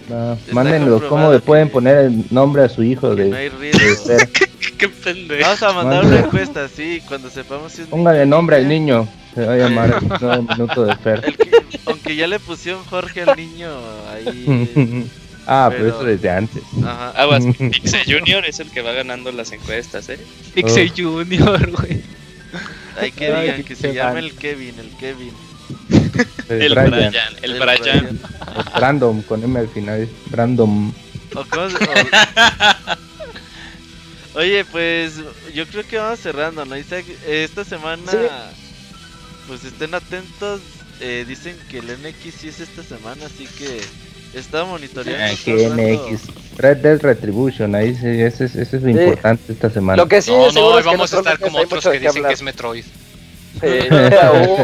[SPEAKER 4] no, mándenlo, ¿cómo le pueden
[SPEAKER 3] que-
[SPEAKER 4] poner el nombre a su hijo
[SPEAKER 3] Que
[SPEAKER 4] de,
[SPEAKER 3] no hay
[SPEAKER 4] de
[SPEAKER 3] riesgo.
[SPEAKER 4] Fer?
[SPEAKER 5] Qué pendejo.
[SPEAKER 3] Vamos a mandar
[SPEAKER 4] Mande.
[SPEAKER 3] una encuesta, sí, cuando sepamos si es
[SPEAKER 4] Póngale
[SPEAKER 3] niño
[SPEAKER 4] nombre al niño, se va a llamar el nuevo minuto de Fer.
[SPEAKER 3] El que- aunque ya le pusieron Jorge al niño ahí.
[SPEAKER 4] Ah, pero
[SPEAKER 3] Pero-
[SPEAKER 4] eso desde antes.
[SPEAKER 3] Ajá.
[SPEAKER 5] Aguas, Pixel Junior es el que va ganando las encuestas, ¿eh?
[SPEAKER 2] Pixel Junior, güey.
[SPEAKER 3] Hay que
[SPEAKER 2] Ay,
[SPEAKER 3] digan que se
[SPEAKER 2] fan.
[SPEAKER 3] el Kevin, el Kevin.
[SPEAKER 5] El
[SPEAKER 4] Brian,
[SPEAKER 5] Brian, el
[SPEAKER 3] El
[SPEAKER 5] Brian.
[SPEAKER 3] Brian.
[SPEAKER 4] o Brandom, con M al final. Brandom.
[SPEAKER 3] O cómo se- o- Oye, pues yo creo que vamos cerrando, ¿no? Isaac? Esta semana,
[SPEAKER 1] Sí.
[SPEAKER 3] pues estén atentos. eh, dicen que el NX sí es esta semana, así que está monitoreando.
[SPEAKER 4] Ah,
[SPEAKER 3] rato.
[SPEAKER 4] NX. Red Dead Retribution, ahí sí, ese, es- ese es lo
[SPEAKER 1] Sí.
[SPEAKER 4] importante esta semana.
[SPEAKER 1] Lo que sí
[SPEAKER 6] no, no,
[SPEAKER 1] es que
[SPEAKER 6] vamos a estar como otros que dicen que es Metroid.
[SPEAKER 1] Sí, uh,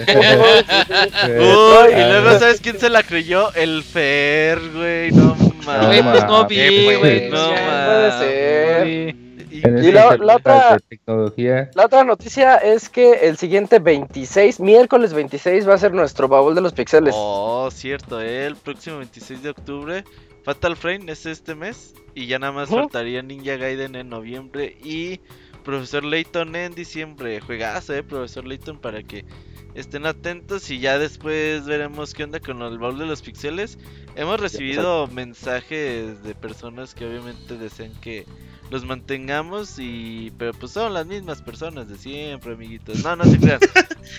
[SPEAKER 3] Uy, y
[SPEAKER 4] Ah.
[SPEAKER 3] luego, ¿sabes quién se la creyó? El Fer, güey, no mames.
[SPEAKER 2] Güey, pues no vi,
[SPEAKER 4] mames,
[SPEAKER 2] güey.
[SPEAKER 3] no
[SPEAKER 2] ya.
[SPEAKER 1] puede ser.
[SPEAKER 3] Y-
[SPEAKER 1] la- otra-
[SPEAKER 4] tecnología.
[SPEAKER 1] La otra noticia es que el siguiente 26, miércoles 26, va a ser nuestro baúl de los pixeles.
[SPEAKER 3] Oh, cierto, eh, el próximo 26 de octubre. Fatal Frame es este mes. Y ya nada más
[SPEAKER 1] Ujú.
[SPEAKER 3] faltaría Ninja Gaiden en noviembre. Y Profesor Layton en diciembre. Juegazo, eh, Profesor Layton, para que estén atentos. Y ya después veremos qué onda con el baúl de los pixeles. Hemos recibido mensajes de personas que obviamente desean que los mantengamos. y Pero pues son las mismas personas de siempre, amiguitos. No, no se crean.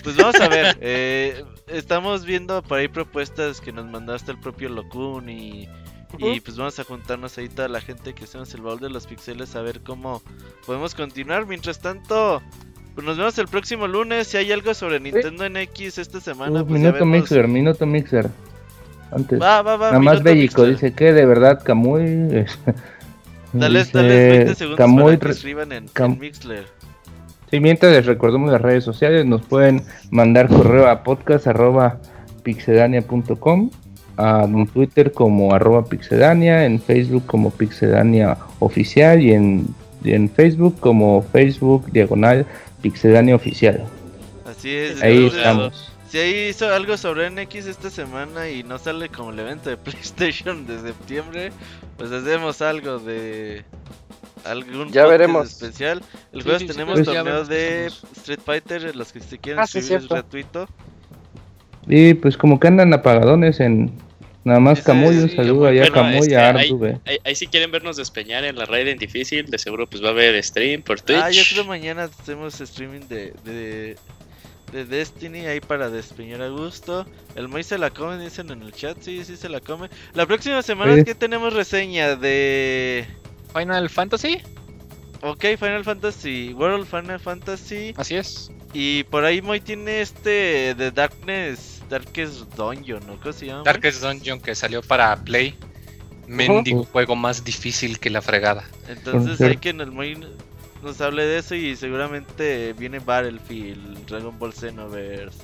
[SPEAKER 3] Pues vamos a ver. eh, estamos viendo por ahí propuestas que nos mandaste el propio Locun y, y pues vamos a juntarnos ahí toda la gente que hacemos el baúl de los pixeles a ver cómo podemos continuar. Mientras tanto, pues nos vemos el próximo lunes. Si hay algo sobre Nintendo NX esta semana,
[SPEAKER 4] Uh,
[SPEAKER 3] pues ya
[SPEAKER 4] minuto
[SPEAKER 3] vemos.
[SPEAKER 4] Mixer, minuto Mixer. Antes.
[SPEAKER 3] Va, va, va.
[SPEAKER 4] Nada más Bellico,
[SPEAKER 3] Mixer.
[SPEAKER 4] dice que de verdad Camuy.
[SPEAKER 3] Dale,
[SPEAKER 4] dice,
[SPEAKER 3] dale 20 segundos
[SPEAKER 4] Camuy
[SPEAKER 3] para que escriban en,
[SPEAKER 4] Cam-
[SPEAKER 3] en Mixler.
[SPEAKER 4] Sí, mientras les recordamos las redes sociales, nos pueden mandar correo a podcast arroba pixedania.com, a en Twitter como arroba pixedania, en Facebook como pixedania oficial y en, y en Facebook como Facebook diagonal pixedania oficial.
[SPEAKER 3] Así es.
[SPEAKER 4] Ahí estamos.
[SPEAKER 3] Si ahí hizo algo sobre NX esta semana y no sale como el evento de PlayStation de septiembre, pues hacemos algo de algún
[SPEAKER 1] Ya veremos.
[SPEAKER 3] especial. El
[SPEAKER 2] Sí,
[SPEAKER 3] jueves
[SPEAKER 2] sí, sí,
[SPEAKER 3] tenemos
[SPEAKER 4] pues
[SPEAKER 3] torneo de. Street Fighter, los que se quieran
[SPEAKER 1] Ah, sí,
[SPEAKER 3] suscribir es gratuito.
[SPEAKER 4] Y pues como que andan apagadones en nada más
[SPEAKER 3] Ese-
[SPEAKER 4] Camuy, un
[SPEAKER 3] sí,
[SPEAKER 4] saludo
[SPEAKER 5] bueno,
[SPEAKER 4] allá a
[SPEAKER 5] este,
[SPEAKER 4] Camuy y a
[SPEAKER 5] ahí-
[SPEAKER 4] Artube.
[SPEAKER 5] Ahí, ahí si quieren vernos despeñar en la Raiden difícil, de seguro pues va a haber stream por Twitch.
[SPEAKER 3] Ah, yo creo mañana hacemos streaming de, de, de Destiny ahí para despeñar a gusto. El Moy se la come, dicen en el chat, sí, sí se la come. La próxima semana
[SPEAKER 4] Sí.
[SPEAKER 3] es que tenemos reseña de...
[SPEAKER 2] Final Fantasy,
[SPEAKER 3] Ok, Final Fantasy, World Final Fantasy.
[SPEAKER 2] así es.
[SPEAKER 3] Y por ahí Moy tiene este de Darkness, Darkest Dungeon, ¿no? ¿Cómo se llama?
[SPEAKER 6] Darkest Dungeon que salió para Play. Mendigo juego más difícil que la fregada.
[SPEAKER 3] Entonces hay que en el Moy nos hable de eso y seguramente viene Battlefield, Dragon Ball Xenoverse,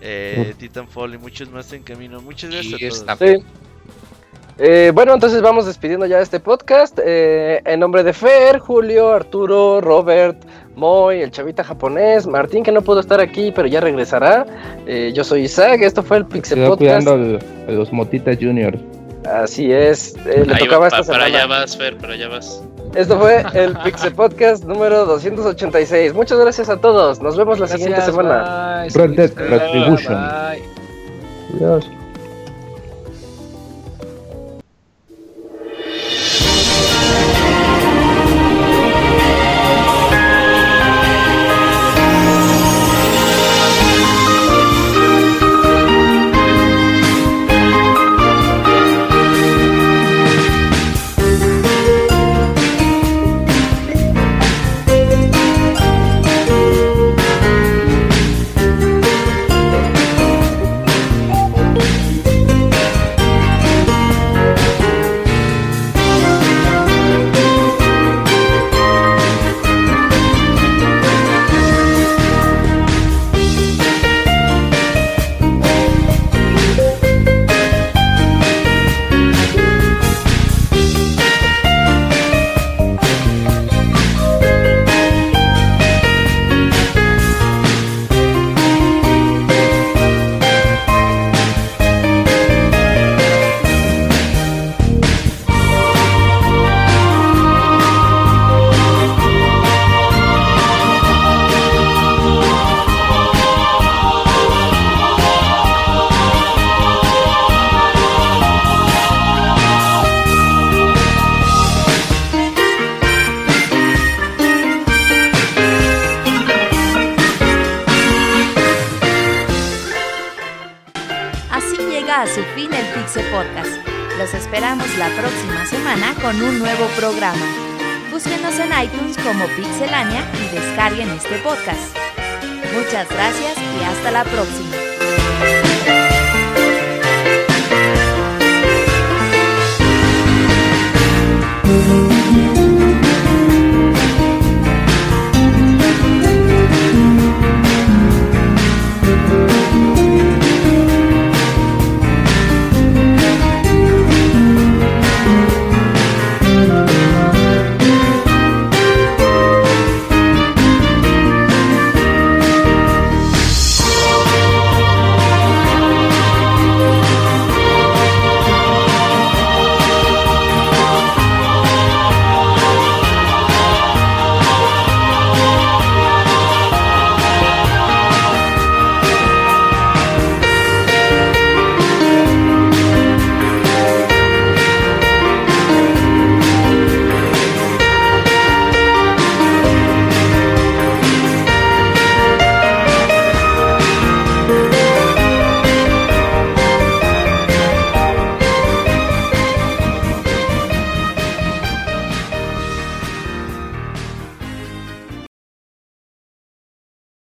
[SPEAKER 3] eh, Titanfall y muchos más en camino. Muchas gracias a todos.
[SPEAKER 1] Sí, Eh, bueno, entonces vamos despidiendo ya este podcast. Eh, en nombre de Fer, Julio, Arturo, Robert, Moy, el chavita japonés, Martín que no pudo estar aquí, pero ya regresará. Eh, yo soy Isaac, esto fue el Pixel
[SPEAKER 4] Quedó
[SPEAKER 1] Podcast.
[SPEAKER 4] cuidando a los Motitas Junior.
[SPEAKER 1] Así es, eh, le
[SPEAKER 5] Ahí
[SPEAKER 1] tocaba
[SPEAKER 5] va,
[SPEAKER 1] esta
[SPEAKER 5] pa- para
[SPEAKER 1] semana.
[SPEAKER 5] allá vas, Fer, para allá vas.
[SPEAKER 1] Esto fue el Pixel Podcast número 286. Muchas gracias a todos. Nos vemos la siguiente semana.
[SPEAKER 2] bye.
[SPEAKER 4] Red Dead
[SPEAKER 2] Seguimos-
[SPEAKER 4] Retribution.
[SPEAKER 2] Bye.
[SPEAKER 4] Adiós.
[SPEAKER 7] Como Pixelania y descarguen este podcast. Muchas gracias y hasta la próxima.